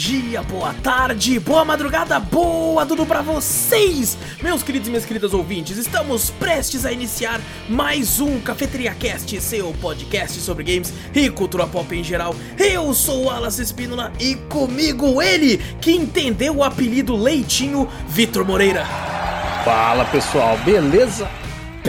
dia, boa tarde, boa madrugada, boa tudo pra vocês, meus queridos e minhas queridas ouvintes. Estamos prestes a iniciar mais um Cafeteria Cast, seu podcast sobre games e cultura pop em geral. Eu sou o Wallace Espínola e comigo ele, que entendeu o apelido Leitinho, Vitor Moreira. Fala pessoal, beleza?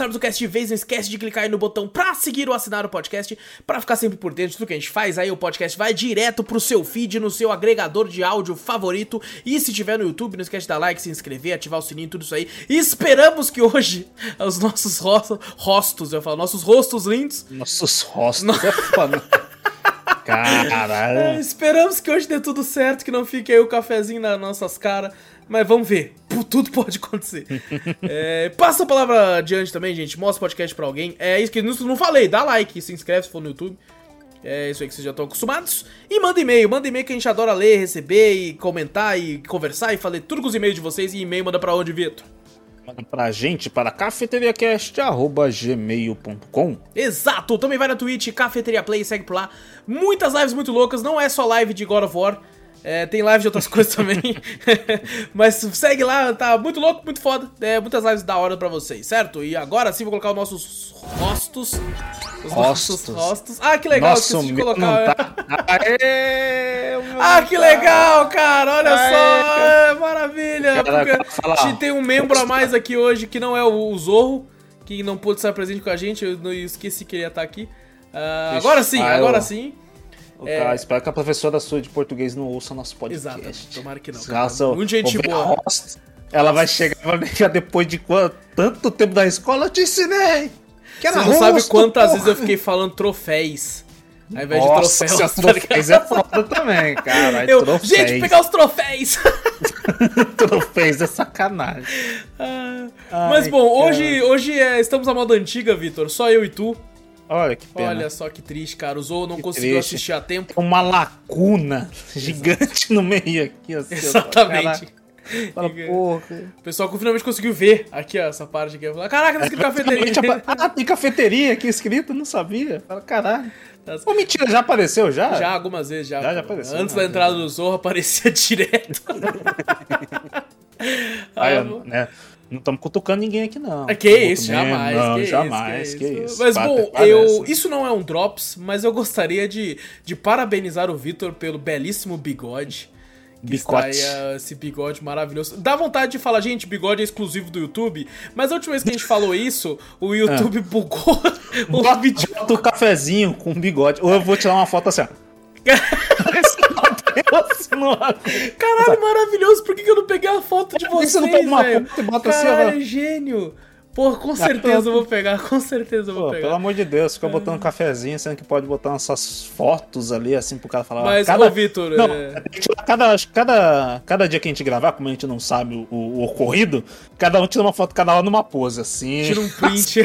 Gente, antes de começarmos o cast de vez, não esquece de clicar aí no botão pra seguir ou assinar o podcast, pra ficar sempre por dentro de tudo que a gente faz. Aí o podcast vai direto pro seu feed, no seu agregador de áudio favorito. E se tiver no YouTube, não esquece de dar like, se inscrever, ativar o sininho, tudo isso aí. E esperamos que hoje os nossos ros- rostos, eu falo, nossos rostos lindos, Nossos rostos é foda. É, Caralho. esperamos que hoje dê tudo certo, que não fique aí o cafezinho nas nossas caras. Mas vamos ver. Tudo pode acontecer. É, passa a palavra adiante também, gente. Mostra o podcast pra alguém. É isso que não, não falei. Dá like, se inscreve se for no YouTube. É isso aí que vocês já estão acostumados. E manda e-mail. Manda e-mail que a gente adora ler, receber e comentar e conversar e falar tudo com os e-mails de vocês. E e-mail manda pra onde, Vitor? Manda pra gente para cafeteriacast.gmail.com Exato! Também vai na Twitch, Cafeteria Play, segue por lá. Muitas lives muito loucas, não é só live de God of War. É, tem live de outras coisas também. Mas segue lá, tá muito louco, muito foda. É, muitas lives da hora pra vocês, certo? E agora sim vou colocar os nossos rostos. Os nossos Rostos. rostos. Ah, que legal, Nossa, esqueci de colocar. não tá. Aê, Ah, que legal, cara! Olha Aê, só! cara. É, maravilha! Cara, a gente tem um membro a mais aqui hoje que não é o Zorro, que não pôde estar presente com a gente, eu esqueci que ele ia estar aqui. Ixi, agora sim, agora sim. É... Espero que a professora sua de português não ouça nosso podcast. Exato, tomara que não. Cara. Muito gente boa. host, Ela vai chegar já depois de quanto, tanto tempo da escola, eu te ensinei. Que era Você não sabe rosto, quantas porra. vezes eu fiquei falando troféis. Ao invés Nossa, de troféus. tá troféus é foda também, cara. Eu, troféus. gente, pegar os troféus! troféus é sacanagem. Ah, Mas bom, cara. hoje, hoje é, estamos à moda antiga, Vitor. Só eu e tu. Olha que pena. Olha só que triste, cara. O Zou não Que conseguiu triste. assistir a tempo. uma lacuna gigante no meio aqui. Assim, Exatamente. Fala, porra. O pessoal finalmente conseguiu ver aqui, ó, essa parte aqui. Falar, Caraca, tá escrito cafeteria. Ah, tem cafeteria aqui escrito, não sabia. Fala, caralho. Ô, mentira, já apareceu já? Já algumas vezes, já. Já, já apareceu, Antes né? da entrada do Zorro, aparecia direto. Eu- Ah, né? Não estamos cutucando ninguém aqui, não. Ah, Que Outro isso, jamais, Não, que jamais, que isso. Mas bom, eu, isso não é um drops, mas eu gostaria de, de parabenizar o Vitor pelo belíssimo bigode. Que está Bicote. aí, ah, esse bigode maravilhoso. Dá vontade de falar, gente, bigode é exclusivo do YouTube, mas a última vez que a gente falou isso, o YouTube bugou o vídeo. bota o cafezinho com bigode. Ou eu vou tirar uma foto assim, ó. Assim. Caralho, maravilhoso, por que, que eu não peguei a foto de Por que vocês, você não pega uma foto e bota assim, Caralho, gênio. Pô, com certeza eu vou pegar, com certeza eu vou Pô, pegar. pelo amor de Deus, fica botando cafezinho, sendo que pode botar essas fotos ali, assim, pro cara falar. Mas, cada... ô, Vitor, Não, é- tirar cada, cada, cada dia que a gente gravar, como a gente não sabe o, o ocorrido, cada um tira uma foto, cada um numa pose, assim. Tira um print.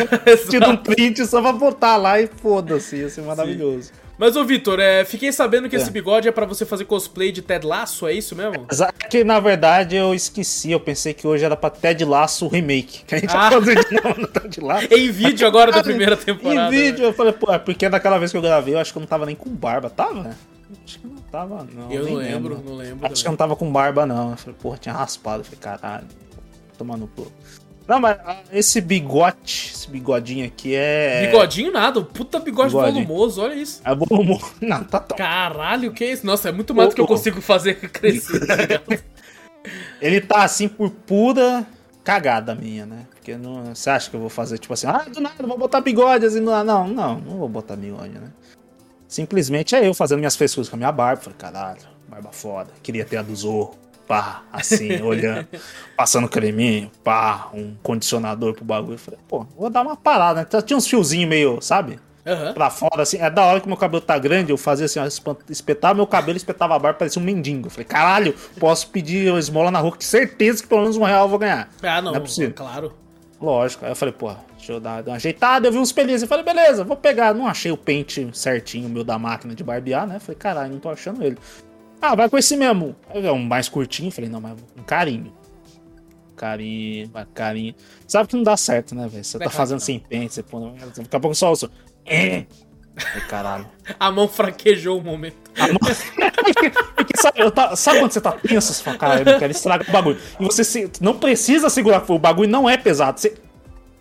Tira um print só pra botar lá e foda-se, ia ser maravilhoso. Mas, ô, Vitor, é, fiquei sabendo que É. esse bigode é pra você fazer cosplay de Ted Laço, é isso mesmo? É que na verdade eu esqueci, eu pensei que hoje era pra Ted Laço remake. Que a gente Ah. fazer de novo no Ted Laço. Em vídeo agora da primeira temporada. Em vídeo, eu falei, pô, é porque naquela vez que eu gravei, eu acho que eu não tava nem com barba. Tava? Acho que não tava, não. Eu não lembro, não lembro. Acho que eu não tava com barba, não. Eu falei, porra, tinha raspado. Eu falei, caralho, tomar no cu. Não, mas ah, esse bigode, esse bigodinho aqui é. Bigodinho nada, puta bigode Bigode. volumoso, olha isso. É humor. Não, tá top. Caralho, que é isso? Nossa, é muito mais do que eu consigo fazer crescer. tá? Ele tá assim por pura cagada minha, né? Porque não, você acha que eu vou fazer tipo assim, ah, do nada, vou botar bigode assim, não, não, não, não vou botar bigode, né? Simplesmente é eu fazendo minhas frescuras com a minha barba. Falei, caralho, barba foda. Queria ter a do Zorro. Pá, assim, olhando, passando creminho, pá, um condicionador pro bagulho. Falei, pô, vou dar uma parada, né? Tinha uns fiozinhos meio, sabe? Aham. Pra fora, assim. É da hora que meu cabelo tá grande, eu fazia assim, ó, espetava meu cabelo, espetava a barba, parecia um mendigo. Eu Falei, caralho, posso pedir uma esmola na rua, que certeza que pelo menos um real eu vou ganhar. Ah, não, Não é possível. claro. Lógico. Aí eu falei, pô, deixa eu dar, dar uma ajeitada. Eu vi uns pelinhos. Eu falei, beleza, vou pegar. Não achei o pente certinho, meu da máquina de barbear, né? Falei, caralho, não tô achando ele. Ah, vai com esse mesmo. Veio um mais curtinho. Falei, não, mas um carinho. Carinho, carinho. Sabe que não dá certo, né, velho? Você É tá fazendo que sem pente, você põe. Daqui a pouco só ouço. É. Falei, caralho. A mão fraquejou um momento. Porque sabe, eu tá- sabe quando você tá tenso, você fala, cara, eu não quero estragar o bagulho. E você se- não precisa segurar, o bagulho não é pesado. Você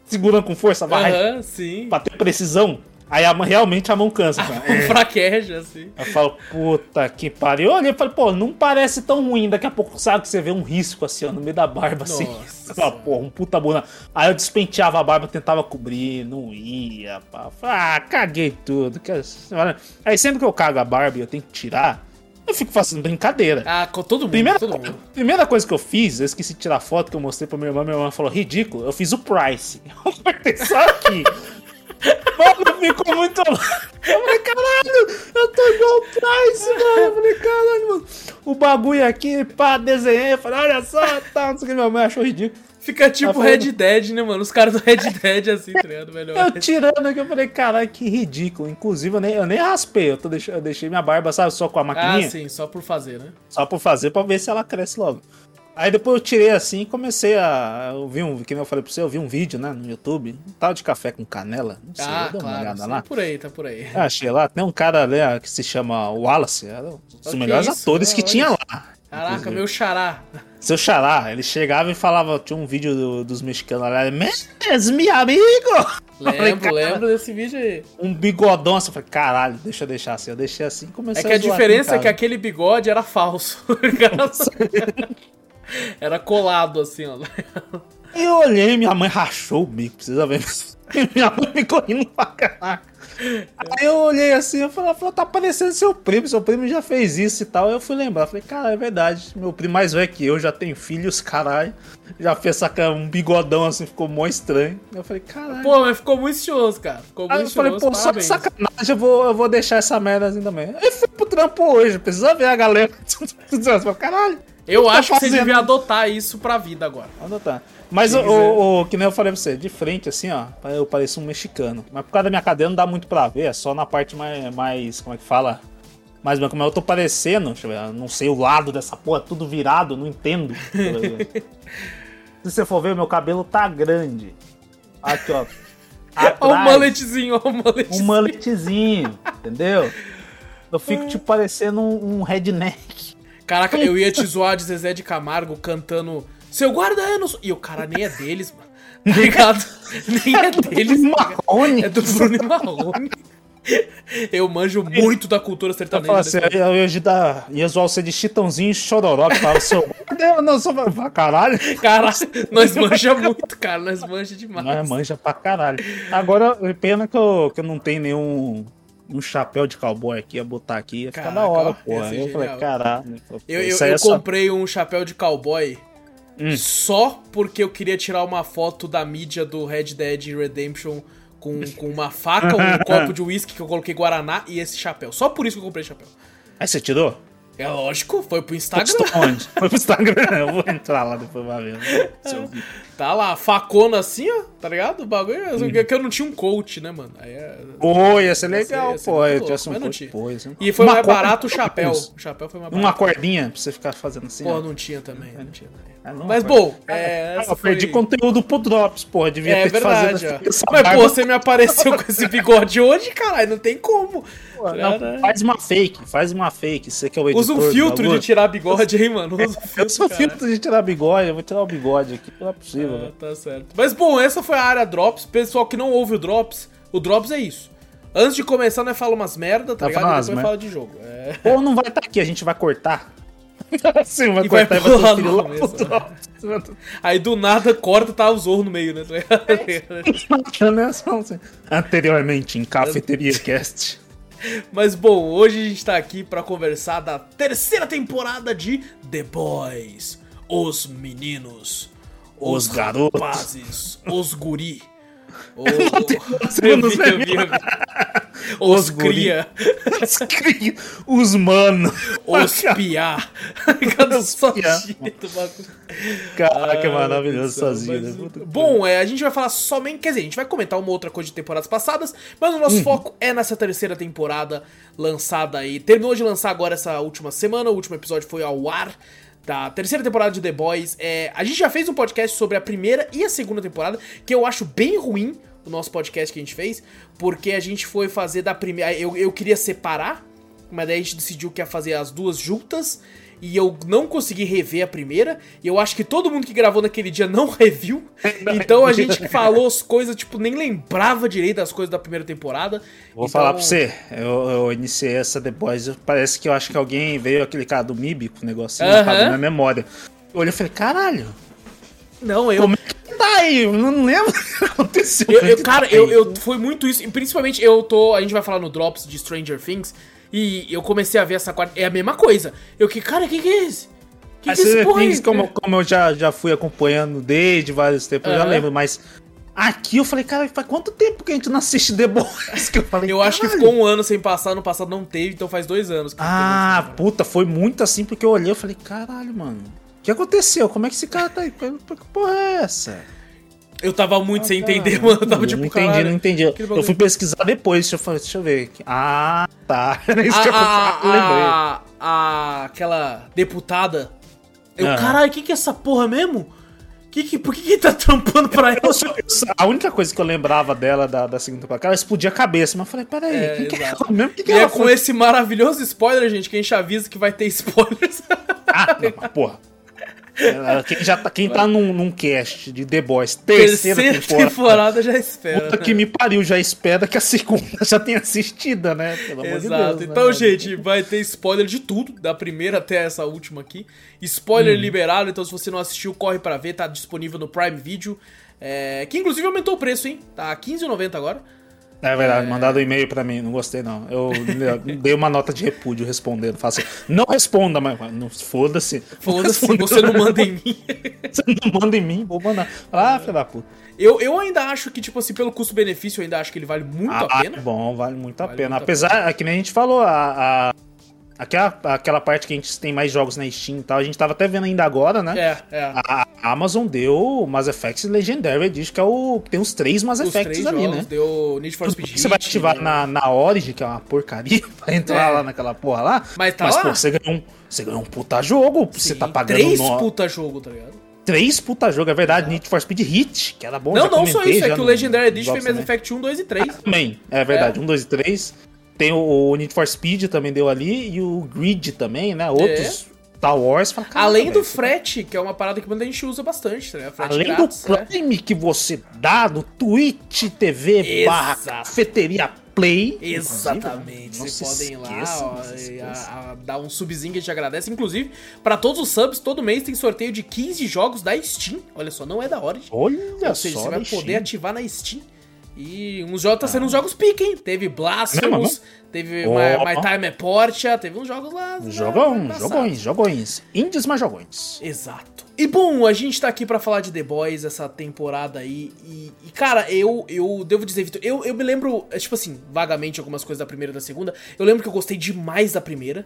segurando com força, vai, Aham, sim. pra ter precisão. Aí a mão- realmente a mão cansa. cara. Um fraqueja, assim. Eu falo, puta que pariu. Eu olhei e falei, pô, não parece tão ruim. Daqui a pouco, sabe que você vê um risco assim, ó, no meio da barba, assim. Nossa Eu falo, pô, um puta buna. Aí eu despenteava a barba, tentava cobrir, não ia. Pá. Ah, caguei tudo. Aí sempre que eu cago a barba e eu tenho que tirar, eu fico fazendo brincadeira. Ah, com todo mundo, Primeira, todo mundo. primeira coisa que eu fiz, eu esqueci de tirar foto que eu mostrei pra minha irmã. Minha irmã falou, ridículo. Eu fiz o Price. Eu cortei só aqui. Mano, ficou muito. Eu falei, caralho, eu tô igual o Price, mano. Eu falei, caralho, mano. O bagulho aqui, pá, desenhei. Eu falei, olha só, tá, não sei o que. Minha mãe achou ridículo. Fica tipo Tá Red Dead, né, mano? Os caras do Red Dead, assim, tá ligado? Melhor. Eu tirando aqui, eu falei, caralho, que ridículo. Inclusive, eu nem, eu nem raspei. Eu, tô deixando, eu deixei minha barba, sabe, só com a Ah, maquininha. sim, só por fazer, né? Só por fazer, pra ver se ela cresce logo. Aí depois eu tirei assim e comecei a. Eu vi um, que eu falei pra você, eu vi um vídeo, né, no YouTube, um tal de café com canela. Não sei, Ah, eu dei uma claro. olhada lá. Por aí, tá por aí. Eu achei lá, tem um cara né, que se chama Wallace, era um dos Que melhores isso? atores que Olha tinha isso. lá. Caraca, inclusive. meu xará. Seu xará, ele chegava e falava, tinha um vídeo do- dos mexicanos lá, mes mi amigo! Eu falei, Lembro, "Cara, lembro desse vídeo aí. Um bigodão, assim, eu falei, caralho, deixa eu deixar assim. Eu deixei assim e comecei É que a zoar diferença é que aquele bigode era falso. era colado, assim, ó. Aí eu olhei, minha mãe rachou o bico, precisa ver. minha mãe ficou rindo pra caraca. Aí eu olhei assim, eu falei, falou, tá parecendo seu primo, seu primo já fez isso e tal. Aí eu fui lembrar, falei, cara, é verdade, meu primo mais velho que eu, já tem filhos, caralho. Já fez essa, um bigodão assim, ficou mó estranho. Eu falei, caralho. Pô, mas ficou muito estiloso, cara. Ficou Aí muito eu falei, pô, só de parabéns. sacanagem eu vou, eu vou deixar essa merda assim também. Aí fui pro trampo hoje, precisa ver a galera. Caralho. Eu tá acho que você devia adotar isso pra vida agora. Vou anotar. Mas o, Quem quiser. o- o- que nem eu falei pra você, de frente, assim, ó, eu pareço um mexicano. Mas por causa da minha cadeira não dá muito pra ver, é só na parte mais. mais como é que fala? Mas como eu tô parecendo, deixa eu ver, não sei o lado dessa porra, tudo virado, não entendo. Se você for ver, meu cabelo tá grande. Aqui, ó. Olha o Atrás, mulletzinho, olha o mulletzinho. um maletezinho, entendeu? Eu fico te parecendo um, um redneck. Caraca, eu ia te zoar de Zezé de Camargo cantando Seu guarda é. E o cara nem é deles, mano. Tá ligado? Nem é deles. Marrone. É do Bruno e Marrone. Eu manjo muito da cultura Eu sertaneja. falo assim, desse- eu ia, dar, ia zoar você de chitãozinho e chororó, que falava, seu. Eu não sou pra caralho. Caralho, nós manja muito, cara. Nós manja demais. É manja pra caralho. Agora, pena que eu, que eu não tenho nenhum um chapéu de cowboy aqui, ia botar aqui, ia ficar Caraca, da hora, porra. ia ser Aí eu falei, caralho. Eu, eu, eu é só- comprei um chapéu de cowboy Hum. só porque eu queria tirar uma foto da mídia do Red Dead Redemption com, com uma faca, um copo de uísque que eu coloquei Guaraná e esse chapéu. Só por isso que eu comprei esse chapéu. Aí você tirou? É lógico, foi pro Instagram. Postou onde? Foi pro Instagram. Eu vou entrar lá depois pra ver. Eu vi. Tá lá, facona assim, ó, tá ligado? O bagulho Hum. é que eu não tinha um coach, né, mano? Aí é... Pô, ia ser legal, ia ser pô. muito Eu louco, um coach, tinha. pô, ia ser- E foi Uma mais corda- barato o chapéu. O chapéu foi mais barato. Uma cordinha pra você ficar fazendo assim. Porra, ó. não tinha também, não tinha também. Ah, não, Mas bom, é, Ah, essa eu perdi foi... conteúdo pro Drops, porra. Devia É ter verdade, fazer essa Mas, barba. pô, você me apareceu com esse bigode hoje, caralho, não tem como. Pô, não, faz uma fake, faz uma fake. Você que é o editor. Usa um filtro de tirar bigode aí, mano. Usa um Eu filtro, sou cara. filtro de tirar bigode, eu vou tirar o bigode aqui, não é possível, Ah, velho. tá certo. Mas bom, essa foi a área Drops. Pessoal que não ouve o Drops, o Drops é isso. Antes de começar, nós fala umas merda, tá Tá ligado? E depois fala de jogo. É. Ou não vai estar aqui, a gente vai cortar. Assim, vai E vai cortar e vai pular no começo, pro né? Aí do nada corta tá o Zorro no meio, né? Só assim. Anteriormente em Cafeteria Cast. Mas bom, hoje a gente tá aqui pra conversar da terceira temporada de The Boys. Os meninos. Os garotos. rapazes. Os guri. O. Os, Os cria. Os cri- Os mano. Os piá. Caraca, maravilhoso sozinho, né? Bom, é, a gente vai falar somente. Quer dizer, a gente vai comentar uma outra coisa de temporadas passadas, mas o nosso foco é nessa terceira temporada lançada aí. Terminou de lançar agora essa última semana, o último episódio foi ao ar. Da terceira temporada de The Boys. É, a gente já fez um podcast sobre a primeira e a segunda temporada, que eu acho bem ruim o nosso podcast que a gente fez, porque a gente foi fazer da primeira. Eu, eu queria separar, mas daí a gente decidiu que ia fazer as duas juntas. E eu não consegui rever a primeira. E eu acho que todo mundo que gravou naquele dia não reviu. Então a gente falou as coisas, tipo, nem lembrava direito das coisas da primeira temporada. Vou Então, falar pra você, eu, eu iniciei essa The Boys, parece que eu acho que alguém veio aquele cara do MIB com o negocinho Aham. apagou na memória. Eu olhei e falei, caralho, Não, eu. como é que tá aí? Eu não lembro o que aconteceu. Eu, eu- cara, eu, eu foi muito isso. E principalmente eu tô. A gente vai falar no Drops de Stranger Things. E eu comecei a ver essa quarta. É a mesma coisa. Eu que, cara, o que, é esse? Que que é Stranger? Things, como, como eu já, já fui acompanhando desde vários tempos, eu já lembro, mas aqui eu falei, cara, faz quanto tempo que a gente não assiste The Boys? Que eu falei, Eu acho que ficou um ano sem passar, no passado não teve, então faz dois anos Ah, teve. puta, foi muito assim, porque eu olhei e falei, caralho, mano. O que aconteceu? Como é que esse cara tá aí? Que porra é essa? Eu tava muito sem Ah, tá. entender, mano. Eu tava tipo, não entendi, caralho. não entendi. Eu fui pesquisar depois, deixa eu, falar- deixa eu ver. Ah, tá. Era isso a, que eu a, lembrei. a, a- aquela deputada. Eu, Ah. caralho, o que que é essa porra mesmo? Que que, por que que tá trampando pra ela? Eu eu a única coisa que eu lembrava dela da, da segunda temporada, ela explodia a cabeça, mas eu falei, peraí, É, que que é ela mesmo? Que que E é ela com foi? esse maravilhoso spoiler, gente, que a gente avisa que vai ter spoilers. Ah, não, mas porra. É, Quem, já tá, quem tá num, num cast de The Boys, terceira, Terceira temporada, temporada já espera. puta que me pariu, já espera que a segunda já tenha assistida, né? Pelo amor de Exato. Deus, né, então, mano? gente, vai ter spoiler de tudo, da primeira até essa última aqui. Spoiler liberado, então se você não assistiu, corre pra ver, tá disponível no Prime Video. é, que inclusive aumentou o preço, hein? Tá R$15,90 agora. É verdade, mandaram um e-mail pra mim, não gostei não. Eu dei uma nota de repúdio respondendo. Falo assim, não responda, mas não foda-se. Foda-se, você não manda em mim. Você não manda em mim, vou mandar. Ah, filho da puta. Eu, eu ainda acho que, tipo assim, pelo custo-benefício, eu ainda acho que ele vale muito Ah, a pena. bom, vale muito a Vale pena. muito a Apesar, é que nem a gente falou, a, a- aquela, aquela parte que a gente tem mais jogos na Steam e tal, a gente tava até vendo ainda agora, né? É, é. A, a Amazon deu Mass Effect Legendary Edition, que é o. tem os três Mass Os Effects três ali, jogos né? deu Need for Speed Você vai ativar né? na, na Origin, que é uma porcaria, pra entrar É. lá naquela porra lá. Mas tá Mas, lá? pô, você ganhou um, você ganhou um puta jogo. você Sim, tá pagando Três no- puta jogo, tá ligado? três puta jogo, é verdade. Need for Speed Hit, que era bom. não, não só comentei isso, é que o Legendary Edition foi Mass. Effect 1, 2 e 3. Também, é verdade. É. Um, dois e três. Tem o, o Need for Speed também deu ali. E o Grid também, né? Outros Star Wars. Fala, "Caraca, É. Além do velho, frete, que é uma parada que muita gente usa bastante, tá? Frete Além grátis, do né? Prime que você dá no Twitch TV barra Exato. cafeteria Play. Exatamente, vocês podem ir lá ó, a- a dar um subzinho que a gente agradece. Inclusive, pra todos os subs, todo mês tem sorteio de 15 jogos da Steam. Olha só, não é da Origin. Olha Ou seja, só, você vai poder Steam. ativar na Steam. E uns jogos tá sendo uns jogos pica, hein? Teve Blasphemous, teve Ó. My, My Time é Portia, teve uns jogos lá. Jogão, engraçados. jogões, jogões. Indies, mas jogões. Exato. E bom, a gente tá aqui pra falar de The Boys essa temporada aí. E, e, cara, eu eu devo dizer, Vitor, eu, eu me lembro, é, tipo assim, vagamente algumas coisas da primeira e da segunda. Eu lembro que eu gostei demais da primeira.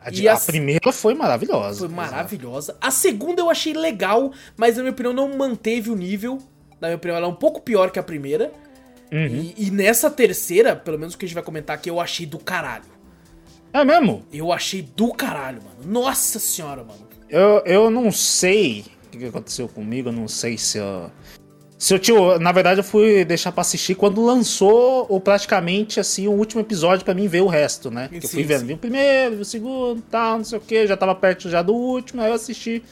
A, de- a as- primeira foi maravilhosa. Foi maravilhosa. A segunda eu achei legal, mas na minha opinião não manteve o nível. Na minha opinião, ela é um pouco pior que a primeira. Uhum. E, e nessa terceira, pelo menos o que a gente vai comentar aqui, eu achei do caralho. É mesmo? Eu achei do caralho, mano. Nossa senhora, mano. Eu, eu não sei o que aconteceu comigo, eu não sei se eu. Se eu tinha. Na verdade, eu fui deixar pra assistir quando lançou ou praticamente assim o último episódio pra mim ver o resto, né? Porque eu fui Sim, vendo sim. vi o primeiro, vi o segundo, tal, não sei o que, já tava perto já do último, aí eu assisti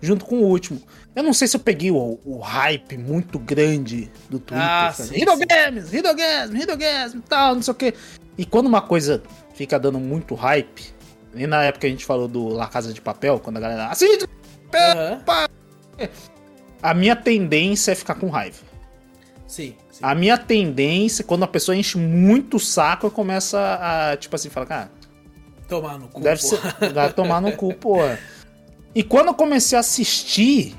junto com o último. Eu não sei se eu peguei o, o hype muito grande do Twitter. Ah, sim, Hidden sim. Games, Hidden Games, Hidden Games, tal, não sei o que. E quando uma coisa fica dando muito hype, E na época a gente falou do La Casa de Papel, quando a galera. Assiste! Aham. A minha tendência é ficar com raiva. Sim, sim. A minha tendência, quando a pessoa enche muito o saco, eu começo a, a, tipo assim, falar, cara, Tomar no cu. deve pô. ser. Vai tomar no cu, pô. E quando eu comecei a assistir,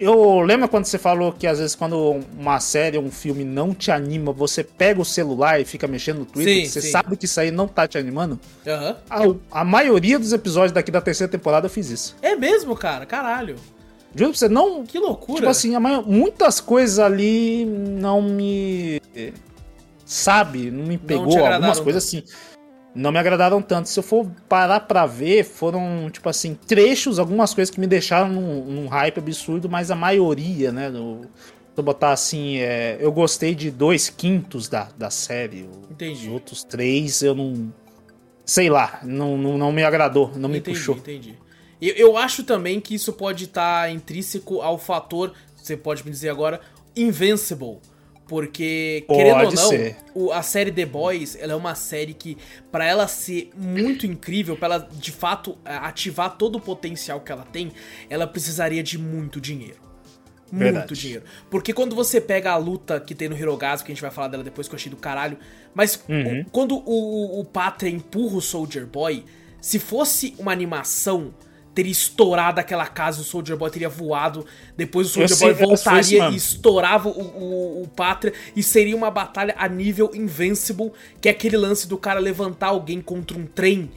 eu lembro quando você falou que às vezes quando uma série ou um filme não te anima, você pega o celular e fica mexendo no Twitter, Sim, você sim. sabe que isso aí não tá te animando. Aham. A, a maioria dos episódios daqui da terceira temporada eu fiz isso. É mesmo, cara? Caralho. Juro pra você, não. Que loucura. Tipo assim, a maior- muitas coisas ali não me. Sabe? Não me pegou. agradaram Algumas coisas assim. Não me agradaram tanto. Se eu for parar pra ver, foram, tipo assim, trechos, algumas coisas que me deixaram num, num hype absurdo, mas a maioria, né? No, se eu botar assim, é, eu gostei de dois quintos da, da série. Entendi. Os outros três eu não. Sei lá, não, não, não me agradou, não me entendi, puxou. entendi. Eu, eu acho também que isso pode estar intrínseco ao fator, você pode me dizer agora, Invincible. Porque, Pode querendo ou não, o- a série The Boys, ela é uma série que, pra ela ser muito incrível, pra ela de fato ativar todo o potencial que ela tem, ela precisaria de muito dinheiro. Muito Verdade. dinheiro. Porque quando você pega a luta que tem no Hirogasmo, que a gente vai falar dela depois, que eu achei do caralho, mas Uhum. o- quando o, o Pátria empurra o Soldier Boy, se fosse uma animação, teria estourado aquela casa, o Soldier Boy teria voado, depois o Soldier Boy voltaria e estourava o, o, o Pátria, e seria uma batalha a nível Invincible, que é aquele lance do cara levantar alguém contra um trem,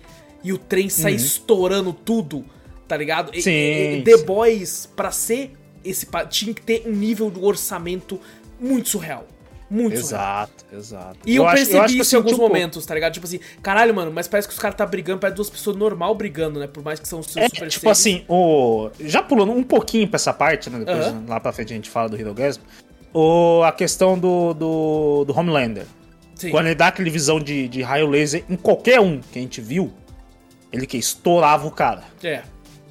e o trem sair estourando tudo, tá ligado? Uhum. Sim, e- e The. Boys, pra ser esse. tinha que ter um nível de orçamento muito surreal. Muito surreal. Exato, exato. E eu, acho- percebi acho que isso em alguns um pouco. momentos, tá ligado? Tipo assim, caralho, mano, mas parece que os caras tá brigando, parece duas pessoas normal brigando, né? Por mais que são os seus É, super tipo seres. assim, o... já pulando um pouquinho pra essa parte, né? Depois lá pra frente a gente fala do Hirogasm. O... A questão do, do, do Homelander. Sim. Quando ele dá aquele visão de, de raio laser em qualquer um que a gente viu, ele que estourava o cara. É.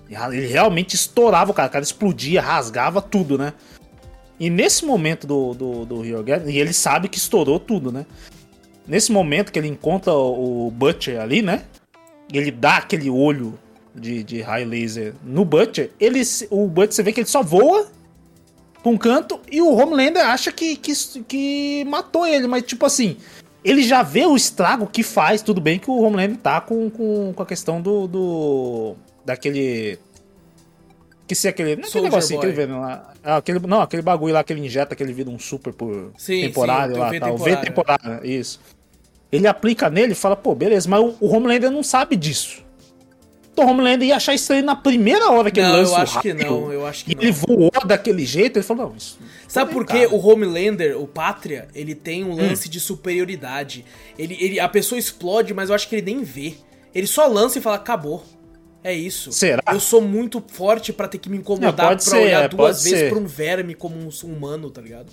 Ele realmente estourava o cara, o cara explodia, rasgava tudo, né? E nesse momento do, do, do Hirogasm, e ele sabe que estourou tudo, né? Nesse momento que ele encontra o, Butcher ali, né? Ele dá aquele olho de, de raio laser no Butcher, ele, o Butcher você vê que ele só voa pra um canto e o Homelander acha que, que, que matou ele, mas tipo assim, ele já vê o estrago que faz, tudo bem que o Homelander tá com, com, com a questão do, do daquele que se aquele, não é aquele negocinho que Boy. ele vê lá, ah, aquele, não, aquele bagulho lá que ele injeta que ele vira um super por Sim, temporário sim, lá, o V tá, o V temporário. isso. Ele aplica nele e fala, pô, beleza, mas o, o Homelander não sabe disso. Então o Homelander ia achar estranho na primeira hora que ele Não, lança eu o acho que raio, não, eu acho que E não. ele voou daquele jeito, ele falou, não, isso... Sabe por quê? cara. O Homelander, o Pátria, ele tem um Hum. lance de superioridade. Ele, ele, a pessoa explode, mas eu acho que ele nem vê. Ele só lança e fala, acabou. É isso. Será? Eu sou muito forte pra ter que me incomodar Não, pra ser, olhar é, duas vezes ser. pra um verme como um humano, tá ligado?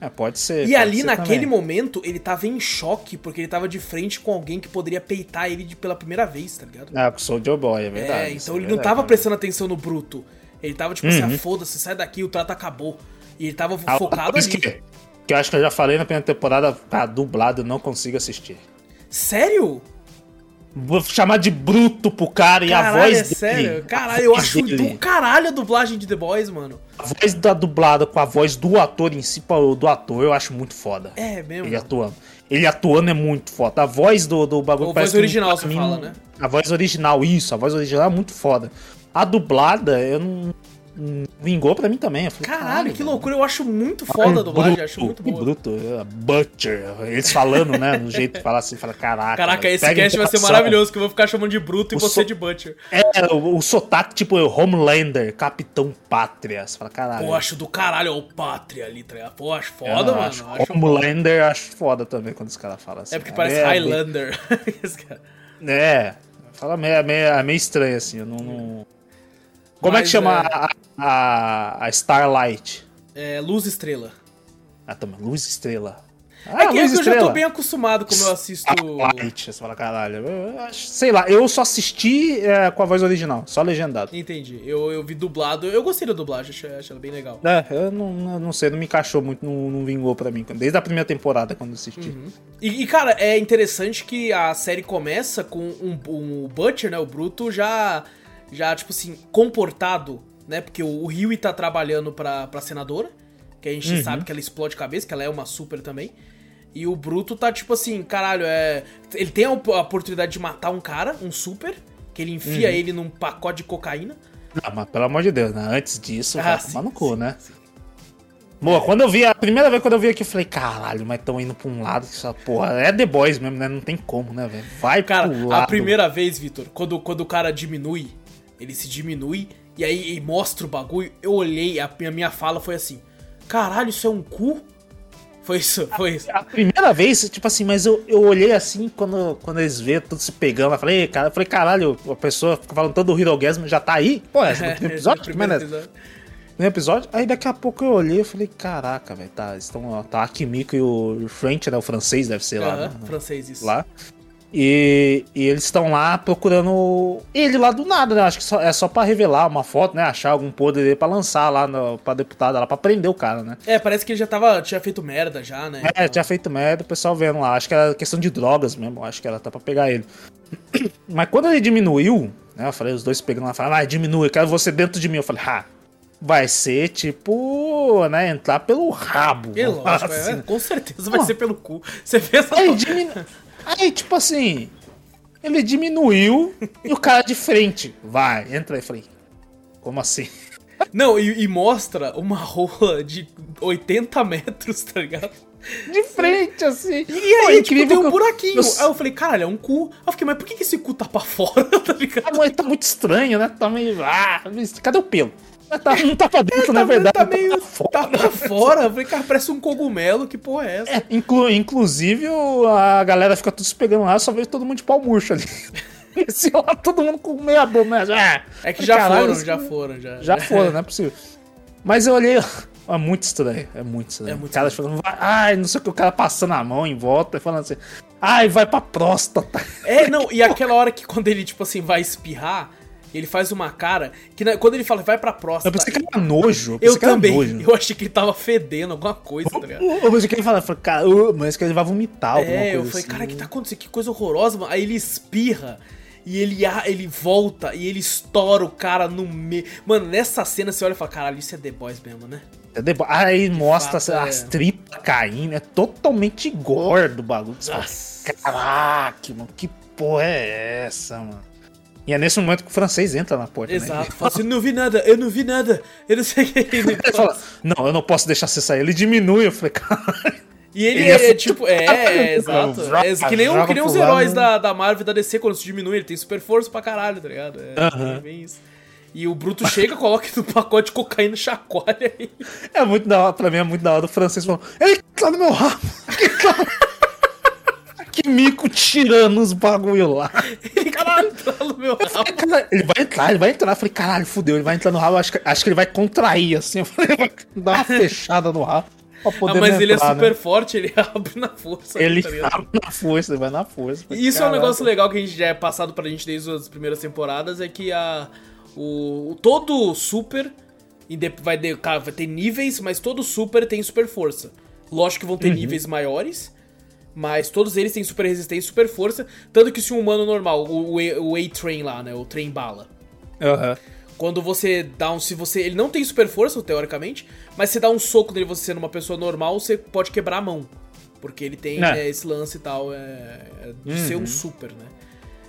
É, pode ser. E pode ali, ser naquele também. momento, ele tava em choque, porque ele tava de frente com alguém que poderia peitar ele de- pela primeira vez, tá ligado? É, com o Soldier Boy, é verdade. É, então é ele não verdade, tava né? prestando atenção no bruto. Ele tava tipo assim, Uhum. ah, foda-se, sai daqui, o trato acabou. E ele tava Ah, focado ali. Que, que eu acho que eu já falei na primeira temporada, tá dublado, eu não consigo assistir. Sério? Vou chamar de bruto pro cara e a Caralho, voz é dele. sério? a Caralho, eu acho dele, do caralho a dublagem de The Boys, mano. A voz da dublada com a voz do ator em si, do ator, eu acho muito foda. É mesmo. Ele atuando. Ele atuando é muito foda. A voz do, do bagulho A parece voz que original, você mim, fala, né? A voz original, isso. A voz original é muito foda. A dublada, eu não. Vingou pra mim também. Falei, Caralho, que velho. loucura. Eu acho muito foda a dublagem, Bruto, acho muito que boa. bruto. é, Butcher. Eles falando, né? No jeito de falar assim, fala, caraca. Caraca, velho, esse cast vai ser maravilhoso, que eu vou ficar chamando de Bruto e O você so- de Butcher. É, o, o sotaque, tipo, Homelander, Capitão Pátria. Você fala, caralho. Pô, acho do caralho, ó, o Pátria ali, tá? Pô, acho foda, mano. acho. Acho Homelander acho foda também quando os caras falam assim. É porque parece bem- Highlander. Esse cara. É, fala meio, é meio, é meio estranho assim, eu não. não- Como é Mas, que chama é- a, a, a Starlight? É, Luz Estrela. Ah, também, Luz Estrela. Ah, é que, é Luz que eu já tô bem acostumado como eu assisto. Light, você fala, caralho. sei lá, eu só assisti é, com a voz original, só legendado. Entendi. Eu, eu vi dublado. Eu gostei da dublagem, achei, achei ela bem legal. É, eu não, não, não sei, não me encaixou muito, não, não vingou pra mim. Desde a primeira temporada, quando assisti. E, e, cara, é interessante que a série começa com um, um- o Butcher, né? O Bruto, já, já tipo assim, comportado, né? Porque o, o Huey tá trabalhando pra, pra senadora, que a gente sabe que ela explode cabeça, que ela é uma super também. E o Bruto tá tipo assim, caralho, é. Ele tem a, op- a oportunidade de matar um cara, um super, que ele enfia ele num pacote de cocaína. Não, mas pelo amor de Deus, né? Antes disso, Ah, vai sim, tomar no cu, sim, né? Boa, quando eu vi, a primeira vez quando eu vi aqui, eu falei, caralho, mas tão indo pra um lado que essa porra. É The Boys mesmo, né? Não tem como, né, velho? Vai Cara, pro lado. a primeira vez, Vitor, quando, quando o cara diminui, ele se diminui e aí e mostra o bagulho, eu olhei, a, a minha fala foi assim: caralho, isso é um cu? Foi isso, foi isso. A primeira vez, tipo assim, mas eu, eu olhei assim quando, quando eles vêem tudo se pegando. Eu falei, cara, eu falei, caralho, a pessoa fica falando todo o Hirogasm já tá aí? Pô, é, no primeiro episódio? no primeiro Mas, né, episódio. no episódio? Aí daqui a pouco eu olhei e falei, caraca, velho, tá, estão, tá a Kimiko e o French, né, o francês deve ser lá, Aham, né, francês, isso. lá. E, e eles estão lá procurando ele lá do nada, né? Acho que só- é só pra revelar uma foto, né? Achar algum podre dele pra lançar lá no, pra deputada, lá pra prender o cara, né? É, parece que ele já tava, tinha feito merda já, né? É, tinha feito merda, o pessoal vendo lá. Acho que era questão de drogas mesmo. Acho que era até pra pegar ele. Mas quando ele diminuiu, né? Eu falei, os dois pegando lá, falaram, ah, diminui, eu quero você dentro de mim. Eu falei, ah, vai ser tipo, né? Entrar pelo rabo. É lógico, falar é, assim. com certeza vai Pô. ser pelo cu. Você vê essa diminu... aí, tipo assim, ele diminuiu e o cara de frente, vai, entra aí. Falei, como assim? Não, e, e mostra uma rola de 80 metros, tá ligado? De frente, assim. E aí, tipo, tem um buraquinho. eu- Aí eu falei, caralho, é um cu. Aí eu fiquei, mas por que, que esse cu tá pra fora, tá ligado? Ah, mas tá muito estranho, né? Tá meio. Ah, cadê o pelo? Tá- não tá pra dentro, na Tá- verdade. tá meio. fora. Tá pra fora. Eu falei, cara, parece um cogumelo, que porra é essa? É, inclu- inclusive, a galera fica tudo se pegando lá, só vejo todo mundo de pau murcho ali. Esse lá, todo mundo com meia boca. Mas, ah, É que já caralho, foram, isso- já foram, já. Já foram, não é possível. Mas eu olhei. É muito estranho, é muito estranho. É muito o cara falando, ai, não sei o que, o cara passando a mão em volta e falando assim, ai, vai pra próstata. É, não, e aquela hora que quando ele, tipo assim, vai espirrar, ele faz uma cara que na- quando ele fala, vai pra Eu próstata. pensei que era nojo. Eu era também. nojo. Eu achei que ele tava fedendo alguma coisa, tá ligado? Eu pensei que ele falava, eu cara, eu- mas que ele vai vomitar alguma É, coisa eu falei, assim. cara, o que tá acontecendo? Que coisa horrorosa, mano. Aí ele espirra e ele, a- ele volta e ele estoura o cara no meio. Mano, nessa cena você olha e fala, caralho, isso é The Boys mesmo, né? É debo- Aí mostra as é. tripas caindo, é totalmente gordo o bagulho. Nossa. Caraca, mano, que porra é essa, mano? E é nesse momento que o francês entra na porta, né? Exato. Fala assim, não vi nada, eu não vi nada. Eu não sei o que ele Ele fala, não, eu não posso deixar você sair. Ele diminui, eu falei, caralho. E ele, Ele é, é tipo, é, é, exato. É, que nem, um- que nem os lado, heróis né? da, da Marvel e da DC, quando se diminui, ele tem super força pra caralho, tá ligado? É, é bem isso. E o Bruto chega, coloca no pacote de cocaína, chacoalha aí. É muito da hora, pra mim é muito da hora do francês falando, ele tá no meu rabo. que mico tirando os bagulho lá. Ele caralho, entrar no meu rabo. Cara, ele vai entrar, ele vai entrar. Eu falei, caralho, fudeu, ele vai entrar no rabo. Acho que, acho que ele vai contrair assim. Eu falei, vai dar uma fechada no rabo. Pra Ah, poder mas ele é entrar, super né? forte, ele abre na força. Ele tá abre na força, ele vai na força. E isso é um Caralho. negócio legal que a gente já é passado pra gente desde as primeiras temporadas, é que a, o, todo super vai, de- cara, vai ter níveis, mas todo super tem super força. Lógico que vão Uhum. ter níveis maiores, mas todos eles têm super resistência e super força. Tanto que se um humano normal, o, A-Train lá, né, o trem bala, Aham. quando você dá um. Se você. Ele não tem super força, teoricamente, mas se dá um soco nele, você sendo uma pessoa normal, você pode quebrar a mão. Porque ele tem É. né, esse lance e tal, é, é de ser um super, né?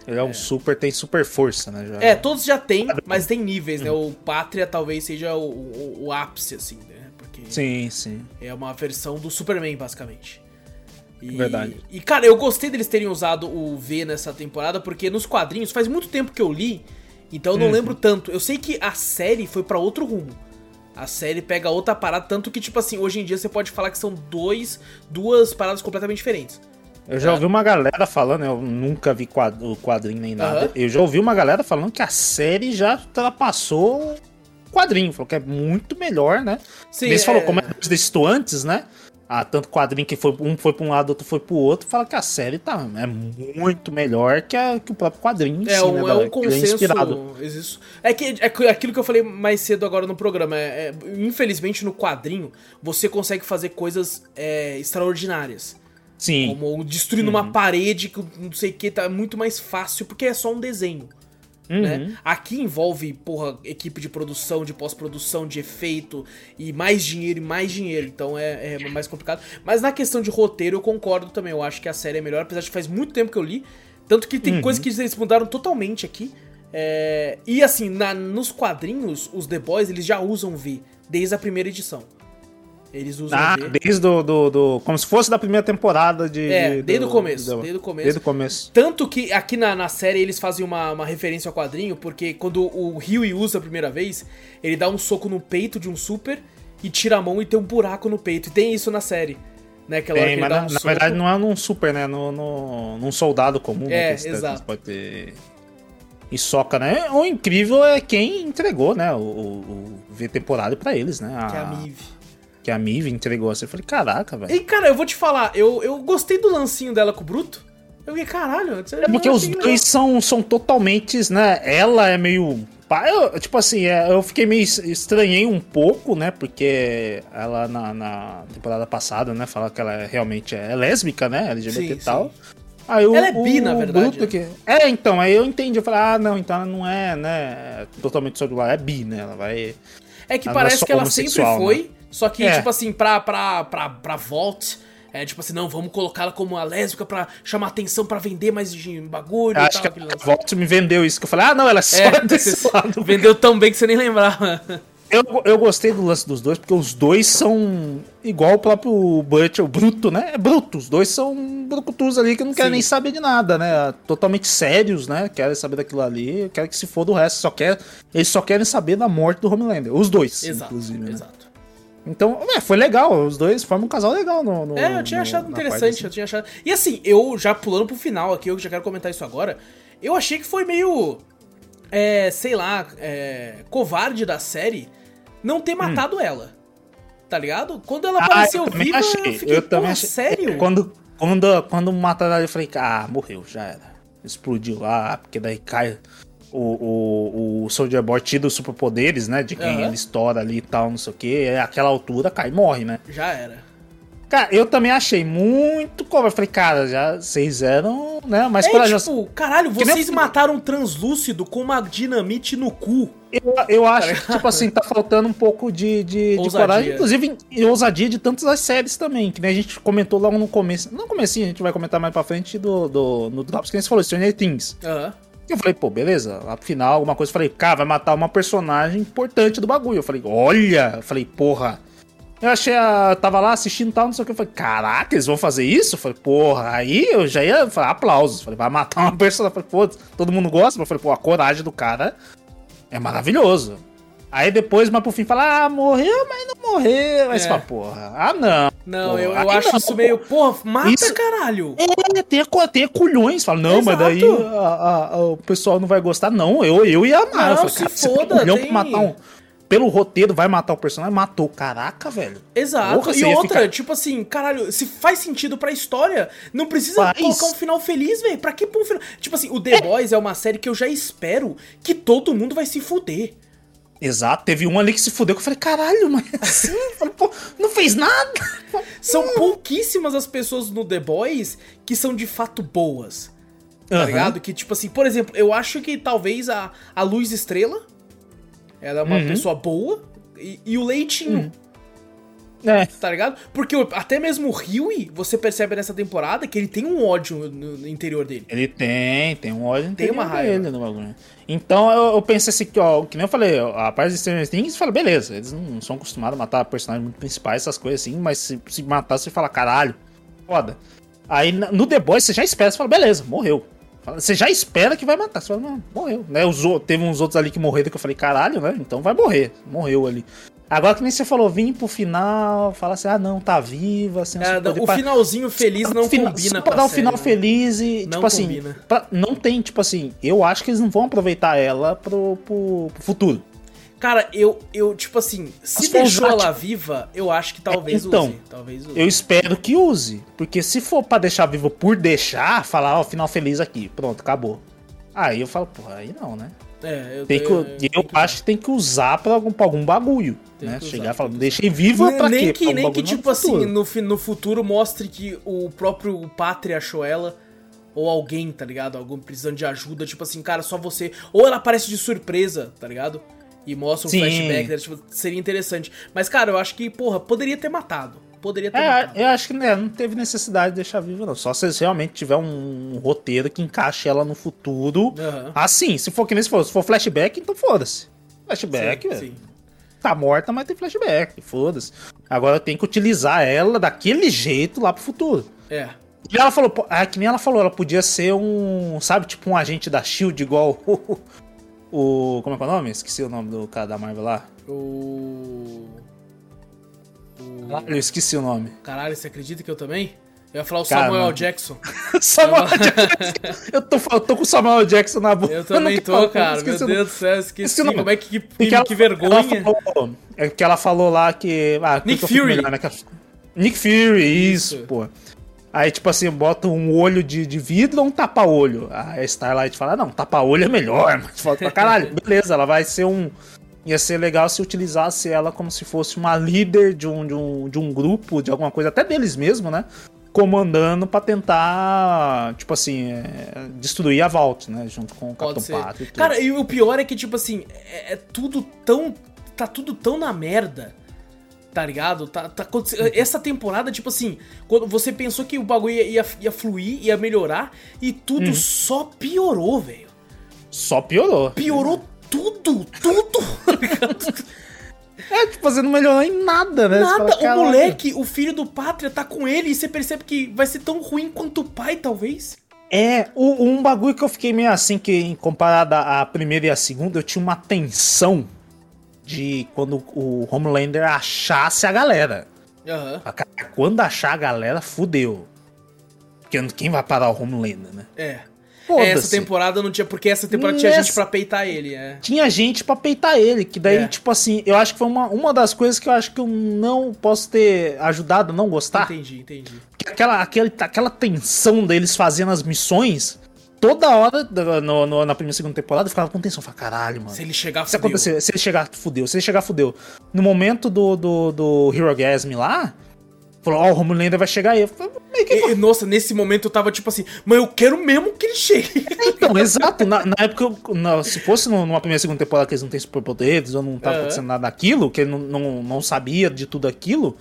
Ele é um super, tem super força, né? Já. É, todos já tem, mas tem níveis, né? O Pátria talvez seja o, o, o ápice, assim, né? Porque Sim, sim. é uma versão do Superman, basicamente. E, Verdade. E, cara, eu gostei deles terem usado o V nessa temporada, porque nos quadrinhos, faz muito tempo que eu li, então eu não Uhum. lembro tanto. Eu sei que a série foi pra outro rumo. A série pega outra parada, tanto que, tipo assim, hoje em dia você pode falar que são dois, duas paradas completamente diferentes. Eu já ouvi uma galera falando, eu nunca vi o quadrinho nem nada. Aham. Eu já ouvi uma galera falando que a série já ultrapassou o quadrinho. Falou que é muito melhor, né? Sim, Eles é- falou, como é que eles antes, né? Ah, tanto quadrinho que foi, um foi pra um lado, outro foi pro outro, fala que a série tá, é muito melhor que, a, que o próprio quadrinho em É, si, um, né, é um é consenso. inspirado. Isso. É, que, é aquilo que eu falei mais cedo agora no programa. É, é, infelizmente, no quadrinho, você consegue fazer coisas é, extraordinárias. Sim, Como destruindo uma parede que não sei o que, tá muito mais fácil, porque é só um desenho. Uhum. Né? Aqui envolve, porra, equipe de produção, de pós-produção, de efeito, e mais dinheiro e mais dinheiro, então é, é mais complicado. Mas na questão de roteiro, eu concordo também, eu acho que a série é melhor, apesar de faz muito tempo que eu li. Tanto que tem coisas que eles mudaram totalmente aqui. É, e assim, na- nos quadrinhos, os The Boys, eles já usam V, desde a primeira edição. Eles usam Ah, desde do, do, do- Como se fosse da primeira temporada de. É, de- desde do- o começo, do- desde o começo. Desde o começo. Tanto que aqui na, na série eles fazem uma, uma referência ao quadrinho, porque quando o Ryui usa a primeira vez, ele dá um soco no peito de um super e tira a mão e tem um buraco no peito. E tem isso na série. Né? Aquela hora Tem, que mas na, um na verdade não é num super, né? No, no, num soldado comum, É, né? que exato. Pode ter. E soca, né? O incrível é quem entregou, né? O, o, o V temporário pra eles, né? Que é a Mive. Que a Mive entregou assim. Eu falei, caraca, velho. E cara, eu vou te falar, eu, eu gostei do lancinho dela com o Bruto. Eu fiquei, caralho. É porque os dois são, são totalmente, né? Ela é meio. Eu, tipo assim, é, eu fiquei meio estranhei um pouco, né? Porque ela na, na temporada passada, né? Fala que ela é, realmente é lésbica, né? LGBT Sim, e tal. sim. Aí o, Ela é bi, o na verdade, Bruto né? que- É, então, aí eu entendi. Eu falei, ah, não, então ela não é, né? Totalmente sobre lá, é bi, né? Ela vai. É que Ela é parece só que ela sempre homossexual, foi, né? Só que, É. tipo assim, pra, pra, pra, pra Vault, é tipo assim, não, vamos colocá-la como uma lésbica pra chamar atenção, pra vender mais de bagulho Eu e acho tal. que a. Volt me vendeu isso. Que eu falei, ah, não, ela é só É, desse lado. vendeu tão bem que você nem lembrava. Eu, eu gostei do lance dos dois, porque os dois são igual o próprio Butcher, o Bruto, né? É bruto. Os dois são brucutus ali que não querem Sim. nem saber de nada, né? Totalmente sérios, né? Querem saber daquilo ali, querem que se for do resto. Só quer, eles só querem saber da morte do Homelander. Os dois, exato, inclusive. Né? Então, é, foi legal. Os dois formam um casal legal no. no É, eu tinha no- achado interessante, parte, eu assim. tinha achado... E assim, eu já pulando pro final aqui, eu já quero comentar isso agora, eu achei que foi meio, é, sei lá, é, covarde da série não ter matado ela. Tá ligado? Quando ela Hum. Ah, apareceu eu também viva, achei. eu fiquei, eu também achei. sério? É, Quando, quando, quando mataram ela, eu falei, ah, morreu, já era. Explodiu lá, porque daí cai. O, o, o Soldier Boy tira os superpoderes, né? De quem Aham. ele estoura ali e tal, não sei o que. É aquela altura, cai e morre, né? Já era. Cara, eu também achei muito cover. Eu falei, cara, já vocês eram, né? Mas É, já- tipo, caralho, nem vocês eu- mataram um translúcido com uma dinamite no cu. Eu, eu acho ligado? que, tipo assim, tá faltando um pouco de, de, de coragem, inclusive e ousadia de tantas as séries também, que nem a gente comentou logo no começo. Não comecinho, a gente vai comentar mais pra frente do, do, no Drops, que nem você falou, Stranger Things. Aham. Eu falei, pô, beleza, lá pro final, alguma coisa, eu falei, cara, vai matar uma personagem importante do bagulho. Eu falei, olha, eu falei, porra. Eu achei, a, tava lá assistindo tal, não sei o que. Eu falei, caraca, eles vão fazer isso? Eu falei, porra, aí eu já ia falar aplausos. Eu falei, vai matar uma personagem. Eu falei, pô, todo mundo gosta? Eu falei, pô, a coragem do cara é maravilhoso. Aí depois, mas pro fim, fala, ah, morreu, mas não morreu. Aí É. você fala, porra, ah, não. Não, Porra, eu, eu acho não, isso meio, porra, mata, Isso- caralho. É, tem, tem culhões. Fala, não, mas daí Exato. a- a- a- o pessoal não vai gostar. Não, eu, eu ia amar. Não, eu falei, se cara, você foda, tem matar um... Pelo roteiro, vai matar o personagem. Matou. Caraca, velho. Exato. Porra, e outra, ficar- tipo assim, caralho, se faz sentido pra história, não precisa Faz. colocar um final feliz, velho. Pra que pôr um final? Tipo assim, o The Boys é uma série que eu já espero que todo mundo vai se fuder. Exato. Teve um ali que se fudeu que eu falei, caralho, mas assim? Eu falei, pô, não fez nada. São Hum. pouquíssimas as pessoas no The Boys que são de fato boas. Tá Aham. ligado? Que, tipo assim, por exemplo, eu acho que talvez a, a Luz Estrela, ela é uma Uhum. pessoa boa, e, e o Leitinho, É. tá ligado? Porque até mesmo o Huey, você percebe nessa temporada que ele tem um ódio no, no interior dele. Ele tem, tem um ódio Tem uma raiva. dele no bagulho. Então eu, eu pensei assim, que, ó, que nem eu falei, a parte de Stranger Things, falei, beleza, eles não são acostumados a matar personagens muito principais, essas coisas assim, mas se, se matar, você fala, caralho, foda. Aí no The Boys você já espera, você fala, beleza, morreu. Fala- Você já espera que vai matar, você fala, não, morreu. Né? Os, teve uns outros ali que morreram que eu falei, caralho, né? Então vai morrer, morreu ali. Agora que nem você falou, vim pro final, fala assim, ah não, tá viva, assim, É, não, o finalzinho feliz não Fina- combina só pra dar um final né? feliz e, Não tipo assim, pra- não tem, tipo assim, eu acho que eles não vão aproveitar ela pro, pro, pro futuro. Cara, eu, eu tipo assim, se Mas deixou usar, ela viva, eu acho que talvez então, use. Talvez use. Eu espero que use. Porque se for pra deixar vivo por deixar, falar, ó, final feliz aqui, pronto, acabou. Aí eu falo, porra, aí não, né? É, eu, Tem que, eu, e eu acho que tem que usar pra algum, pra algum bagulho, Tem né? Chegar e falar, deixei viva pra nem quê? que, Pra nem que no tipo assim, futuro. no, fi- no futuro mostre que o próprio Pátria achou ela, ou alguém, tá ligado? Algum precisando de ajuda, tipo assim, cara, só você. Ou ela aparece de surpresa, tá ligado? E mostra um Sim. flashback, né? tipo, seria interessante. Mas, cara, eu acho que, porra, poderia ter matado. Poderia ter É, matado. eu acho que né, não teve necessidade de deixar viva, não. Só se realmente tiver um roteiro que encaixe ela no futuro. Aham. Assim, se for que nem se for, se for flashback, então foda-se. Flashback, Sim, sim. tá morta, mas tem flashback, foda-se. Agora eu tenho que utilizar ela daquele jeito lá pro futuro. É. E ela falou, é que nem ela falou, ela podia ser um, sabe, tipo um agente da SHIELD igual o, o como é que é o nome? Esqueci o nome do cara da Marvel lá. O. O. Eu esqueci o nome. Caralho, você acredita que eu também? Eu ia falar o Cara, Samuel. Jackson. Samuel Jackson. Eu tô, eu tô com o Samuel Jackson na boca. Eu também não tô, cara. Meu Deus do céu, eu esqueci. Como é que, que, Porque ela- que vergonha. Falou, é que ela falou lá que. Ah, Nick que eu Fury. melhor, né? Que Nick Fury, isso, Isso. pô. Aí, tipo assim, bota um olho de, de vidro ou um tapa-olho. Aí a Starlight fala: não, tapa-olho é melhor, mas falta pra caralho. Beleza, ela vai ser um. Ia ser legal se utilizasse ela como se fosse uma líder de um, de um, de um grupo, de alguma coisa, até deles mesmo, né? Comandando pra tentar, tipo assim, é, destruir a Vault, né? Junto com o Pode Capitão. Pátria e tudo. Cara, e o pior é que, tipo assim, é, é tudo tão. Tá tudo tão na merda. Tá ligado? Tá, tá. Essa temporada, tipo assim, quando você pensou que o bagulho ia, ia, ia fluir, ia melhorar, e tudo Uhum. só piorou, velho. Só piorou. Piorou tudo, tudo. É, tipo, você não melhorou em nada, né? Nada. fala, o moleque, o filho do Pátria, tá com ele e você percebe que vai ser tão ruim quanto o pai, talvez. É, o- um bagulho que eu fiquei meio assim, que em comparado à primeira e à segunda, eu tinha uma tensão de quando o Homelander achasse a galera. Cara, Quando achar a galera, fudeu. Porque quem vai parar o Homelander, né? É. Foda-se. Essa temporada não tinha. Porque essa temporada tinha Nessa- gente pra peitar ele, é. Tinha gente pra peitar ele, que daí, É. tipo assim, eu acho que foi uma, uma das coisas que eu acho que eu não posso ter ajudado a não gostar. Entendi, entendi. Que aquela, aquele, aquela tensão deles fazendo as missões, toda hora no- no- na primeira e segunda temporada eu ficava com tensão. Falava, caralho, mano. Se ele chegar, Se fudeu. acontecer, se ele chegar, fudeu. Se ele chegar, fudeu. No momento do, do, do Hero Gasm lá, falou, ó, o Homelander vai chegar aí. Eu falei, E- nossa, nesse momento eu tava tipo assim, mas eu quero mesmo que ele chegue. Então, exato. Na, na época, eu- na- se fosse numa primeira segunda temporada que eles não têm superpoderes, ou não tava Aham. acontecendo nada daquilo, que ele não, não, não sabia de tudo aquilo,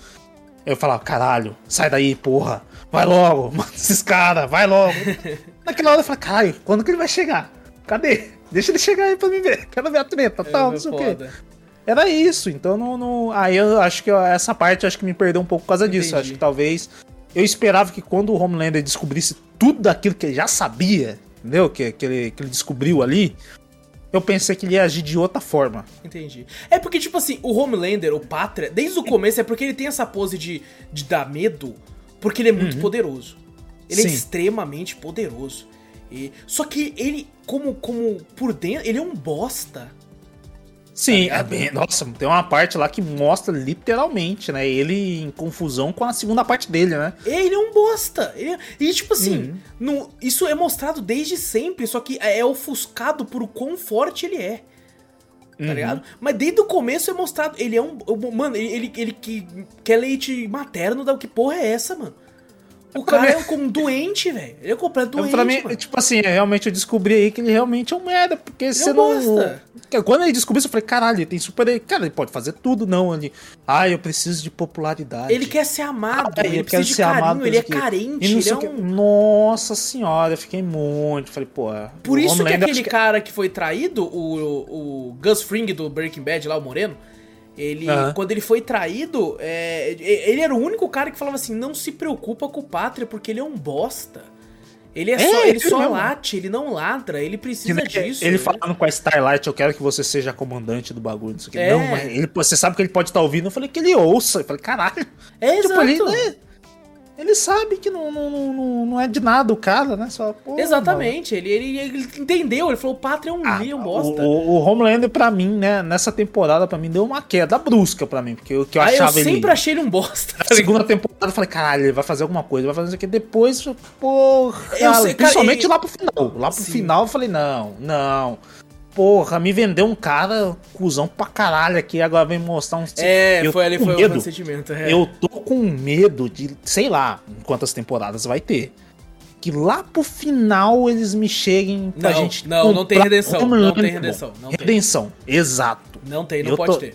eu falava, caralho, sai daí, porra. Vai logo, mata esses caras, vai logo. Naquela hora eu falei, caralho, quando que ele vai chegar? Cadê? Deixa ele chegar aí pra mim ver. Quero ver a treta, tal, não sei o quê. É. Era isso, então não, não- Aí eu acho que essa parte acho que me perdeu um pouco por causa disso. Entendi. Acho que talvez. Eu esperava que quando o Homelander descobrisse tudo daquilo que ele já sabia, entendeu? Que, que, ele, que ele descobriu ali, eu pensei que ele ia agir de outra forma. Entendi. É porque, tipo assim, o Homelander, o Pátria, desde o começo é porque ele tem essa pose de, de dar medo, porque ele é muito poderoso. Ele é Uhum. Sim. extremamente poderoso. E, só que ele, como, como por dentro, ele é um bosta. Sim, é bem. Nossa, tem uma parte lá que mostra literalmente, né? Ele em confusão com a segunda parte dele, né? Ele é um bosta. Ele é- E, tipo assim, Uhum. no- isso é mostrado desde sempre, só que é ofuscado por o quão forte ele é. Tá Uhum. ligado? Mas desde o começo é mostrado. Ele é um. um- Mano, ele, ele, ele que quer leite materno, da que porra é essa, mano? O cara é como um doente, velho. Ele é completo doente. pra mim, mano. tipo assim, realmente eu descobri aí que ele realmente é um merda, porque você é um não. bosta. Quando ele descobriu isso, eu falei, caralho, ele tem super. Cara, ele pode fazer tudo, não. Ele. Ah, eu preciso de popularidade. Ele quer ser amado, Ah, ele eu precisa de ser carinho, amado, ele é quê. carente, ele é um. Nossa senhora, eu fiquei muito. Falei, pô. Por isso que aquele acho cara que foi traído, o, o Gus Fring do Breaking Bad lá, o Moreno, ele, quando ele foi traído, é, ele era o único cara que falava assim, não se preocupa com o Pátria, porque ele é um bosta. Ele é, É, só, ele ele só mesmo. late, ele não ladra, ele precisa disso. Ele né? falando com a Starlight, eu quero que você seja comandante do bagulho, não sei o que. É. Não, mas ele, você sabe que ele pode estar ouvindo. Eu falei que ele ouça. Eu falei, caralho. É, Tipo, exato. ele, né? Ele sabe que não, não, não, não é de nada o cara, né? Só, Exatamente, ele, ele, ele entendeu, ele falou, o Pátria é um Ah, um bosta. o, o Homelander, pra mim, né, nessa temporada, pra mim, deu uma queda brusca pra mim. Porque o que eu eu achava ele. sempre achei ele um bosta. Na segunda temporada eu falei, caralho, ele vai fazer alguma coisa, vai fazer isso aqui. Depois, porra. Eu sei, cara, principalmente lá pro final. Lá pro Sim. final eu falei, não, não. Porra, me vendeu um cara cuzão pra caralho aqui, agora vem mostrar um. É, Eu foi ali, foi medo. o sentimento. É. Eu tô com medo de, sei lá, quantas temporadas vai ter. Que lá pro final eles me cheguem pra Não, gente. não, não tem redenção, não tem redenção, não tem. redenção, exato. Não tem, não Eu pode tô- ter.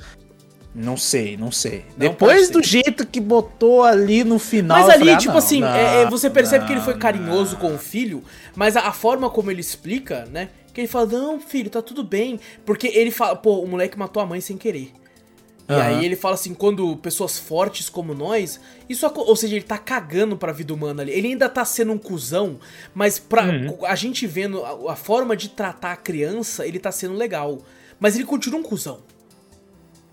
Não sei, não sei. Não Depois do jeito que botou ali no final. Mas ali, falei, ah, tipo não, assim, não, é- é, você percebe que ele foi não, carinhoso não. com o filho, mas a, a forma como ele explica, né? Que ele fala, não, filho, tá tudo bem. Porque ele fala, pô, o moleque matou a mãe sem querer. E aí ele fala assim, quando pessoas fortes como nós, isso, ou seja, ele tá cagando pra vida humana ali. Ele ainda tá sendo um cuzão, mas pra Uhum. a gente vendo a, a forma de tratar a criança, ele tá sendo legal. Mas ele continua um cuzão.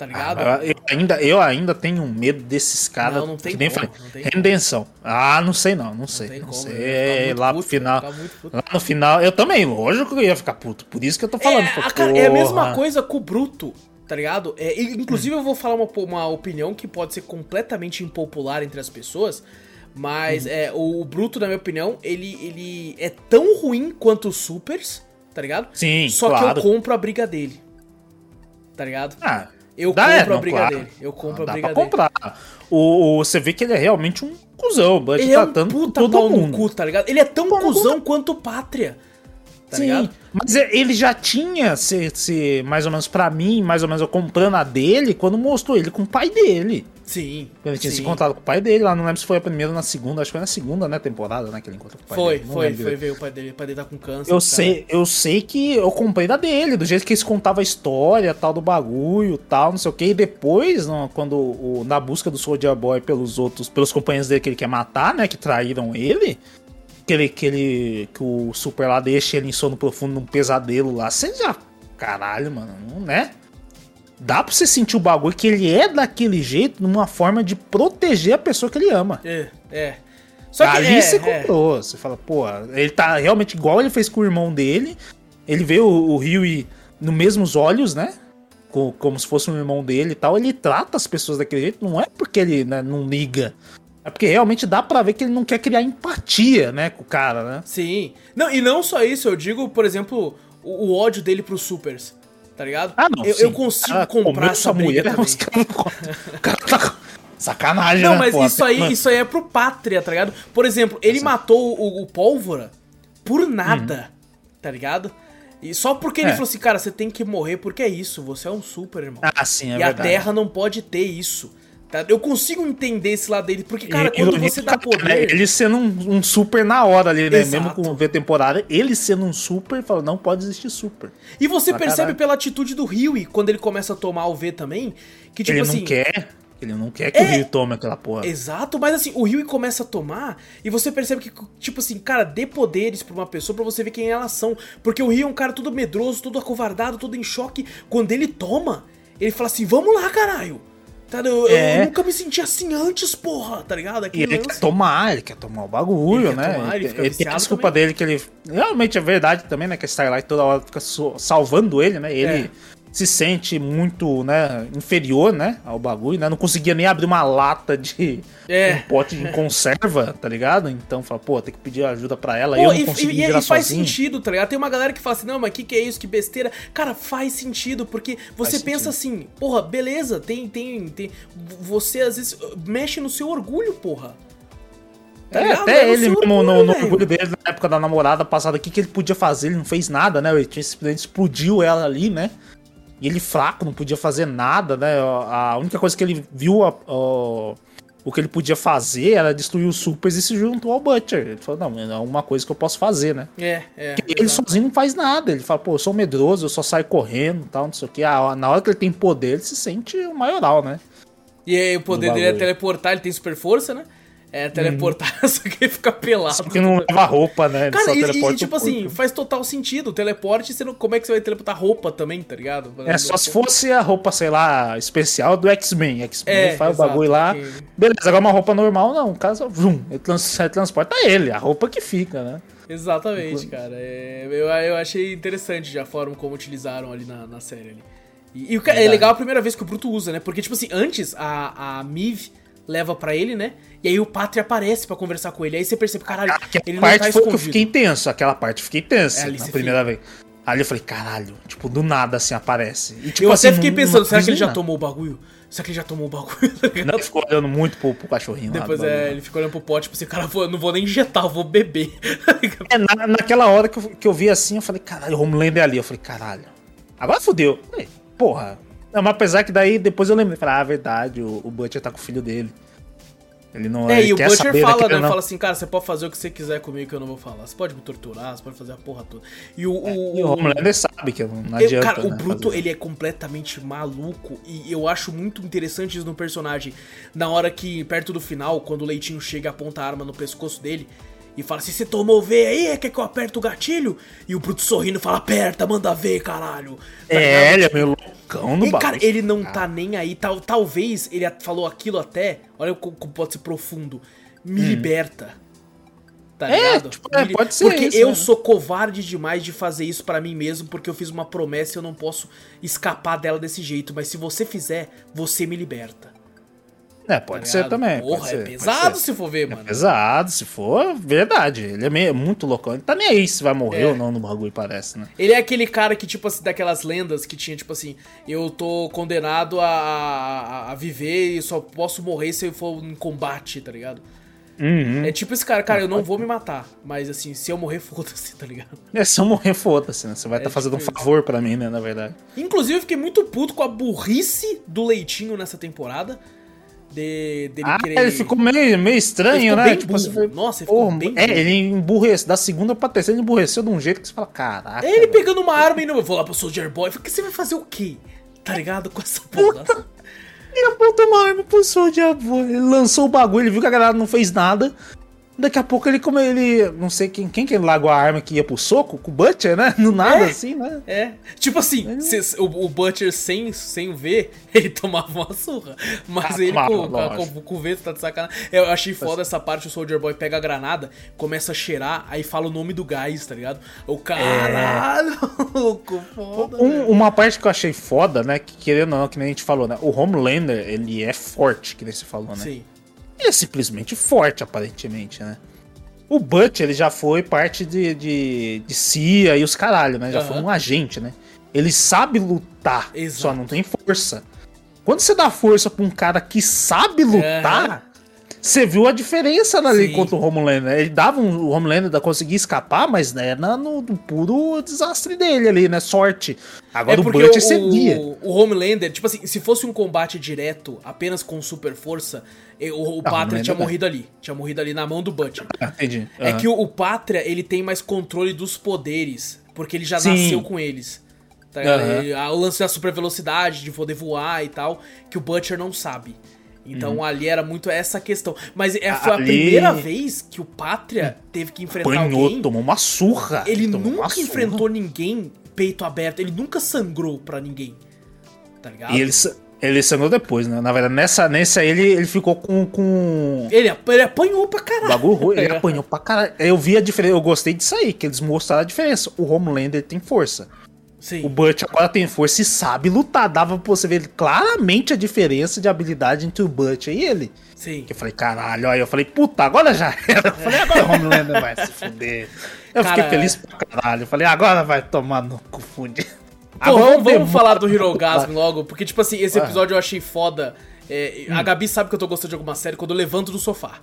Tá ligado? Ah, eu, ainda, eu ainda tenho medo desses caras. Não, não tem que nem como, falei. não Redenção. Ah, não sei não, não sei. Não, como, ia sei. ficar muito Lá puto, pro final. Lá no final, eu também, lógico que eu ia ficar puto. Por isso que eu tô falando. É, a cara, é a mesma coisa com o Bruto, tá ligado? É, inclusive eu vou falar uma, uma opinião que pode ser completamente impopular entre as pessoas, mas Uhum. é, o, o Bruto, na minha opinião, ele, ele é tão ruim quanto os Supers, tá ligado? Sim, Só claro. que eu compro a briga dele. Tá ligado? Ah, Eu dá, compro é, a não, briga claro. dele. Eu compro Dá a briga pra dele. comprar. O, o- você vê que ele é realmente um cuzão. O Bud Ele é um puta todo pau no mundo. cu, tá ligado? Ele é tão Pau no cu. cuzão quanto o Pátria. Tá Sim, ligado? mas é- ele já tinha, se, se, mais ou menos pra mim, mais ou menos eu comprando a dele, quando mostrou ele com o pai dele. Sim. Ele tinha se sim. encontrado com o pai dele lá, não lembro se foi a primeira ou na segunda, acho que foi na segunda, né, temporada, né, que ele encontrou com o pai Foi, dele. não foi, foi direito. ver o pai dele. O pai dele tá com câncer. Eu cara. sei, eu sei que eu comprei da dele, do jeito que eles contavam a história, tal do bagulho, tal, não sei o que. E depois, no- quando o, na busca do Soldier Boy pelos outros, pelos companheiros dele que ele quer matar, né, que traíram ele, que ele, que ele, que o Super lá deixa ele em sono profundo num pesadelo lá. Você já, caralho, mano, né? Dá pra você sentir o bagulho que ele é daquele jeito, numa forma de proteger a pessoa que ele ama. É, é. Só que Ali é, você é. comprou. Você fala, pô, ele tá realmente igual ele fez com o irmão dele. Ele vê o, o Rio nos mesmos olhos, né? Co- Como se fosse um irmão dele e tal. Ele trata as pessoas daquele jeito. Não é porque ele né, não liga. É porque realmente dá pra ver que ele não quer criar empatia, né, com o cara, né? Sim. Não, e não só isso, eu digo, por exemplo, o, o ódio dele pros supers. Tá ligado? Ah, não. Eu, eu consigo Cara, comprar essa mulher, também. os caras não. O cara tá. Sacanagem, Não, né? mas pô? isso aí, isso aí é pro pátria, tá ligado? Por exemplo, ele matou o, o Pólvora por nada, tá ligado? E só porque ele É. falou assim, cara, você tem que morrer porque é isso, você é um super, irmão. Ah, sim, é e verdade. a Terra não pode ter isso. Tá? Eu consigo entender esse lado dele, porque, cara, quando ironia você dá cara, né? poder. Ele sendo um, um super na hora ali, né? Exato. Mesmo com o V temporada, ele sendo um super, fala, não pode existir super. E você Pra percebe caralho. pela atitude do Huey, quando ele começa a tomar o V também, que tipo ele assim. não quer. Ele não quer que É. o Rio tome aquela porra. Exato, mas assim, o Huey começa a tomar e você percebe que, tipo assim, cara, dê poderes pra uma pessoa pra você ver quem elas são. Porque o Huey é um cara todo medroso, todo acovardado, todo em choque. Quando ele toma, ele fala assim: vamos lá, caralho. Tá, eu, eu É. nunca me senti assim antes, porra, tá ligado? E Aquele ele lance. quer tomar, ele quer tomar o bagulho, Ele quer né? tomar, ele fica tem a desculpa também. dele que ele. Realmente é verdade também, né? Que a Starlight toda hora fica salvando ele, né? Ele É. se sente muito, né? Inferior, né? Ao bagulho, né? Não conseguia nem abrir uma lata de. É. Um pote de conserva, tá ligado? Então fala, pô, tem que pedir ajuda pra ela. Pô, eu não consegui e- e virar faz sozinho. sentido, tá ligado? Tem uma galera que fala assim, não, mas que que é isso, que besteira. Cara, faz sentido, porque você Faz pensa assim, porra, beleza, tem, tem, tem. Você às vezes mexe no seu orgulho, porra. Tá É, ligado? até ele mesmo, no, orgulho, no orgulho dele, na época da namorada passada, o que, que ele podia fazer? Ele não fez nada, né? Ele simplesmente explodiu ela ali, né? E ele fraco, não podia fazer nada, né? A única coisa que ele viu, a- o- o que ele podia fazer era destruir os supers e se juntou ao Butcher. Ele falou, não, é uma coisa que eu posso fazer, né? É, é. Porque ele exato. sozinho não faz nada. Ele fala, pô, eu sou medroso, eu só saio correndo tal, não sei o que. Ah, na hora que ele tem poder, ele se sente o maioral, né? E aí o poder dele é teleportar, ele tem super força, né? É, teleportar, só que ele fica pelado. Só que não leva roupa, né? Ele Cara, só e, e, tipo assim, faz total sentido. Teleporte, você não, como é que você vai teleportar roupa também, tá ligado? É só se fosse a roupa, sei lá, especial do X-Men. X-Men É, faz exato, o bagulho lá. Beleza, agora uma roupa normal, não. Caso, vum, ele trans- transporta ele, a roupa que fica, né? Exatamente, cara. É, eu, eu achei interessante já a forma como utilizaram ali na, na série ali. E, e é legal a primeira vez que o Bruto usa, né? Porque, tipo assim, antes a, a Miv leva pra ele, né? E aí o Pátria aparece pra conversar com ele. Aí você percebe, caralho, Aquela ele não parte tá foi que eu fiquei tenso, aquela parte eu fiquei tenso É, na primeira vez. Ali eu falei, caralho, tipo, do nada assim aparece. E, tipo, Eu assim, até fiquei não- pensando, não será que ele já tomou o bagulho? Será que ele já tomou o bagulho? Tá nada. Ele ficou olhando muito pro, pro cachorrinho Depois lá. do é, ele ficou olhando pro pote, tipo assim, cara, eu não vou nem injetar, eu vou beber. É, na- naquela hora que eu, que eu vi assim, eu falei, caralho, o Homelander é ali. Eu falei, caralho. Agora fodeu. Porra. Não, mas apesar que daí depois eu lembrei, falei, ah, verdade, o, o Butcher tá com o filho dele. Ele não É, e o quer Butcher fala, né? não. Fala assim, cara, você pode fazer o que você quiser comigo que eu não vou falar. Você pode me torturar, você pode fazer a porra toda. E o. o, E o o- Homelander sabe que não eu- adianta, cara, o né, Bruto, fazer. ele é completamente maluco e eu acho muito interessante isso no personagem. Na hora que, perto do final, quando o Leitinho chega e aponta a arma no pescoço dele e fala assim: Você tomou V aí? Quer que eu aperte o gatilho? E o Bruto sorrindo fala: Aperta, manda ver, caralho. Tá? É, ele é meio loucão no E, cara, ele não tá nem aí. Tal, talvez ele falou aquilo até. Olha como como pode ser profundo. Me liberta. Tá Hum. É, ligado? tipo, é, Me pode ser Porque isso, eu né? sou covarde demais de fazer isso pra mim mesmo, porque eu fiz uma promessa e eu não posso escapar dela desse jeito. Mas se você fizer, você me liberta. É, tá pode ser ligado? também. Porra, é ser, pesado ser. se for ver, É mano. pesado, se for, verdade. Ele é meio, muito loucão. Ele tá nem aí se vai morrer É. ou não no bagulho, parece, né? Ele é aquele cara que, tipo assim, daquelas lendas que tinha, tipo assim, eu tô condenado a, a, a viver e só posso morrer se eu for em combate, tá ligado? Uhum. É tipo esse cara, cara, eu não vou me matar, mas assim, se eu morrer, foda-se, tá ligado? É, se eu morrer, foda-se, né? Você vai estar É fazendo um tipo isso. favor pra mim, né, na verdade. Inclusive, eu fiquei muito puto com a burrice do Leitinho nessa temporada. De, dele Ah, querer. ele ficou meio, meio estranho, né? tipo, você Nossa, ele ficou Porra, bem É, ele emburreceu. Da segunda pra terceira, ele emburreceu de um jeito que você fala, caraca. Ele velho. pegando uma arma e não. Eu vou lá pro Soldier Boy. Eu falei, que você vai fazer o quê? Tá ligado? Com essa porra. Ele apontou uma arma pro Soldier Boy. Ele lançou o bagulho, ele viu que a galera não fez nada. Daqui a pouco ele, como ele. Não sei quem, quem que ele largou a arma que ia pro soco? Com o Butcher, né? No nada, É. assim, né? É. Tipo assim, se- o, o Butcher sem, sem ver, ele tomava uma surra. Mas Ah, ele tomava, com, com, com, com o vento tá de sacanagem. Eu achei foda essa parte, o Soldier Boy pega a granada, começa a cheirar, aí fala o nome do gás, tá ligado? O caralho, louco, foda. Um- uma parte que eu achei foda, né? Que querendo ou não, que nem a gente falou, né? O Homelander, ele é forte, que nem você falou, né? Sim. Ele é simplesmente forte, aparentemente, né? O Butch, ele já foi parte de, de, de CIA e os caralho, né? Já Aham. foi um agente, né? Ele sabe lutar, Exato. só não tem força. Quando você dá força pra um cara que sabe lutar, você viu a diferença ali Sim. contra o Homelander. Ele dava um, o Homelander da conseguir escapar, mas né, na- no, no puro desastre dele ali, né? Sorte. Agora É Butch o, cedia. o, o Homelander, tipo assim, se fosse um combate direto, apenas com super força, o, o Pátria Homelander tinha morrido ali. Tinha morrido ali na mão do Butcher. Ah, entendi. É Aham. que o, o Pátria, ele tem mais controle dos poderes, porque ele já Sim. nasceu com eles. Tá. Ele- a- o lance da super velocidade, de poder voar e tal, que o Butcher não sabe. Então ali era muito essa questão. Mas é, foi a Uhum. Ali- primeira vez que o Pátria teve que enfrentar Apanhou, alguém. tomou uma surra. Ele nunca surra. enfrentou ninguém peito aberto, ele nunca sangrou pra ninguém. Tá ligado? E ele, ele sangrou depois, né? Na verdade, nessa, nessa aí ele, ele ficou com. com... Ele, ele apanhou pra caralho. Bagulho ruim, ele É. apanhou pra caralho. Eu vi a diferença, eu gostei disso aí, que eles mostraram a diferença. O Homelander tem força. Sim. O Butch agora tem força e sabe lutar. Dava pra você ver claramente a diferença de habilidade entre o Butch e ele. Sim. Que eu falei, caralho, aí eu falei, puta, agora já era. Eu falei, agora o Homelander vai se fuder. Eu Cara, fiquei feliz pra caralho. Eu falei, agora vai tomar no cu fude. Pô, vamos, vamos falar do Hirogasm logo, porque, tipo assim, esse episódio eu achei foda. É, Hum. A Gabi sabe que eu tô gostando de alguma série quando eu levanto do sofá.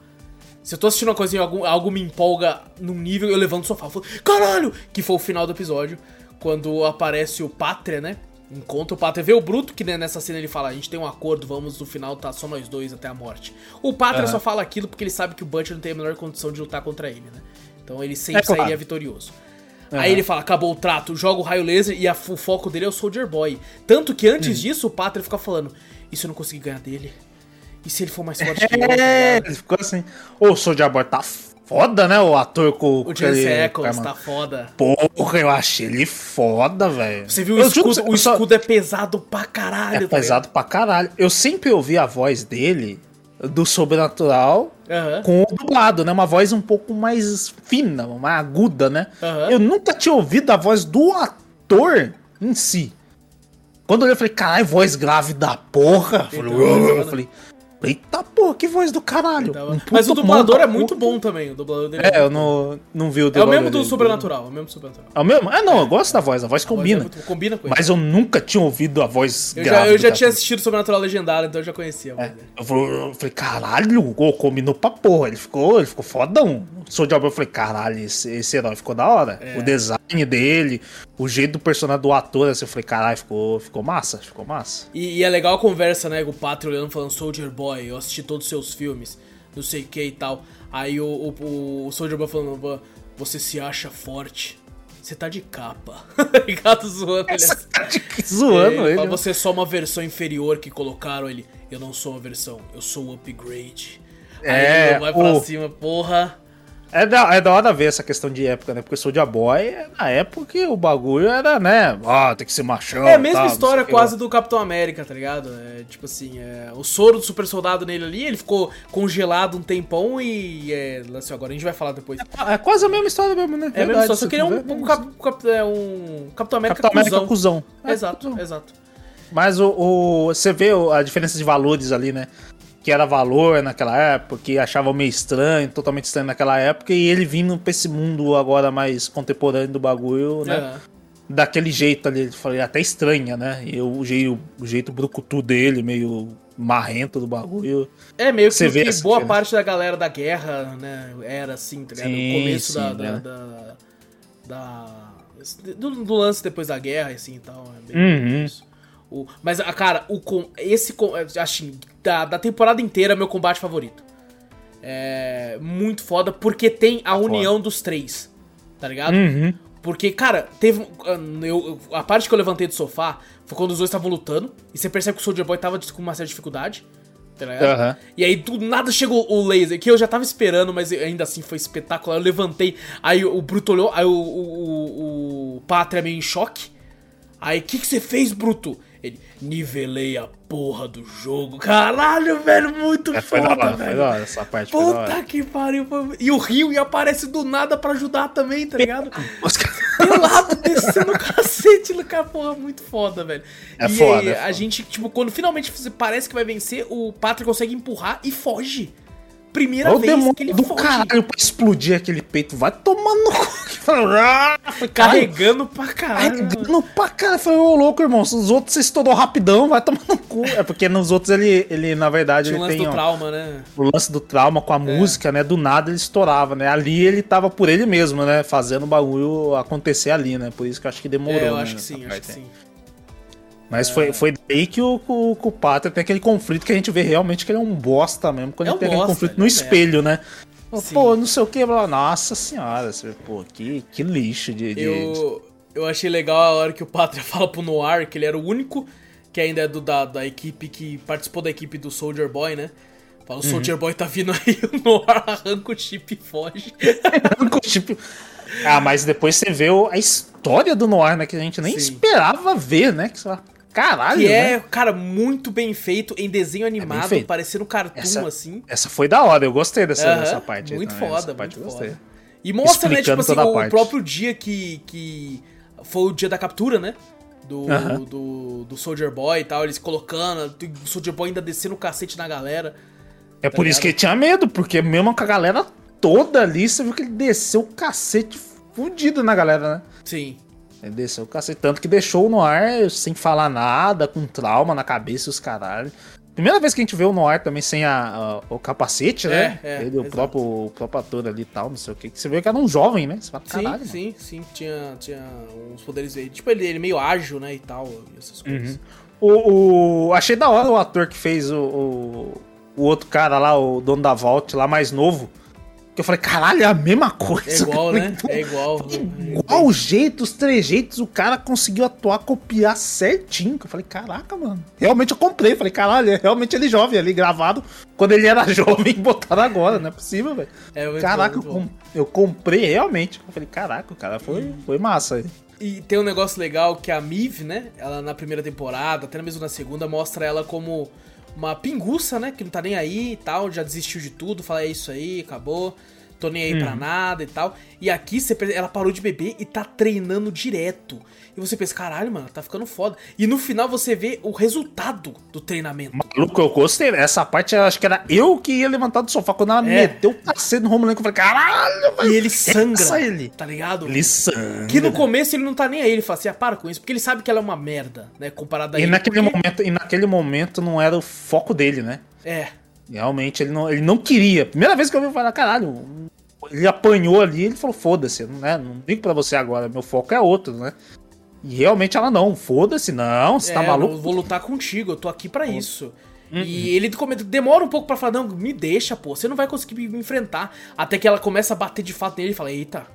Se eu tô assistindo uma coisinha, algo, algo me empolga num nível, eu levanto do sofá. Eu falo, caralho! Que foi o final do episódio, quando aparece o Pátria, né? Encontra o Pátria, vê o Bruto, que né, nessa cena ele fala, a gente tem um acordo, vamos no final tá só nós dois até a morte. O Pátria Aham. só fala aquilo porque ele sabe que o Butcher não tem a menor condição de lutar contra ele, né? Então ele sempre É claro. sairia vitorioso. Aham. Aí ele fala, acabou o trato, joga o raio laser e a- o foco dele é o Soldier Boy. Tanto que Hum. antes disso, o Pátria fica falando, e se eu não conseguir ganhar dele? E se ele for mais forte que eu? É, ele ficou assim. Ô, o Soulja Boy tá foda, né? O ator com O aquele- Ackles cara, tá foda. Porra, eu achei ele foda, velho. Você viu o Eu juro escudo? O eu só- escudo é pesado pra caralho, É tá pesado pra caralho. Eu sempre ouvi a voz dele do sobrenatural? Aham. com o dublado, né? Uma voz um pouco mais fina, mais aguda, né? Aham. Eu nunca tinha ouvido a voz do ator em si. Quando eu olhei, eu falei, caralho, voz grave da porra. Eu falei, Então, "Uau", mano. eu falei, eita porra, que voz do caralho. Um Mas o dublador é muito bom também. O dublador dele É, eu muito bom. não, não vi o É o dublador mesmo do dele. Sobrenatural. É o mesmo do Sobrenatural. É o mesmo? É, não, eu gosto da voz, a voz A voz combina. é muito- combina com ele. Mas eu nunca tinha ouvido a voz Eu grave. já, eu já tinha assistido Sobrenatural Legendário, então eu já conhecia a voz dele. Eu falei, eu falei, caralho, o combinou pra porra. Ele ficou, ele ficou fodão. Sou de eu falei, caralho, esse, esse herói ficou da hora. É. O design dele, o jeito do personagem do ator, assim, eu falei, caralho, ficou, ficou massa, ficou massa. E, e é legal a conversa, né? Com o Patri olhando falando Soldier Boy, eu assisti todos os seus filmes, não sei o que e tal. Aí o, o, o Soldier Boy falando, "Vo- você se acha forte. Você tá de capa. Tá ligado? Zoando ele assim. Zoando É, ele. fala, Você é só uma versão inferior que colocaram ele. Eu não sou uma versão, eu sou o upgrade. É, Aí ele vai pra o- cima, porra. É da, é da hora ver essa questão de época, né? Porque o Soulja Boy, é na época que o bagulho era, né? Ah, tem que ser machão. É a mesma tal, história quase do Capitão América, tá ligado? É, tipo assim, é, o soro do super soldado nele ali, ele ficou congelado um tempão e. É, assim, agora a gente vai falar depois. lá. É quase a mesma história mesmo, né? É a mesma história, só que ele é um, um, cap- cap- é um Capitão América Capitão América cuzão. cuzão. É, Exato, cuzão. exato. Mas o, o- você vê a diferença de valores ali, né? Que era valor naquela época, que achava meio estranho, totalmente estranho naquela época, e ele vindo pra esse mundo agora mais contemporâneo do bagulho, né? É. Daquele jeito ali, eu falei, até estranha, né? E o, jeito, o jeito brucutu dele, meio marrento do bagulho. É, meio que, que boa parte da galera da guerra, né, era assim, tá ligado? Sim, No começo da, sim, da, né? da, da- do, do lance depois da guerra, assim, e tal. É Uhum. isso. O, mas, a cara, o, com- esse, com- assim, da, da temporada inteira, meu combate favorito. É muito foda, porque tem a união dos três, tá ligado? Uhum. Porque, cara, teve. um- Eu, a parte que eu levantei do sofá foi quando os dois estavam lutando. E você percebe que o Soldier Boy tava com uma certa dificuldade. Tá ligado? Aham. E aí do nada chegou o laser, que eu já tava esperando, mas ainda assim foi espetacular. Eu levantei, aí o Bruto olhou, aí o, o, o, o Pátria meio em choque. Aí, o que, que você fez, Bruto? Ele, nivelei a porra do jogo. Caralho, velho, muito É, foda, hora, velho. hora, essa parte. Puta que pariu. foi- E o Rio e aparece do nada pra ajudar também, tá ligado? Os pelado, descendo o cacete no cara, porra, muito foda, velho. É e foda, aí, é a foda. gente, tipo, quando finalmente parece que vai vencer, o Patrick consegue empurrar e foge. Primeira Olha o vez demônio que ele do foge. caralho pra explodir aquele peito. Vai tomando no cu. Caralho. Carregando pra caralho. né? Carregando pra caralho. Falei, ô louco, irmão. Se os outros você estourou rapidão, vai tomar no cu. É porque nos outros ele, ele na verdade, Tinha o ele lance tem do ó, trauma, né? o lance do trauma com a música, né? Do nada ele estourava, né? Ali ele tava por ele mesmo, né? Fazendo o bagulho acontecer ali, né? Por isso que eu acho que demorou. É, eu né, acho que nessa sim, acho que sim. Mas foi, foi daí que o, o, o Pátria tem aquele conflito que a gente vê realmente que ele é um bosta mesmo. Quando É ele um tem aquele bosta, conflito ele no é espelho, né? Sim. Pô, não sei o que, nossa senhora, você pô, que, que lixo de. de- Eu, eu achei legal a hora que o Pátria fala pro Noir que ele era o único que ainda é do, da, da equipe que participou da equipe do Soldier Boy, né? Fala, o Uhum. Soldier Boy tá vindo aí, o Noir arranca o chip e foge. tipo... Ah, mas depois você vê o- a história do Noir, né? Que a gente nem Sim. esperava ver, né? Que você fala, caralho, Que né? é, cara, muito bem feito em desenho animado, feito. parecendo cartoon, Essa- assim. Essa foi da hora, eu gostei dessa, Aham, dessa parte. aí Muito também, foda, essa parte muito eu gostei. foda. E mostra, né, tipo Explicando assim, toda a o parte. próprio dia que, que foi o dia da captura, né? Do, Aham. do, do Soldier Boy e tal, eles colocando, o Soldier Boy ainda descendo o cacete na galera. É por Tá isso ligado? que ele tinha medo, porque mesmo com a galera toda ali, você viu que ele desceu o cacete fudido na galera, né? Sim. Ele desceu o cacete, tanto que deixou o Noir sem falar nada, com trauma na cabeça e os caralho. Primeira vez que a gente vê o Noir também sem a, a- o capacete, né? É, é, ele, o próprio, o próprio ator ali e tal, não sei o que. Você vê que era um jovem, né? Você fala, Sim, caralho. mano. sim, sim. Tinha, tinha uns poderes aí. Tipo, ele, ele meio ágil, né? E tal, essas coisas. O, o- achei da hora o ator que fez o, o, o outro cara lá, o dono da Vault lá mais novo. Que eu falei, caralho, é a mesma coisa. É igual, né? É igual. Igual o jeito, os trejeitos, o cara conseguiu atuar, copiar certinho. Que eu falei, caraca, mano. Realmente eu comprei. Falei, caralho, é realmente ele jovem ali, gravado quando ele era jovem e botaram agora. Não é possível, velho. É, caraca, bom, eu, com, eu, comprei realmente. Eu falei, caraca, o cara foi, foi massa aí. E tem um negócio legal que a Miv, né? Ela na primeira temporada, até mesmo na segunda, mostra ela como uma pinguça, né? Que não tá nem aí e tal, já desistiu de tudo, fala, é isso aí, acabou, tô nem aí hum. pra nada e tal. E aqui você, ela parou de beber e tá treinando direto. E você pensa, caralho, mano, tá ficando foda. E no final você vê o resultado do treinamento. Maluco, eu gostei. Essa parte eu acho que era eu que ia levantar do sofá. Quando ela é. meteu o cacete no Romulo, eu falei, caralho, E ele sangra, ele. tá ligado? Ele sangra. Que no começo ele não tá nem aí. Ele fala assim, ah, para com isso. Porque ele sabe que ela é uma merda, né? Comparado a e ele. Naquele porque... momento, e naquele momento não era o foco dele, né? É. Realmente ele não, ele não queria. Primeira vez que eu vi falar, caralho, ele apanhou ali, ele falou, foda-se, né? Não digo pra você agora, meu foco é outro, né? E realmente ela não, foda-se, não, você tá é, tá maluco? Eu vou lutar contigo, eu tô aqui para isso. Uhum. E ele demora um pouco para falar, não, me deixa, pô, você não vai conseguir me enfrentar. Até que ela começa a bater de fato nele e fala, eita,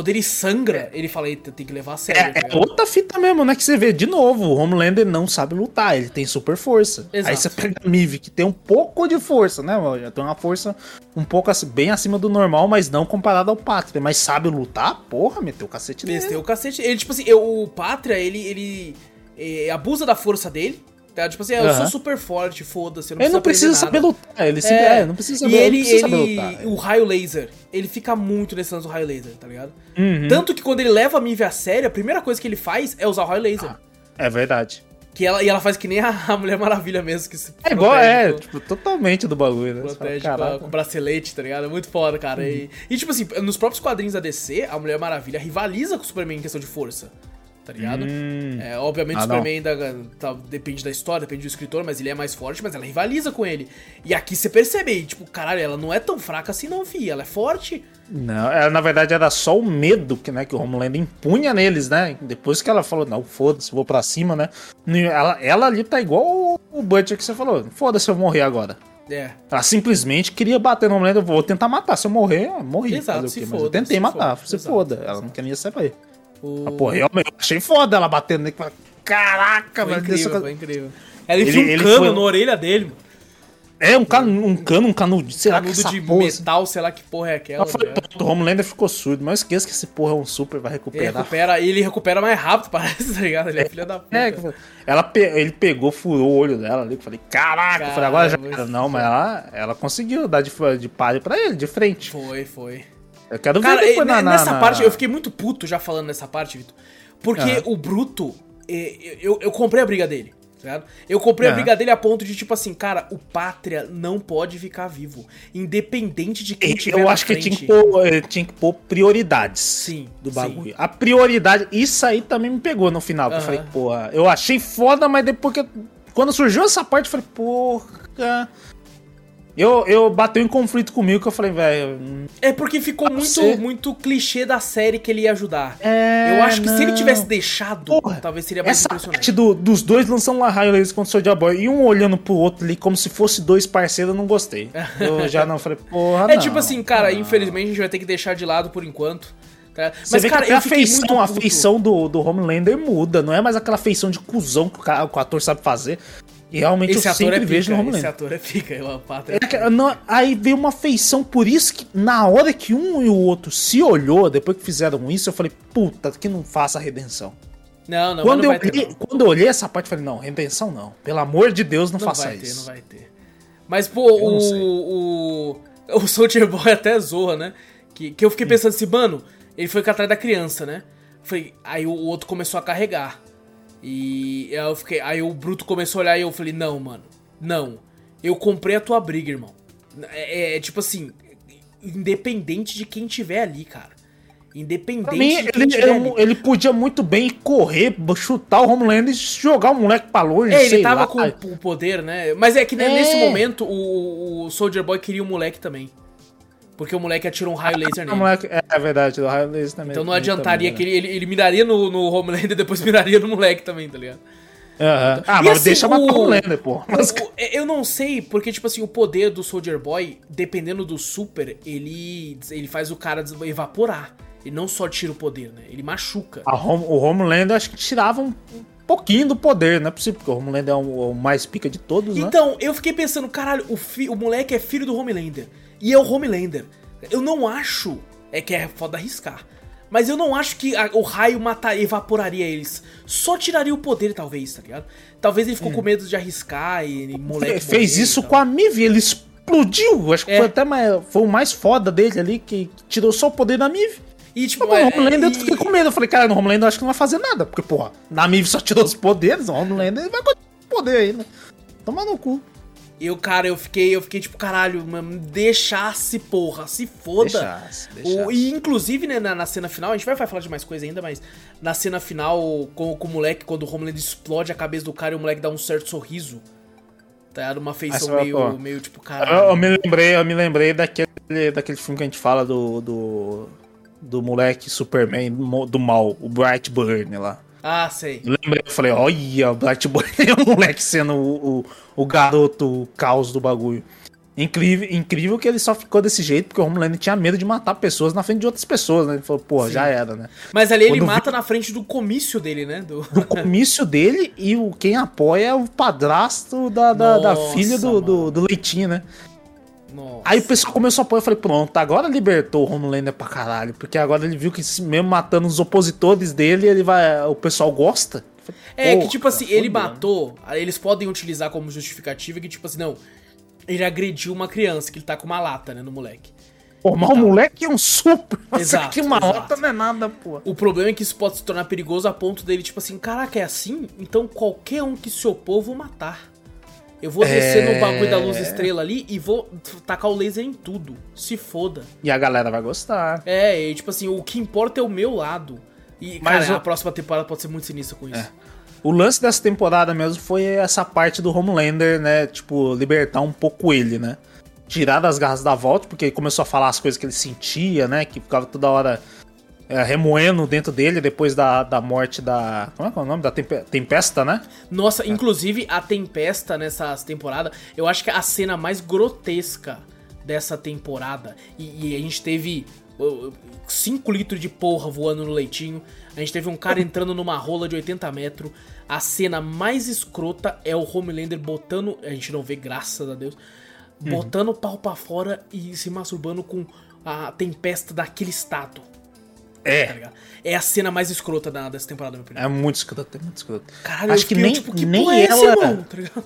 quando ele sangra, ele fala, eita, tem que levar a sério. É, é outra fita mesmo, né? Que você vê, de novo, o Homelander não sabe lutar, ele tem super força. Exato. Aí você pega a Mive, que tem um pouco de força, né? Já tem uma força um pouco assim, bem acima do normal, mas não comparado ao Pátria. Mas sabe lutar? Porra, meteu o cacete nele. Meteu o cacete. Ele, tipo assim, eu, o Pátria, ele, ele é, abusa da força dele, Tá? Tipo assim, ah, eu sou super forte, foda-se. Ele não precisa saber lutar. Ele sempre, é, é, não precisa saber, e ele, ele, saber lutar. O raio laser, ele fica muito nesse lance do raio laser, tá ligado? Uhum. Tanto que quando ele leva a Mive a sério, a primeira coisa que ele faz é usar o raio laser. Ah, é verdade. Que ela, e ela faz que nem a, a Mulher Maravilha mesmo, que se É igual, é, com, tipo, totalmente do bagulho, né? Protege fala, com, com bracelete, tá ligado? É muito foda, cara. Uhum. E, e, tipo assim, nos próprios quadrinhos da DC, a Mulher Maravilha rivaliza com o Superman em questão de força tá ligado? Hum. É, obviamente ah, o Superman ainda tá, depende da história, depende do escritor, mas ele é mais forte, mas ela rivaliza com ele. E aqui você percebe, tipo, caralho, ela não é tão fraca assim não, fi, ela é forte. Não, ela, na verdade era só o medo que, né, que o Homelander impunha neles, né? Depois que ela falou, não, foda-se, vou pra cima, né? Ela, ela ali tá igual o Butcher que você falou, foda-se eu morrer agora. É. Ela simplesmente queria bater no Homelander, vou tentar matar, se eu morrer, eu morri. Exato, se foda, eu tentei se matar, foda, se foda. Ela não queria saber. O... Ah, porra, eu achei foda ela batendo nele. Caraca, foi velho. Incrível, foi incrível. Ela enfia um cano foi... na orelha dele, mano. É, um cano, um cano, um canudo, sei canudo lá que de porra, metal, sei lá que porra é aquela. Falei, o Homelander ficou surdo, mas esqueça que esse porra é um super, vai recuperar. Ele recupera, ele recupera mais rápido, parece, tá ligado? Ele é, é filha da puta. É, ela, ele pegou, furou o olho dela ali, eu falei, caraca, eu falei, agora já era. Não, mas ela, ela conseguiu dar de, de pare pra ele, de frente. Foi, foi. Eu quero Cara, ver depois na, nessa na, parte, eu fiquei muito puto já falando nessa parte, Vitor. Porque o Bruto, eu, eu comprei a briga dele. Certo? Eu comprei a briga dele a ponto de, tipo assim, cara, o Pátria não pode ficar vivo. Independente de quem tiver Eu acho que tinha que, pôr, tinha que pôr prioridades sim, do bagulho. Sim. A prioridade, isso aí também me pegou no final. Eu falei, porra, eu achei foda, mas depois que. Quando surgiu essa parte, eu falei, porra. Eu, eu bateu em conflito comigo que eu falei, velho. É porque ficou muito, muito clichê da série que ele ia ajudar. É, eu acho que não. se ele tivesse deixado, Porra, talvez seria mais essa impressionante. Parte do, dos dois lançando lá raio laser contra o Soldier Boy e um olhando pro outro ali como se fosse dois parceiros, eu não gostei. Eu já não falei, porra. É não, tipo assim, cara, não. infelizmente a gente vai ter que deixar de lado por enquanto. Tá? Mas, cara, que a feição, a feição do, do Homelander muda, não é mais aquela feição de cuzão que o, cara, que o ator sabe fazer. E realmente esse eu sempre é vejo no Homelander. Esse ator é pica, é uma é, não, Aí veio uma feição, por isso que na hora que um e o outro se olhou, depois que fizeram isso, eu falei, puta, que não faça a redenção. Não, não, quando não eu olhei, Quando eu olhei essa parte, eu falei, não, redenção não. Pelo amor de Deus, não, não faça vai isso. Ter, não vai ter. Mas, pô, o, o. O Soldier Boy até zoa, né? Que, que eu fiquei pensando assim, mano, ele foi atrás da criança, né? Foi, aí o outro começou a carregar. E eu fiquei. Aí o Bruto começou a olhar e eu falei, não, mano. Não. Eu comprei a tua briga, irmão. É, é, é tipo assim, independente de quem tiver ali, cara. Independente mim, de quem ele, tiver ele, ali. ele podia muito bem correr, chutar o Homelander e jogar o moleque pra longe. É, ele tava lá. com o poder, né? Mas é que é. nesse momento o, o Soldier Boy queria o moleque também. Porque o moleque atirou um raio laser nele. Moleque, é verdade, o raio laser também. Então não adiantaria também, que ele, ele, ele miraria no, no Homelander e depois miraria no moleque também, tá ligado? Aham. Ah, E mas assim, deixa matar o- o Homelander, pô. Mas, O- Eu não sei, porque, tipo assim, o poder do Soldier Boy, dependendo do super, ele, ele faz o cara evaporar. Ele não só tira o poder, né? Ele machuca. a Hom- o Homelander acho que tirava um, pouquinho do poder, não é possível, porque o Homelander é o, o mais pica de todos, né? Então, eu fiquei pensando, caralho, o, fi- o moleque é filho do Homelander. E é o Homelander. Eu não acho. É que é foda arriscar. Mas eu não acho que a- o raio mataria, evaporaria eles. Só tiraria o poder, talvez, tá ligado? Talvez ele ficou com medo de arriscar e, e moleque. Ele fez morrer isso com a Mive, ele explodiu. Acho que É. foi até mais, foi o mais foda dele ali, que tirou só o poder da Mive. E tipo, Pô, é, o Homelander eu e- fiquei com medo. Eu falei, cara, no Homelander eu acho que não vai fazer nada. Porque, porra, na Mive só tirou os poderes, o Homelander vai continuar com poder aí, né? Toma no cu. Eu, cara, eu fiquei, eu fiquei tipo, caralho, mano, deixasse, porra, se foda. Deixasse, O- deixasse. e inclusive, né, na, na cena final, a gente vai, vai falar de mais coisa ainda, mas na cena final, com, com o moleque, quando o Homelander explode a cabeça do cara e o moleque dá um certo sorriso. Tá ligado? Uma feição Essa- meio, meio tipo, Eu, caralho. eu me lembrei, eu me lembrei daquele, daquele filme que a gente fala do. do, do moleque Superman do mal, o Bright Burn lá. Ah, sei. Lembrei, eu falei, olha, o Bright é o moleque sendo o, o, o garoto o caos do bagulho. Incrível, incrível que ele só ficou desse jeito porque o Homelander tinha medo de matar pessoas na frente de outras pessoas, né? Ele falou, pô, já era, né? Mas ali ele Quando mata na frente do comício dele, né? Do... do comício dele e o, quem apoia é o padrasto da, da, da Nossa, filha do, do, do Leitinho, né? Nossa. Aí o pessoal começou a apoiar, eu falei, pronto, agora libertou o Homelander pra caralho, porque agora ele viu que mesmo matando os opositores dele, ele vai, o pessoal gosta. Falei, É, que "Porra, tipo assim, ele fodeu." matou, eles podem utilizar como justificativa que tipo assim, não, ele agrediu uma criança, que ele tá com uma lata, né, no moleque. Pô, mas o moleque é um super. Exato, que uma exato. lata não é nada, pô. O problema é que isso pode se tornar perigoso a ponto dele, tipo assim, caraca, é assim? Então qualquer um que se opor, vou matar. Eu vou descer É. no bagulho da luz estrela ali e vou tacar o laser em tudo. Se foda. E a galera vai gostar. É, e, tipo assim, o que importa é o meu lado. E, Mas cara, o- a próxima temporada pode ser muito sinistra com isso. O lance dessa temporada mesmo foi essa parte do Homelander, né? Tipo, libertar um pouco ele, né? Tirar das garras da volta, porque ele começou a falar as coisas que ele sentia, né? Que ficava toda hora é, remoendo dentro dele depois da, da morte da. Como é que é o nome? Da tempe- Tempesta, né? Nossa, inclusive a Tempesta nessa temporada, eu acho que é a cena mais grotesca dessa temporada. E, e a gente teve 5 litros de porra voando no leitinho. A gente teve um cara entrando numa rola de 80 metros. A cena mais escrota é o Homelander botando. A gente não vê, graças a Deus. Botando o pau pra fora e se masturbando com a tempesta daquele estado. Tá É. ligado? É a cena mais escrota da, dessa temporada, meu opinião. É muito escroto, é muito escroto. Caralho, Acho que nem, tipo, que nem é ela. irmão? Tá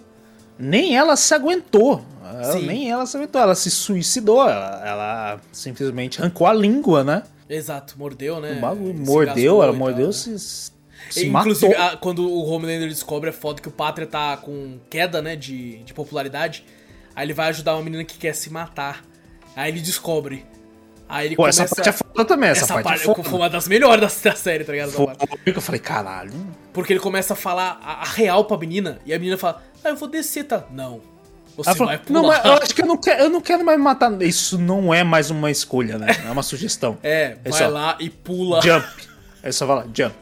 nem ela se aguentou. Ela- nem ela se aguentou. Ela se suicidou. Ela, ela simplesmente arrancou a língua, né? Exato, mordeu, né? O bagulho Se mordeu, ela mordeu, tal, se, se né? Inclusive, matou. a- quando o Homelander descobre, é foda que o Pátria tá com queda, né, de, de popularidade. Aí ele vai ajudar uma menina que quer se matar. Aí ele descobre. Aí ele Pô, começa... essa parte é foda também, essa, Essa parte, parte é foda. foi uma das melhores da, da série, tá ligado? Foi eu falei, caralho. Porque ele começa a falar a, a real pra menina. E a menina fala, ah, eu vou descer, tá? Não. Você Ela falou, vai pular. não, mas eu acho que eu não, quero, eu não quero mais matar. Isso não é mais uma escolha, né? É uma sugestão. É, É vai só, lá e pula. Jump. Aí só fala, jump.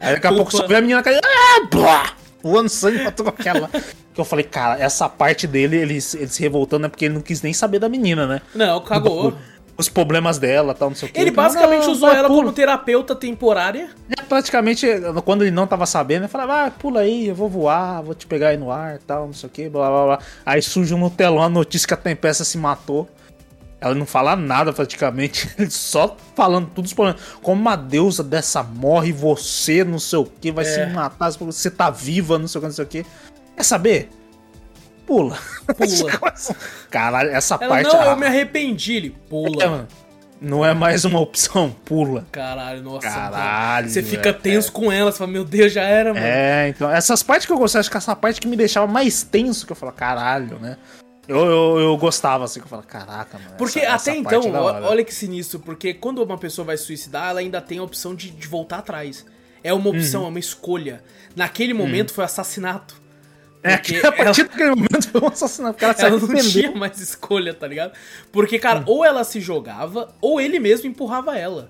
Aí daqui a pouco só vê a menina cair. Ah, blá! Voando sangue pra toda aquela. Que eu falei, cara, essa parte dele, ele, se- ele se revoltando é porque ele não quis nem saber da menina, né? Não, cagou. Os problemas dela tal, não sei o que. Ele falei, basicamente "Não, usou vai, ela pula." como terapeuta temporária. É, praticamente, quando ele não tava sabendo, ele falava, ah, pula aí, eu vou voar, vou te pegar aí no ar tal, não sei o que, blá blá blá. Aí surge no telão a notícia que a Tempesta se matou. Ela não fala nada praticamente, ele só falando todos os problemas. Como uma deusa dessa morre, você, não sei o que, vai É. se matar, você tá viva, não sei o que, não sei o que. Quer saber? Pula. Pula. Caralho, essa Ela, parte. não, ah, eu me arrependi. Ele pula. é, não é mais uma opção, pula. Caralho, nossa. Caralho, Você fica é, tenso com ela, você fala, meu Deus, já era, mano. É, então, essas partes que eu gostei, acho que essa parte que me deixava mais tenso, que eu falo, caralho, né? Eu, eu, eu gostava, assim, que eu falo, caraca, mano. Porque essa- até essa então, é olha que sinistro, porque quando uma pessoa vai se suicidar, ela ainda tem a opção de, de voltar atrás. É uma opção, Uhum. é uma escolha. Naquele momento foi assassinato. É, que a partir ela- daquele momento foi um assassinato. O cara Ela não arrependeu. tinha mais escolha, tá ligado? Porque, cara, Hum. ou ela se jogava, ou ele mesmo empurrava ela.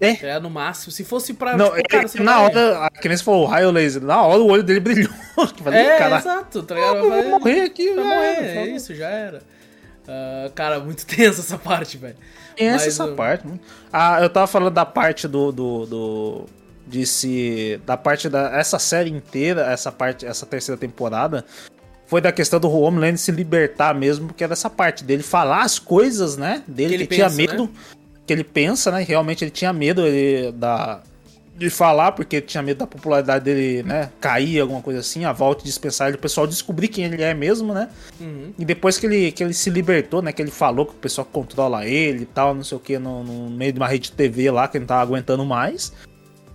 É. É, no máximo. Se fosse pra. Não, tipo, cara, é, você não na hora, a criança falou raio laser, na hora o olho dele brilhou. Eu falei, É, cara, exato, tá ligado? eu vou morrer aqui, Vai já morrer, é isso, já era. Ah, cara, muito tensa essa parte, velho. Mas, essa uh, parte. Ah, eu tava falando da parte do. do, do de se. Da parte da. Essa série inteira, essa parte, essa terceira temporada. Foi da questão do Homeland se libertar mesmo, porque é dessa parte dele falar as coisas, né? Dele Que que, ele tinha pensa, medo. Que ele pensa, né? Realmente ele tinha medo ele, da, de falar, porque ele tinha medo da popularidade dele, né? Cair, alguma coisa assim, a volta e dispensar ele, o pessoal descobrir quem ele é mesmo, né? Uhum. E depois que ele, que ele se libertou, né? Que ele falou que o pessoal controla ele e tal, não sei o que, no, no meio de uma rede de TV lá, que ele não tava aguentando mais.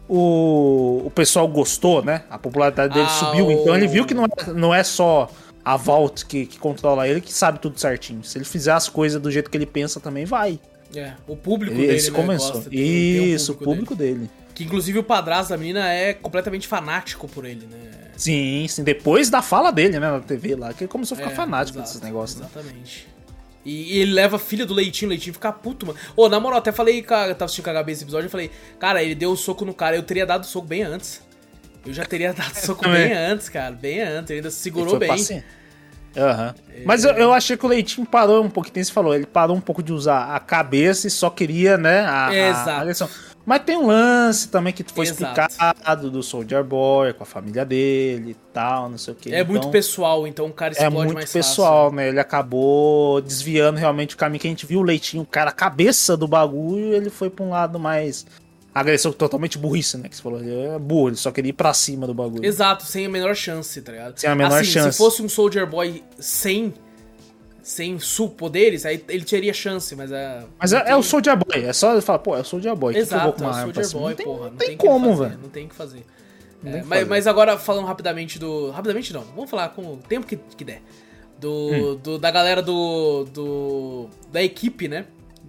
O, o pessoal gostou, né? A popularidade dele Ah, subiu. o- Então ele viu que não é, não é só a Vault que, que controla ele, que sabe tudo certinho. Se ele fizer as coisas do jeito que ele pensa também, vai. É, o público Ele, dele, ele se né, gosta, tem- tem um Isso, o público dele. dele. Que inclusive o padrasto da menina é completamente fanático por ele, né? Sim, sim. Depois da fala dele, né, na TV lá, que ele começou a ficar É, fanático exato, desses negócios, né? E, e ele leva a filha do Leitinho, o Leitinho fica puto, mano. Ô, na moral, até falei, cara, eu tava assistindo com a esse episódio, eu falei, cara, ele deu o soco no cara, eu teria dado o soco bem antes. Eu já teria dado o soco bem antes, cara, bem antes, ele ainda se segurou bem. paciente. Aham. Mas eu, eu achei que o Leitinho parou um pouco, que nem você falou, ele parou um pouco de usar a cabeça e só queria, né, a, a- Exato. a agressão. Mas tem um lance também que foi Exato. explicado do Soldier Boy, com a família dele e tal, não sei o que. É muito pessoal, então o cara É explode muito mais pessoal, né? Ele acabou desviando realmente o caminho que a gente viu o Leitinho, o cara, a cabeça do bagulho, ele foi pra um lado mais. Agressão totalmente burrice, né? Que você falou. Ele é burro, ele só queria ir pra cima do bagulho. fácil. Exato, sem a menor chance, tá ligado? Sem a menor assim, chance. se fosse um Soldier Boy sem, sem poderes, aí ele teria chance, mas é... Mas é, é tem- o Soldier Boy, é só ele falar, pô, é o Soldier Boy. que que eu vou Exato, é o Soldier? Boy, Não tem, porra. não tem tem, como, velho. Não tem o que fazer. É, o mas, fazer. mas agora, falando rapidamente do. Rapidamente não, vamos falar com o tempo que, que der. Do, Hum. do- da galera do, do. Da equipe, né?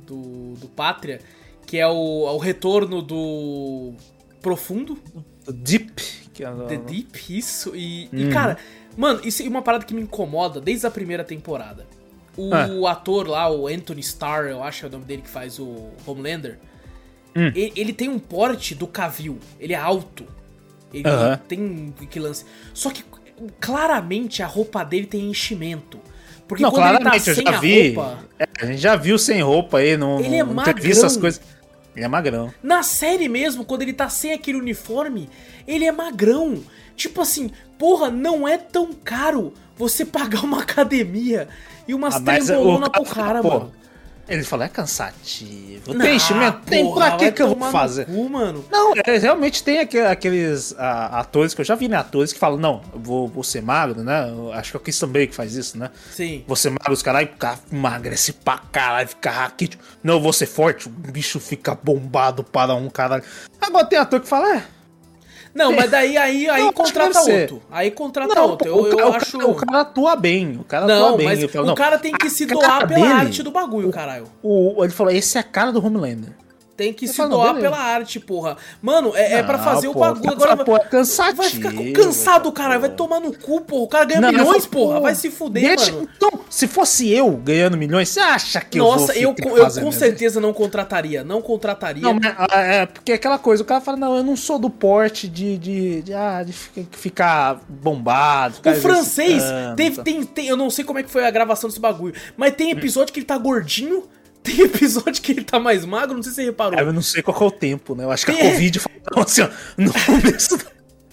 Do, do Pátria, que é o, o retorno do. Profundo, O Deep. Que é, The Deep, isso. E, Uhum. e, cara, mano, isso é uma parada que me incomoda desde a primeira temporada. O Ah. ator lá, o Anthony Starr, eu acho que é o nome dele que faz o Homelander. Hum. e- Ele, tem um porte do Cavill. Ele é alto. Ele Aham. tem um que lance. Só que claramente a roupa dele tem enchimento. Porque Não, quando ele tá sem já a vi. roupa. É, a gente já viu sem roupa aí, não, Ele é não magrão. as coisas. Ele é magrão. Na série mesmo, quando ele tá sem aquele uniforme, ele é magrão. Tipo assim, porra, não é tão caro você pagar uma academia e umas Ah, trembolonas pro cara- pô, mano. Ele falou, é cansativo. Não, tem enchimento? Tem, pra que eu vou fazer? cu, mano. Não, é, realmente tem aque- aqueles ah, atores que eu já vi, né? Atores que falam, não, eu vou, vou ser magro, né? Eu acho que é o Christian Bale que faz isso, né? Sim. Ser magro, os caras emagrece pra caralho, ficar raquítico. Não, eu vou ser forte, o bicho fica bombado para um caralho. Agora tem ator que fala, é. Não, mas daí aí, aí Não, contrata outro. Aí contrata Não, outro. Eu, o, eu o acho. cara, o cara atua bem, o cara Não, atua bem. o cara tem que se doar pela dele- arte do bagulho, caralho. O, ele falou, esse é a cara do Homelander. Tem que Eu se falo, doar beleza. pela arte, porra. Mano, é, é pra Não, fazer pô, o bagulho. Agora porra é cansativo, vai ficar cansado, cara. Vai tomar no cu, porra. O cara ganha Não, milhões, essa porra. porra- Vai se fuder, Deixa- mano. Então, se fosse eu ganhando milhões, você acha que Nossa, eu eu, vou eu, fazer com mesmo? certeza não contrataria. Não contrataria. Não, mas ah, é porque é aquela coisa, o cara fala, não, eu não sou do porte de, de, de, ah, de fi- ficar bombado. O ficar francês, exercitando, teve, tem, tem, eu não sei como é que foi a gravação desse bagulho, mas tem episódio que ele tá gordinho, tem episódio que ele tá mais magro, não sei se você reparou. É, eu não sei qual é o tempo, né? Eu acho que a Covid falou assim, ó, no começo, da-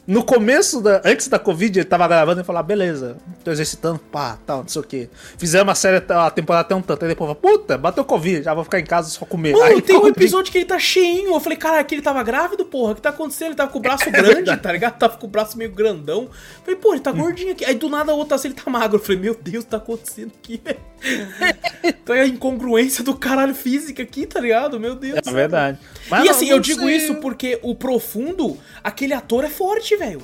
no começo da, antes da Covid, ele tava gravando e falou, ah, beleza, tô exercitando, pá, tal, não sei o quê. Fizemos a série, a temporada até um tanto, aí depois, falou, puta, bateu Covid, já vou ficar em casa só comer. Mano, aí tem um episódio que ele tá cheinho. Eu falei, cara, que ele tava grávido, porra. O que tá acontecendo? Ele tava com o braço grande, tá ligado? Tava com o braço meio grandão. Eu falei, pô, ele tá gordinho aqui. Aí do nada a outra assim, ele tá magro. Eu falei, meu Deus, tá acontecendo aqui, velho. então é a incongruência do caralho física aqui, tá ligado? Meu Deus. É verdade. Mas e não- assim, eu digo sei. isso porque o profundo, aquele ator é forte, velho.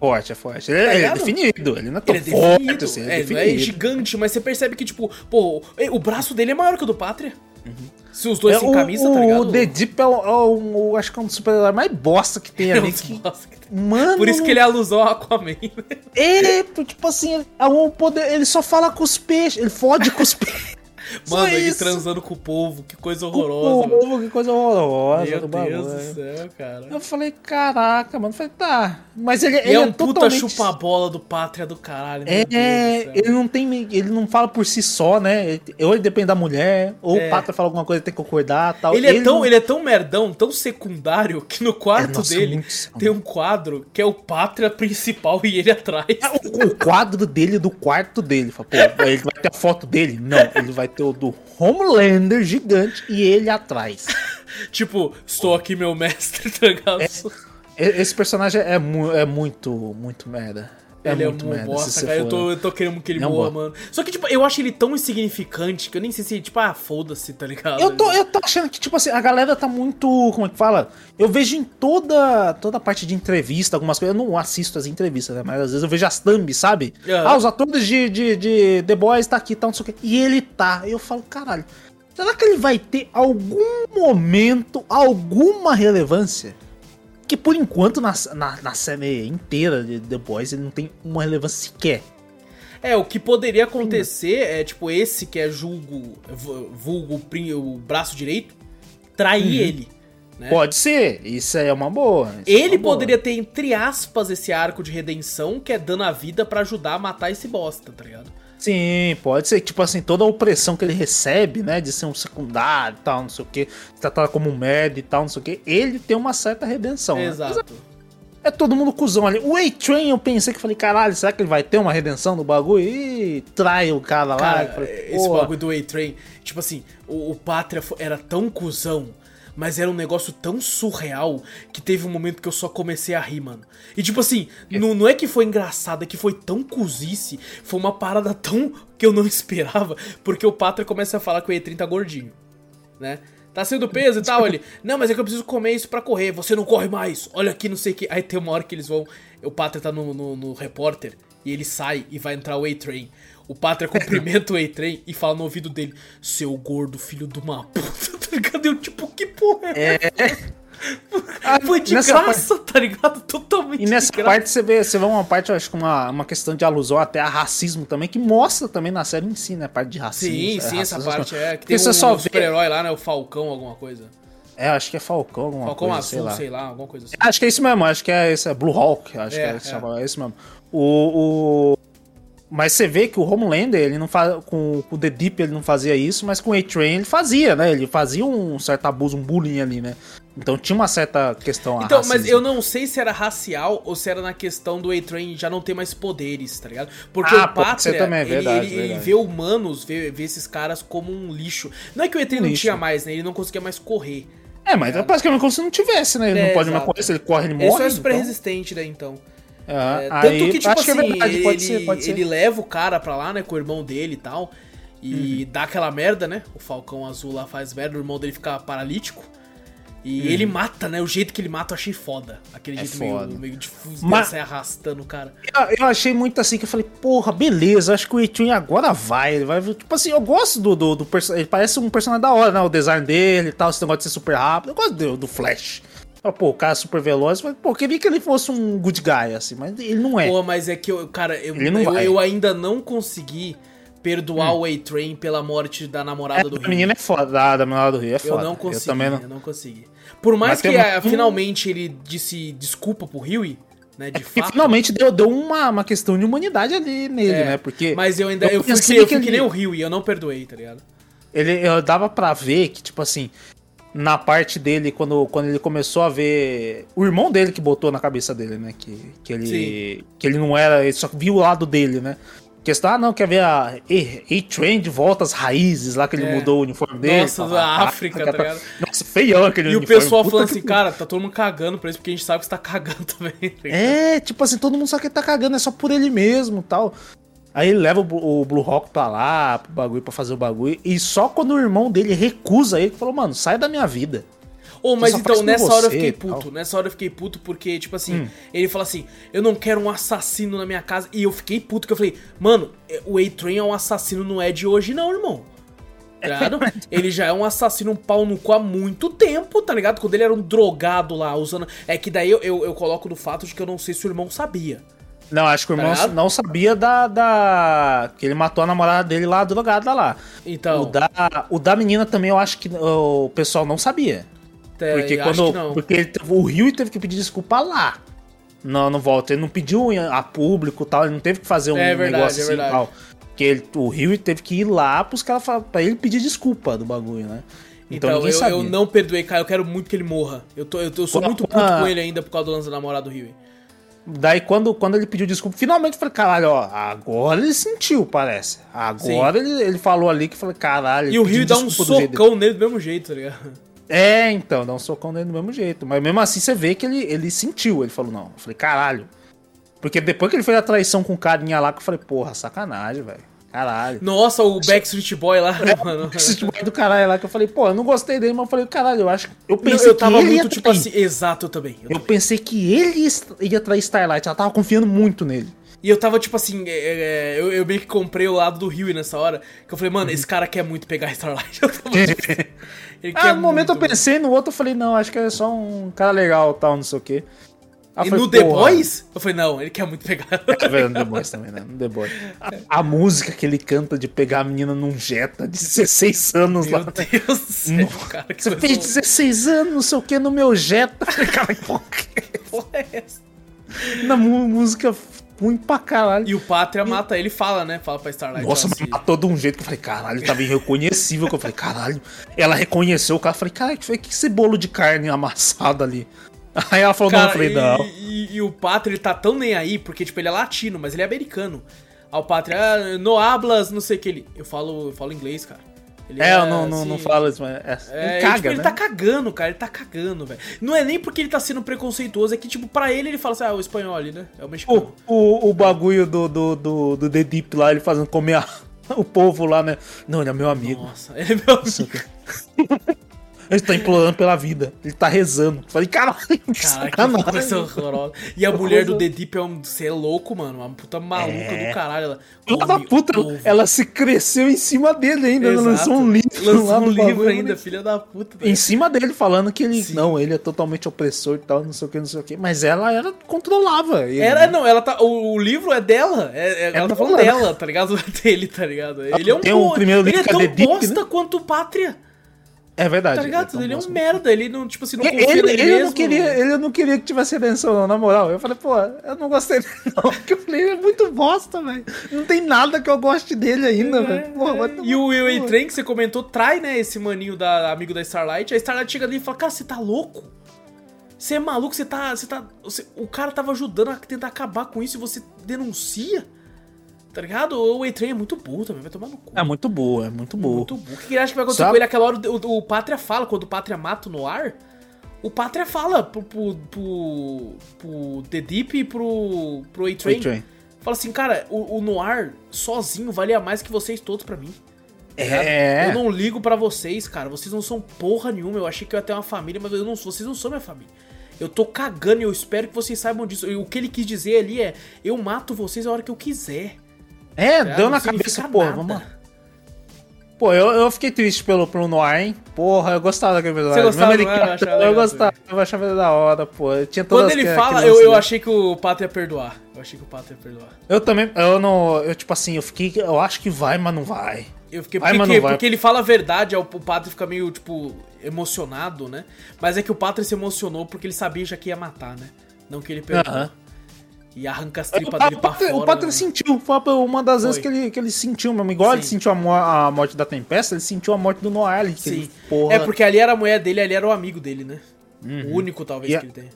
Forte, é forte. Ele, ele é ligado? definido, ele não é tão Ele é forte definido, assim, ele é, é é definido. gigante, mas você percebe que, tipo, pô, o braço dele é maior que o do Pátria. Se os dois É, sem o, camisa, tá o- ligado? O The Deep é, o, é o- o- acho que é um dos super-heróis mais bosta que tem É ali. que- que tem. Mano, Por isso que ele é alusão ao Aquaman. né? ele, tipo assim, é um poder, ele só fala com os peixes, ele fode com os peixes. Mano, ele isso. transando com o povo, que coisa O horrorosa. mano. povo, que coisa horrorosa Meu Deus bagulho. do céu, cara. Eu falei, caraca, mano. Eu falei, tá. Mas ele, ele é é, um puta totalmente... chupa-bola do pátria do caralho. É, Deus ele não tem. Ele não fala por si só, né? Ele- Ou ele depende da mulher, ou É. o pátria fala alguma coisa e tem que concordar tal. Ele é, tão, não- ele é tão merdão, tão secundário, que no quarto É, nossa, dele tem um quadro que é o pátria principal e ele atrás. O, o quadro dele do quarto dele. Fala, Pô, ele vai ter a foto dele? Não, ele vai ter o do Homelander gigante e ele atrás. tipo, estou aqui, meu mestre, tá ligado? E- Esse personagem é, mu é muito, muito merda. É ele muito é um merda. bosta, cara. Eu tô, eu tô querendo que ele É um morra, mano. Só que, tipo, eu acho ele tão insignificante que eu nem sei se, tipo, ah, foda-se, tá ligado? Eu tô, eu tô achando que, tipo assim, a galera tá muito. Como é que fala? Eu vejo em toda toda parte de entrevista, algumas coisas. Eu não assisto as entrevistas, né? Mas às vezes eu vejo as thumb, sabe? Aham. Ah, os atores de, de, de The Boys tá aqui, tá, não sei o quê. E ele tá. Eu falo, caralho, será que ele vai ter algum momento, alguma relevância? Que por enquanto na, na, na série inteira de The Boys ele não tem uma relevância sequer. É, o que poderia acontecer é, tipo, esse que é julgo, vu- vulgo o braço direito, trair ele. né? Pode ser, isso é uma boa. é Ele uma boa. poderia ter, entre aspas, esse arco de redenção que é dando a vida pra ajudar a matar esse bosta, tá ligado? Sim, pode ser. Tipo assim, toda a opressão que ele recebe, né? De ser um secundário e tal, não sei o que, tratado como um merda e tal, não sei o que. Ele tem uma certa redenção. né? Exato. É todo mundo cuzão ali. O A-Train, eu pensei que falei, caralho, será que ele vai ter uma redenção no bagulho? E trai o cara lá. Cara, eu falei, esse "Pô, bagulho do A-Train, tipo assim, o, o Pátria era tão cuzão, mas era um negócio tão surreal que teve um momento que eu só comecei a rir, mano. E tipo assim, não, não é que foi engraçado, é que foi tão cozice, foi uma parada tão que eu não esperava, porque o Pátria começa a falar que o A-Train tá gordinho, né? Tá sendo peso e tal, ele. Não, mas é que eu preciso comer isso pra correr. Você não corre mais. Olha aqui, não sei o que. Aí tem uma hora que eles vão. O Pátria tá no, no, no repórter e ele sai e vai entrar o A-Train. O Pátria cumprimenta o A-Train e fala no ouvido dele: Seu gordo filho de uma puta, tá ligado? Eu, tipo, que porra é? Foi de nessa graça, tá ligado? Totalmente E nessa de parte você vê, você vê uma parte, eu acho que uma, uma questão de alusão até a racismo também, que mostra também na série em si, né? A parte de racismo. Sim, é, sim, essa racismo. parte é. Que Porque tem você um, só um super-herói lá, né? O Falcão, alguma coisa. É, acho que é Falcão, alguma Falcão coisa, azul, sei sei lá. lá. alguma coisa assim. Acho que é isso mesmo, acho que é esse, é Blue Hawk, acho É, que é, é. chama- é isso mesmo. O, o- Mas você vê que o Homelander, ele não faz. Com, com o The Deep ele não fazia isso, mas com o A-Train ele fazia, né? Ele fazia um certo abuso, um bullying ali, né? Então tinha uma certa questão Então, mas racismo. eu não sei se era racial ou se era na questão do A-Train já não ter mais poderes, tá ligado? Porque Ah, o Pátria, também, ele, verdade, ele- ele verdade. vê humanos, vê, vê esses caras como um lixo. Não é que o A-Train Um não lixo. tinha mais, né? Ele não conseguia mais correr. É, mas é basicamente como se não tivesse, né? Ele É, não pode mais exato. correr, se ele corre, ele Ele morre. só é super então. resistente, né, então. É, É, aí, tanto que, tipo acho assim, que é verdade, ele, ser, pode ser. ele leva o cara pra lá, né, com o irmão dele e tal. E Uhum. dá aquela merda, né? O Falcão Azul lá faz merda, o irmão dele fica paralítico. E Uhum. ele mata, né? O jeito que ele mata eu achei foda. Aquele É jeito foda. meio, meio difuso, Mas- sair arrastando o cara. Eu, eu achei muito assim que eu falei, porra, beleza, acho que o A-Train agora vai. Ele vai. Tipo assim, eu gosto do, do, do Ele parece um personagem da hora, né? O design dele e tal, esse negócio de ser super rápido. Eu gosto do, do Flash. Eu, Pô, o cara é super veloz, mas, pô, eu queria que ele fosse um good guy, assim, mas ele não é. Pô, mas é que eu, cara, eu, eu, eu ainda não consegui perdoar o A-Train pela morte da namorada É, do a Rio. menina é foda, da, da menina do Rio é Eu foda. não consegui, eu, também não. não consegui. Por mais Mas que um- finalmente ele disse desculpa pro Huey, né, de Porque fato. finalmente deu, deu uma, uma questão de humanidade ali nele, É, né? Porque Mas eu ainda eu fui, pensei que, eu que fui que ele- nem o Rio e eu não perdoei, tá ligado? ele eu dava pra ver que, tipo assim, na parte dele, quando, quando ele começou a ver. O irmão dele que botou na cabeça dele, né? Que, que, ele, Sim. que ele não era. Ele só viu o lado dele, né? Questão, ah, não, quer ver a A-Train de volta às raízes lá que ele É. mudou o uniforme dele. Nossa, da África, tá ligado? Nossa, feião aquele E o uniforme. pessoal puta falando que assim, cara, tá todo mundo cagando pra isso, porque a gente sabe que você tá cagando também. tá? É, tipo assim, todo mundo sabe que ele tá cagando, é só por ele mesmo tal. Aí ele leva o, Blu- o Blue Hawk pra lá, pro bagulho, pra fazer o bagulho. E só quando o irmão dele recusa ele, que falou, mano, sai da minha vida. Ô, mas só então, nessa hora eu fiquei e tal. puto. Nessa hora eu fiquei puto porque, tipo assim, Hum. ele fala assim: eu não quero um assassino na minha casa. E eu fiquei puto, que eu falei, mano, é- o A-Train é um assassino, não é de hoje, não, irmão. Tá ligado? ele já é um assassino, um pau no cu há muito tempo, tá ligado? Quando ele era um drogado lá, usando. É que daí eu, eu, eu coloco no fato de que eu não sei se o irmão sabia. Não, acho que o Tá irmão ligado? não sabia da, da. Que ele matou a namorada dele lá, drogada lá. Então, O, da, o da menina também eu acho que o pessoal não sabia. é, Porque quando. que não. Porque ele o Rio teve que pedir desculpa lá. Não, não volta. Ele não pediu a público e tal. Ele não teve que fazer um É verdade, negócio é assim e tal. Porque ele- o Rio teve que ir lá pros caras pra ele pedir desculpa do bagulho, né? Então, Então, eu, eu não perdoei, cara. Eu quero muito que ele morra. Eu, tô, eu, eu sou Pô, muito puto com ele ainda por causa do lance da namorada do Rio. Daí quando, quando ele pediu desculpa, finalmente eu falei, caralho, ó, agora ele sentiu, parece. Agora ele, ele falou ali que eu falei, caralho. E o Rio dá um socão nele do mesmo jeito, tá ligado? É, então, dá um socão nele do mesmo jeito. Mas mesmo assim você vê que ele, ele sentiu. Ele falou, não. Eu falei, caralho. Porque depois que ele fez a traição com o carinha lá, que eu falei, porra, sacanagem, velho. Caralho. Nossa, o Backstreet Boy lá, É, mano. Esse tipo do caralho lá que eu falei, pô, eu não gostei dele, mas eu falei, caralho, eu acho. Eu Não, pensei eu tava que muito tipo assim, exato, eu também. Eu Eu pensei que ele ia, trair Starlight, ela tava confiando muito nele. E eu tava tipo assim, é, é, eu, eu meio que comprei o lado do Rio nessa hora. Que eu falei, mano, esse cara quer muito pegar Starlight. Eu tava, tipo, assim, Ah, no momento eu muito, pensei, no outro eu falei, não, acho que é só um cara legal tal, não sei o quê. Aí E eu no The Boys, eu falei, não, ele quer muito pegar. É verdade, no The Boys também, né? No The Boys. A, a música que ele canta de pegar a menina num Jetta de 16 anos Meu lá. Deus do céu, cara. Que Você fez 16 anos, não sei o que, no meu Jetta. Falei, Cara, que porra é essa? na mu- música ruim pra caralho. E o Pátria mata ele e fala, né? Fala pra Starlight. Nossa, mas se- matou de um jeito que eu falei, caralho, tava irreconhecível. que eu falei, caralho. Ela reconheceu o cara. Eu falei, caralho, que foi que esse bolo de carne amassado ali? Aí ela falou, não, eu Cara, falei, e, não. E, e o Pátria, ele tá tão nem aí, porque, tipo, ele é latino, mas ele é americano. Aí o Pátria, ah, no hablas, não sei o que ele. Eu falo, eu falo inglês, cara. Ele É, eu não, não, assim, não falo isso, mas. É, É, ele e, caga, tipo, ele né? tá cagando, cara, ele tá cagando, velho. Não é nem porque ele tá sendo preconceituoso, é que, tipo, pra ele ele fala assim, ah, o espanhol ali, né? É o O, mexicano. o, o bagulho do, do, do, do The Deep lá, ele fazendo comer a- o povo lá, né? Não, ele é meu amigo. Nossa, ele é meu amigo. Ele tá implorando pela vida. Ele tá rezando. Falei, caralho, que Caralho, que sacanagem. coisa horrorosa. E a mulher do The Deep é um. Você é louco, mano. Uma puta maluca É. do caralho. Ela, Filha da puta, ovo. ela se cresceu em cima dele ainda. Ela Exato. lançou um livro Lançou um livro bagulho, ainda, né? filha da puta. Em cima dele, falando que ele. Sim. Não, ele é totalmente opressor e tal, não sei o que, não sei o que. Mas ela era controlava. Ele, Era, não, ela tá. O, o livro é dela. É, é- ela tá falando dela, né? tá ligado? Dele, tá ligado? Ele é um tem um primeiro Ele livro é que é tão Deep, bosta né? quanto Pátria, É verdade. tá ligado? Ele é um merda. Ele não, tipo assim, não confia Ele, ele mesmo. não queria, ele não queria que tivesse redenção, não, na moral. Eu falei, pô, eu não gostei dele, não. Porque eu falei, é muito bosta, velho. Não tem nada que eu goste dele ainda, É, velho. Porra, vai tomar E o Will Train que você comentou trai, né, esse maninho da amigo da Starlight. A Starlight chega ali e fala: Cara, você tá louco? Você é maluco? Você tá. Você tá. você- o cara tava ajudando a tentar acabar com isso e você denuncia? Tá ligado? O A-Train é muito burro também, vai tomar no cu. É muito boa, é muito boa. Muito burro. O que ele acha que vai acontecer Sabe- com ele? Aquela hora o, o Pátria fala, quando o Pátria mata no ar, o Pátria fala pro, pro, pro, pro The Deep e pro, pro A-Train. Fala assim, cara, o, o Noir sozinho valia mais que vocês todos pra mim. tá? É. Eu não ligo pra vocês, cara. Vocês não são porra nenhuma. Eu achei que eu ia ter uma família, mas eu não, vocês não são minha família. Eu tô cagando e eu espero que vocês saibam disso. E o que ele quis dizer ali é: eu mato vocês a hora que eu quiser. É, Tá? deu na cabeça, porra, nada. vamos lá. Pô, eu, eu fiquei triste pelo, pelo Noir, hein? Porra, eu gostava daquele episódio. Você gostava? Eu Eu gostava, eu achava ele da hora, pô. Eu tinha todas Quando ele fala, eu, eu achei que o Pátria ia perdoar. Eu achei que o Pátria ia perdoar. Eu também, eu não, eu tipo assim, eu fiquei, eu acho que vai, mas não vai. Eu fiquei. Vai, Porque, vai. porque ele fala a verdade, aí o o Pátria fica meio, tipo, emocionado, né? Mas é que o Pátria se emocionou porque ele sabia já que ia matar, né? Não que ele perdoou. Aham. E arranca as O, tripas dele pra fora. o Pátria né? sentiu, foi uma das vezes Foi. que ele, que ele sentiu mesmo. Igual ele Sim. sentiu a, mo- a morte da Tempesta, ele sentiu a morte do que Sim. ele, porra, É porque ali era a mulher dele, ali era o amigo dele, né? O único, talvez, E a- que ele tenha.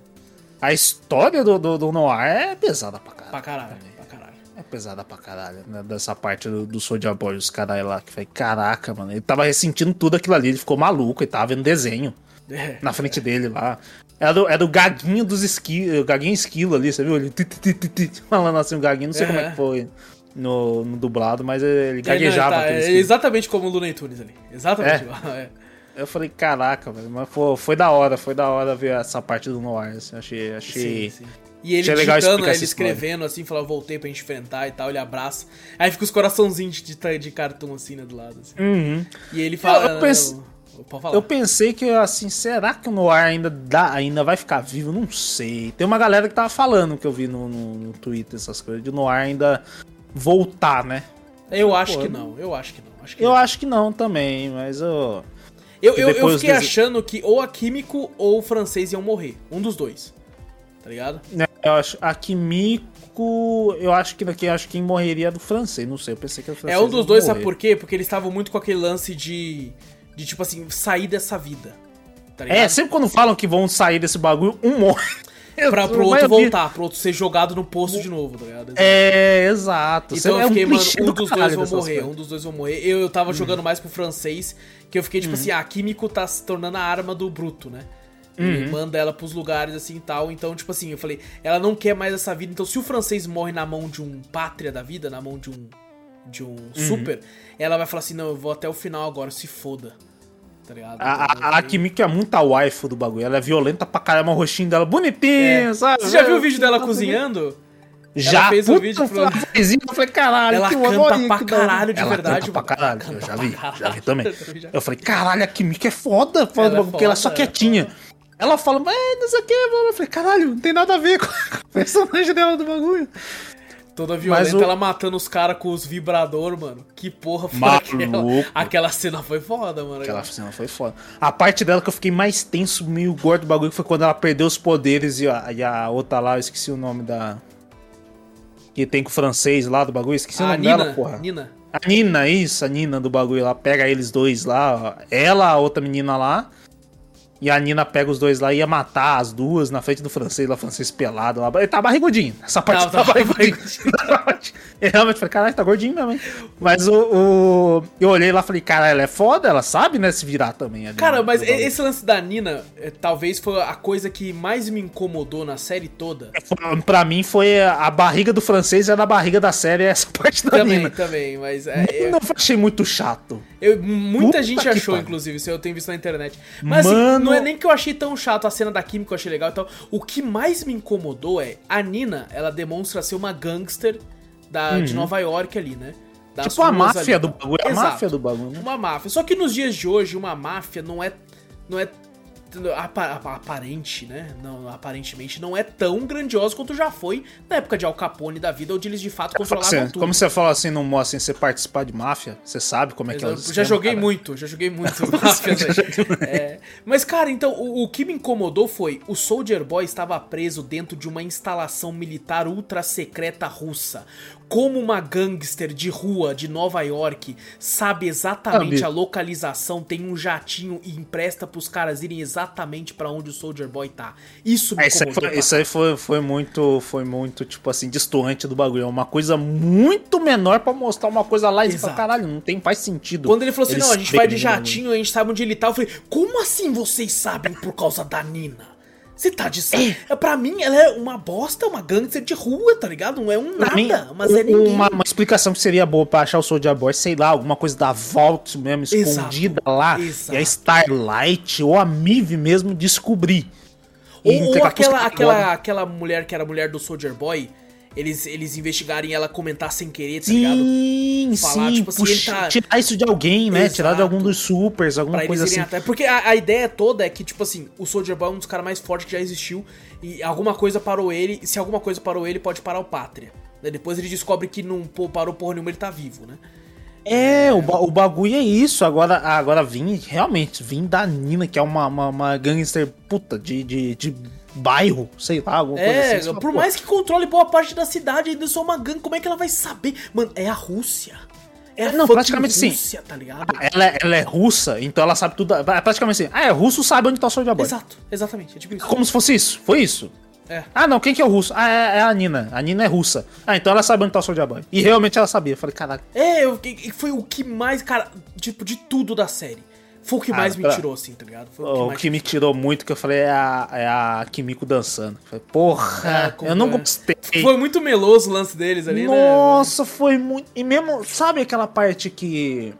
A história do, do, do Noir é pesada pra caralho. Pra caralho, também. pra caralho. É pesada pra caralho, né? Dessa parte do, do Soulja Boy, os caras lá, que foi, caraca, mano. Ele tava ressentindo tudo aquilo ali, ele ficou maluco, ele tava vendo desenho É. na frente dele lá. Era do, era do gaguinho dos esquilos, o gaguinho esquilo ali, você viu? Ele falando assim, o gaguinho, não sei como é que foi no, dublado, mas ele É, gaguejava tá, é exatamente como o Looney Tunes ali. Exatamente É. igual. é. Eu falei, caraca, velho, mas foi, foi da hora, foi da hora ver essa parte do Noir, assim, achei, achei... Sim, sim. E ele Achei digitando, explicar ele escrevendo assim, falou, voltei pra gente enfrentar e tal, ele abraça. Aí fica os coraçãozinhos de, de, de cartoon assim, né, do lado. Assim. Uhum. E ele fala. Eu- eu né. Eu pensei que, assim, será que o Noir ainda, dá, ainda vai ficar vivo? Não sei. Tem uma galera que tava falando que eu vi no, no, no Twitter, essas coisas, de o Noir ainda voltar, né? Eu acho Pô, que não, eu acho que não. Acho que Eu não. acho que não também, mas eu. Eu, eu, eu fiquei desse- achando que ou a Químico ou o francês iam morrer. Um dos dois. Tá ligado? né, Eu acho. A Kimiko. Eu acho que daqui acho que quem morreria é do francês. Não sei, eu pensei que era o É francês. um dos dois, sabe morrer. por quê? Porque eles estavam muito com aquele lance de. De tipo assim, sair dessa vida. Tá? É, sempre quando falam que vão sair desse bagulho, um morre. Pra, pro outro voltar, pro outro ser jogado no poço de novo, tá ligado? É, exato. Então é eu fiquei, mano, clichê um do dos dois vão morrer, coisas. um dos dois vão morrer. Eu, eu tava jogando mais pro francês, que eu fiquei tipo assim, ah, a Químico tá se tornando a arma do Bruto, né? Ele manda ela pros lugares assim e tal. Então, tipo assim, eu falei, ela não quer mais essa vida. Então, se o francês morre na mão de um pátria da vida, na mão de um. de um super, ela vai falar assim, não, eu vou até o final agora, se foda. Tá ligado? A, Então, eu a, a falei- Kimiko é muito a waifu do bagulho. Ela é violenta pra caramba, o rostinho dela bonitinho, É. sabe? Você já viu o vídeo dela cozinhando? Já Ela fez um puta, vídeo pro- fez isso, Eu falei, caralho, Ela que canta amor, pra caralho de ela verdade, Canta pra caralho, Canta eu já vi, caralho. já vi também. Eu. Eu falei, caralho, a Kimiko é foda, foda Ela é porque ela é só ela é quietinha. Ela fala, mas não sei o que, eu falei, caralho, não tem nada a ver com o personagem dela do bagulho. Toda violenta, o- ela matando os caras com os vibrador, mano. Que porra foi Maluco. aquela? Aquela cena foi foda, mano. Aquela cena foi foda. A parte dela que eu fiquei mais tenso, meio gordo do bagulho, foi quando ela perdeu os poderes e a, e a outra lá, eu esqueci o nome da. Que tem com o francês lá do bagulho, esqueci o a nome Nina, dela, porra. Nina. A Nina, isso, a Nina do bagulho lá, pega eles dois lá, ela, a outra menina lá, e a Nina pega os dois lá e ia matar as duas na frente do francês, lá, francês pelado lá. Ele tá barrigudinho, essa parte Tava- tá, tava barrigudinho. Eu realmente falei, caralho, tá gordinho mesmo, hein? Mas o, o- Eu olhei lá e falei, cara, ela é foda, ela sabe, né, se virar também. Cara, mas esse lance da Nina, é, talvez foi a coisa que mais me incomodou na série toda. Foi- Pra mim foi a barriga do francês era a barriga da série, essa parte da Também, Nina. também, mas é, é- Não achei muito chato. eu- muita Puta gente achou, pariu. inclusive, isso eu tenho visto na internet. Mas assim, Mano. Não é nem que eu achei tão chato a cena da Química, eu achei legal e tal. O que mais me incomodou é a Nina, ela demonstra ser uma gangster da, de Nova York ali, né? Das Uhum. tipo a máfia ali do bagulho. A máfia do bagulho, né? Uma máfia. Só que nos dias de hoje, uma máfia não é. Não é. Apa- apa- aparente, né? Não, aparentemente não é tão grandiosa quanto já foi na época de Al Capone da vida, onde eles de fato controlavam Você- tudo. como você fala assim no modo assim, você participar de máfia, você sabe como é que é o Eu já joguei cara. muito, já joguei muito máfia, velho. É, Mas, cara, então, o, o que me incomodou foi o Soldier Boy estava preso dentro de uma instalação militar ultra secreta russa. Como uma gangster de rua de Nova York sabe exatamente a localização, tem um jatinho e empresta pros caras irem exatamente pra onde o Soldier Boy tá. Isso me É, isso aí, foi, pra isso aí foi, foi muito, foi muito, tipo assim, distoante do bagulho. É uma coisa muito menor pra mostrar uma coisa lá e Exato. caralho, não tem, faz sentido. Quando ele falou assim, Eles não, a gente vai de né? jatinho, a gente sabe onde ele tá. Eu falei, como assim vocês sabem por causa da Nina? Você tá de saco? É. Pra mim, ela é uma bosta, uma gangster de rua, tá ligado? Não é um nada, mim, mas é ninguém. Uma, uma explicação que seria boa pra achar o Soldier Boy, sei lá, alguma coisa da Vault mesmo, Exato, escondida lá, exato. e a Starlight ou a Mive mesmo descobrir. Ou, ou aquela, aquela, aquela mulher que era mulher do Soldier Boy, eles, eles investigarem ela comentar sem querer, tá ligado? Sim, Falar, sim, tipo assim, puxa- tá- tirar isso de alguém, né? Tirar de Exato. algum dos supers, alguma Pra coisa assim. atrás. Porque a, a ideia toda é que, tipo assim, o Soldier Boy é um dos caras mais fortes que já existiu. E alguma coisa parou ele. E se alguma coisa parou ele, pode parar o Pátria. Né? Depois ele descobre que não pô, parou porra nenhuma, ele tá vivo, né? É, o, ba- o bagulho é isso. Agora, agora vim, realmente, vim da Nina, que é uma, uma, uma gangster puta de, de, de bairro, sei lá, alguma coisa É, assim. Você fala, por mais que controle boa parte da cidade, ainda sou uma gangue, como é que ela vai saber? Mano, é a Rússia. É a Não, praticamente sim. Rússia, tá ligado? Ela, é- ela é russa, então ela sabe tudo. é Praticamente assim. Ah, é russo, sabe onde tá o Soldier Boy. Exato, exatamente, é tipo isso. Como se fosse isso. Foi isso. É. Ah, não, quem que é o russo? Ah, é, é a Nina. A Nina é russa. Ah, então ela sabe onde tá o Soldier Boy. E realmente ela sabia. Eu falei, caralho. É, eu, foi o que mais, cara, tipo, de tudo da série. Foi o que Cara, mais me pra- tirou, assim, tá ligado? Foi O mais que me tirou muito que eu falei é a, é a Kimiko dançando. Eu falei, porra, Ah, eu não gostei. Foi muito meloso o lance deles ali, né? Nossa, foi muito. E mesmo, sabe aquela parte que.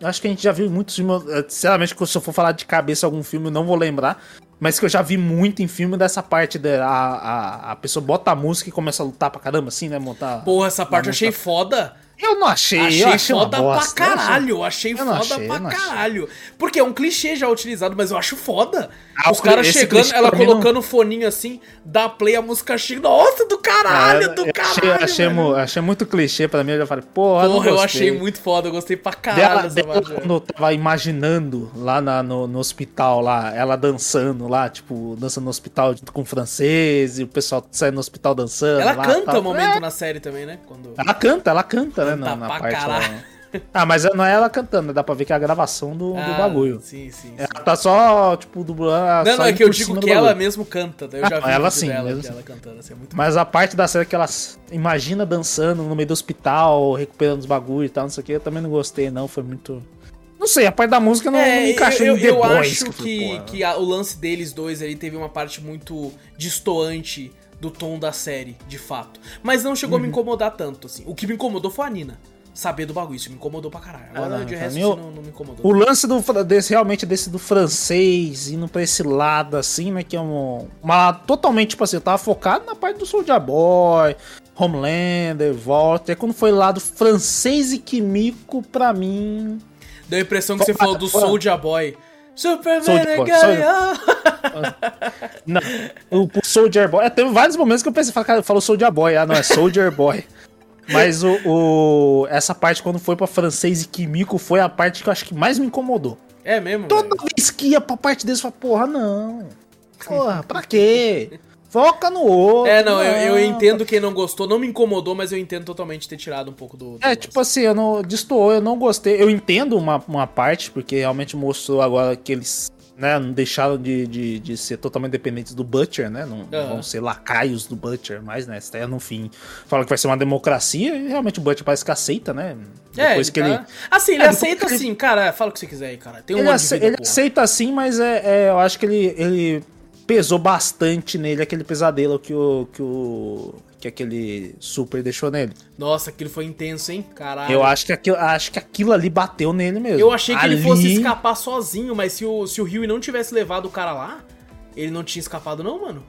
eu Acho que a gente já viu muitos filmes. Sinceramente, se eu for falar de cabeça algum filme, eu não vou lembrar. Mas que eu já vi muito em filme dessa parte da a, a, a pessoa bota a música e começa a lutar pra caramba, assim, né? Montar. Porra, essa parte eu achei foda. Eu não achei, Achei, eu achei foda bosta, pra eu achei- caralho, achei Eu não foda achei, pra não achei. caralho. Porque é um clichê já utilizado, mas eu acho foda. Ah, Os o caras chegando, ela colocando o foninho assim, dá play, a música chega. Nossa, do caralho, É, do eu caralho. Achei, achei, mu- achei muito clichê pra mim, eu já falei, porra, Porra, não eu achei muito foda, eu gostei pra caralho Dela, dela, quando eu tava imaginando lá na- no, no hospital, lá, ela dançando lá, tipo, dançando no hospital junto com o francês, e o pessoal saindo no hospital dançando. Ela lá, canta tal. um momento É, na série também, né? Quando... ela canta, ela canta? Canta Na, na pra parte caralho. lá. Ah, mas não é ela cantando, né? dá pra ver que é a gravação do, do Ah, bagulho. Sim, sim. sim. Ela tá só, tipo, dublando. Não, não, é que eu digo que do ela mesmo canta. Eu Ah, já vi ela sim, dela, mesmo que ela cantando, assim, é Mas a parte da série que ela imagina dançando no meio do hospital, recuperando os bagulhos e tal, não sei o que, eu também não gostei, não. Foi muito. Não sei, a parte da música não, não me encaixou É, eu, eu acho que, porra. que a- o lance deles dois ali teve uma parte muito distoante do tom da série, de fato. Mas não chegou a Uhum. me incomodar tanto, assim. O que me incomodou foi a Nina. Saber do bagulho, isso me incomodou pra caralho. Agora, Ah, de resto, não, não me incomodou. O lance do, desse, realmente desse do francês, indo pra esse lado, assim, né? Que é um, uma. Totalmente, tipo assim, eu tava focado na parte do Soldier Boy, Homelander, Volta. E quando foi lá do francês e Kimiko, pra mim. Deu a impressão que você falou do Soulja Boy. Superman é Boy. Não, o, o Soldier Boy. é, Teve vários momentos que eu pensei, cara, falou Soldier Boy. Ah, não, é Soldier Boy. Mas o, o- essa parte, quando foi pra francês e Kimiko, foi a parte que eu acho que mais me incomodou. É mesmo, Toda velho? vez que ia pra parte desse, eu falava, porra, não. Porra, pra quê? Foca no outro. É, não, eu, eu entendo quem não gostou. Não me incomodou, mas eu entendo totalmente ter tirado um pouco do... do É, tipo assim, eu não destoou, eu não gostei. Eu entendo uma, uma parte, porque realmente mostrou agora que eles né, não deixaram de, de, de ser totalmente dependentes do Butcher, né? Não, não Aham. vão ser lacaios do Butcher mais, né? Até no fim fala que vai ser uma democracia e realmente o Butcher parece que aceita, né? É, Depois ele que tá- ele. Assim, ele É, aceita ele- assim, cara. Fala o que você quiser aí, cara. Tem um Ele, ace- vida, ele aceita sim, mas é, é, eu acho que ele, ele pesou bastante nele aquele pesadelo que o. que o. que aquele super deixou nele. Nossa, aquilo foi intenso, hein? Caralho. Eu acho que, aquilo, acho que aquilo ali bateu nele mesmo. Eu achei que ele Ali- fosse escapar sozinho, mas se o, se o Rio não tivesse levado o cara lá, ele não tinha escapado, não, mano.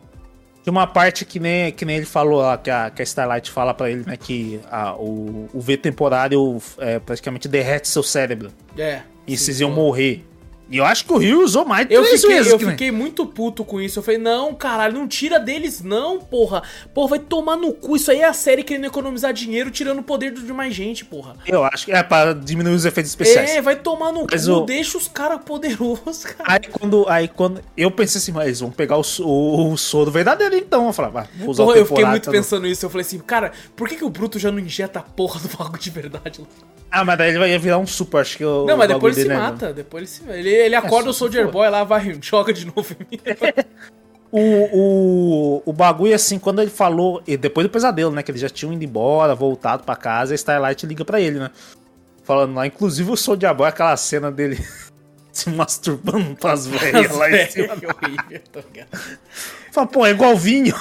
Tinha uma parte que nem, que nem ele falou lá, que a, que a Starlight fala pra ele, né? Que a, o, o V temporário é, praticamente derrete seu cérebro. É. E sim, vocês iam morrer. E eu acho que o Rio usou mais de Eu três fiquei, vezes. eu nem- fiquei muito puto com isso. Eu falei, não, caralho, não tira deles, não, porra. Porra, vai tomar no cu. Isso aí é a série querendo economizar dinheiro, tirando o poder de mais gente, porra. Eu acho que é pra diminuir os efeitos especiais. É, vai tomar no Mas cu, o- deixa os caras poderosos, cara. Aí quando, aí quando eu pensei assim, mas eles vão pegar o, o, o soro verdadeiro então. Eu falava, ah, vou usar Porra, o eu fiquei muito tá no- pensando nisso. Eu falei assim, cara, por que, que o Bruto já não injeta a porra do bagulho de verdade? Ah, mas daí ele vai virar um super, acho que o Não, mas depois ele se né, mata. Depois ele se Ele, ele acorda só o Soldier for. Boy lá, vai, joga de novo em mim. O, o, o bagulho, assim, quando ele falou. E depois do pesadelo, né? Que eles já tinham ido embora, voltado pra casa, a Starlight liga pra ele, né? Falando lá, inclusive o Soldier Boy, aquela cena dele se masturbando pras velhas lá em cima. que horrível, tô ligado. Fala, pô, é igual vinho.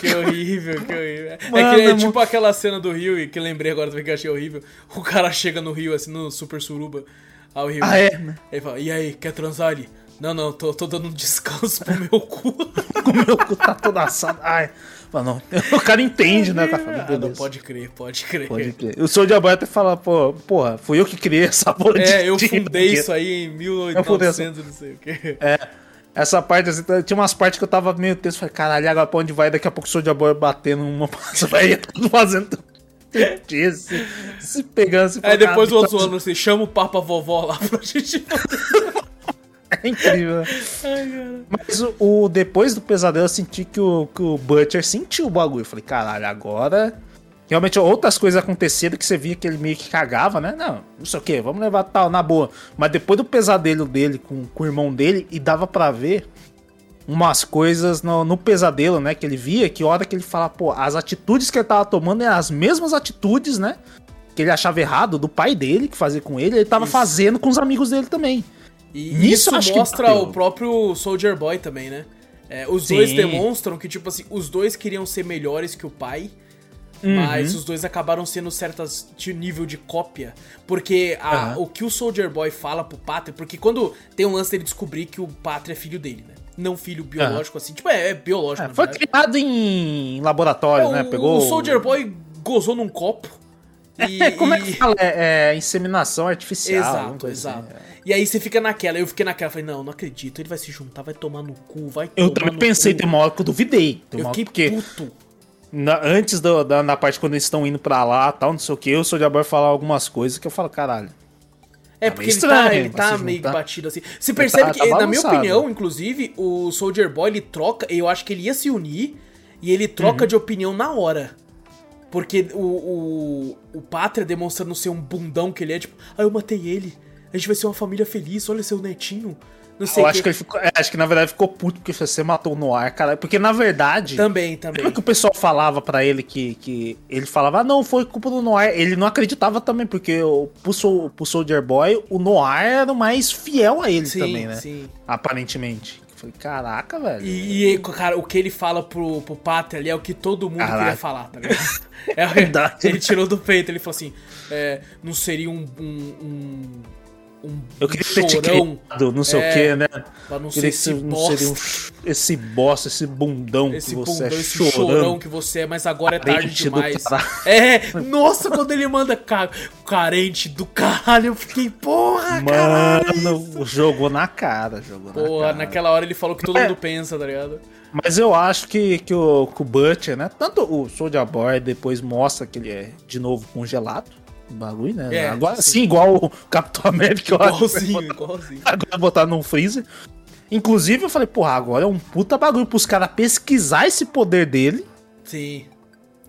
Que horrível, que horrível. É, Mano, que, é é mu- tipo aquela cena do Rio, e que lembrei agora também que eu achei horrível. O cara chega no Rio, assim, no Super Suruba, ao Rio. Ah, é? Ele fala, e aí, quer transar ali? Não, não, tô, tô dando um descanso pro meu cu. O meu cu tá todo assado. Ai. Fala, não. O cara entende, né? O cara fala, ah, não, pode crer, pode crer. Pode crer. O Soldier Boy até fala, pô, porra, fui eu que criei essa porra de É, eu fundei isso aí em Eu fundei essa- 1800, não sei o quê. É. Essa parte, assim, tinha umas partes que eu tava meio tenso. Falei, caralho, agora pra onde vai? Daqui a pouco o Soldier Boy batendo uma passa, vai tudo fazendo. Se, se pegando, se Aí depois o outro ano, assim, chama o Papa Vovó lá pra gente. É incrível. Ai. Mas o, o- depois do pesadelo, eu senti que o, que o Butcher sentiu o bagulho. Eu falei, caralho, agora. Realmente outras coisas aconteceram que você via que ele meio que cagava, né? Não, não sei o que, vamos levar tal, na boa. Mas depois do pesadelo dele com, com o irmão dele, e dava pra ver umas coisas no, no pesadelo, né? Que ele via, que hora que ele fala, pô, as atitudes que ele tava tomando eram as mesmas atitudes, né? Que ele achava errado do pai dele, que fazia com ele, ele tava Isso. fazendo com os amigos dele também. E Nisso isso mostra o próprio Soldier Boy também, né? É, os Sim. dois demonstram que, tipo assim, os dois queriam ser melhores que o pai, Uhum. mas os dois acabaram sendo certas de nível de cópia. Porque a- Aham. o que o Soldier Boy fala pro Pátria, porque quando tem um lance dele descobrir que o Pátria é filho dele, né? Não filho biológico assim. Tipo, é, é biológico, É, foi verdade. criado em laboratório, É, né? o- Pegou. O Soldier Boy gozou num copo E, É, como é que fala? É, é inseminação artificial. Exato, coisa assim. exato. E aí você fica naquela, eu fiquei naquela, falei, não, não acredito, ele vai se juntar, vai tomar no cu, vai Eu também pensei, cu. tem uma hora que eu duvidei. Eu fiquei porque puto. na- antes do- da, na parte quando eles estão indo pra lá tal, não sei o que, eu sou de Boy falar algumas coisas que eu falo, caralho. É, Tá porque ele tá, ele tá meio juntar. batido assim. Você percebe tá- que, tá na minha opinião, inclusive, o Soldier Boy ele troca. Eu acho que ele ia se unir e ele troca Uhum. de opinião na hora. Porque o, o, o Pátria demonstrando ser um bundão que ele é, tipo, ah, eu matei ele. A gente vai ser uma família feliz, olha seu netinho. Não sei Eu o acho que ele ficou. é, acho que na verdade ficou puto porque você matou no ar, cara. Porque na verdade. Também, também. Lembra que o pessoal falava pra ele que, que ele falava, ah, não, foi culpa do Noir. Ele não acreditava também, porque o, pro, pro Soldier Boy, o Noir era o mais fiel a ele Sim, também, né? sim. Aparentemente. Eu falei, caraca, velho. E, e, cara, o que ele fala pro, pro Pátria ali é o que todo mundo Caraca. queria falar, tá ligado? É, Verdade. ele tirou do peito, ele falou assim: é, não seria um. um, um, um Eu queria ter chorão criado, não sei É, o que, né? pra não ser Queria que esse um, bosta. ch- esse bosta, esse bundão Esse que você bundão, é esse chorando. chorão que você é, mas agora é tarde demais. É, nossa, quando ele manda ca- carente do caralho, eu fiquei, porra, caralho. Mano, jogou na cara, jogou na Porra, cara. naquela hora ele falou que todo É. mundo pensa, tá ligado? Mas eu acho que, que, o, que o Butcher, né? Tanto o Soldier Boy depois mostra que ele é de novo congelado. Bagulho, né? É, Agora sim. sim, igual o Capitão América. Igualzinho, botar- igualzinho. Agora botar num freezer. Inclusive, eu falei, porra, agora é um puta bagulho pros caras pesquisar esse poder dele Sim.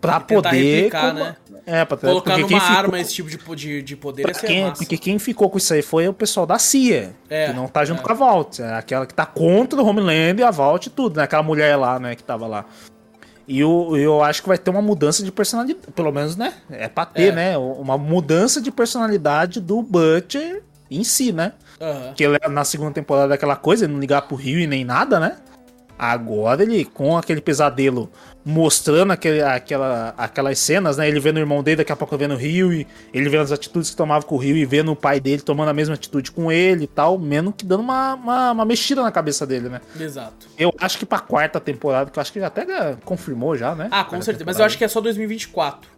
pra poder. replicar, como- né? É, pra Colocar porque numa quem ficou- arma esse tipo de, de, de poder Pra ser quem, massa. porque quem ficou com isso aí foi o pessoal da CIA, É, que não tá junto é. com a Vault. É aquela que tá contra o Homeland e a Vault e tudo, né? Aquela mulher lá, né, que tava lá. E eu, eu acho que vai ter uma mudança de personalidade, pelo menos, né? É pra ter, É. né? Uma mudança de personalidade do Butcher em si, né? Aham. Que ele, na segunda temporada daquela coisa, ele não ligar pro Rio e nem nada, né? Agora ele, com aquele pesadelo, mostrando aquele, aquela, aquelas cenas, né? Ele vendo o irmão dele, daqui a pouco vendo o Rio, e ele vendo as atitudes que tomava com o Rio e vendo o pai dele tomando a mesma atitude com ele e tal, menos que dando uma, uma, uma mexida na cabeça dele, né? Exato. Eu acho que pra quarta temporada, que eu acho que até confirmou já, né? Ah, com certeza. Mas eu acho que é só 2024.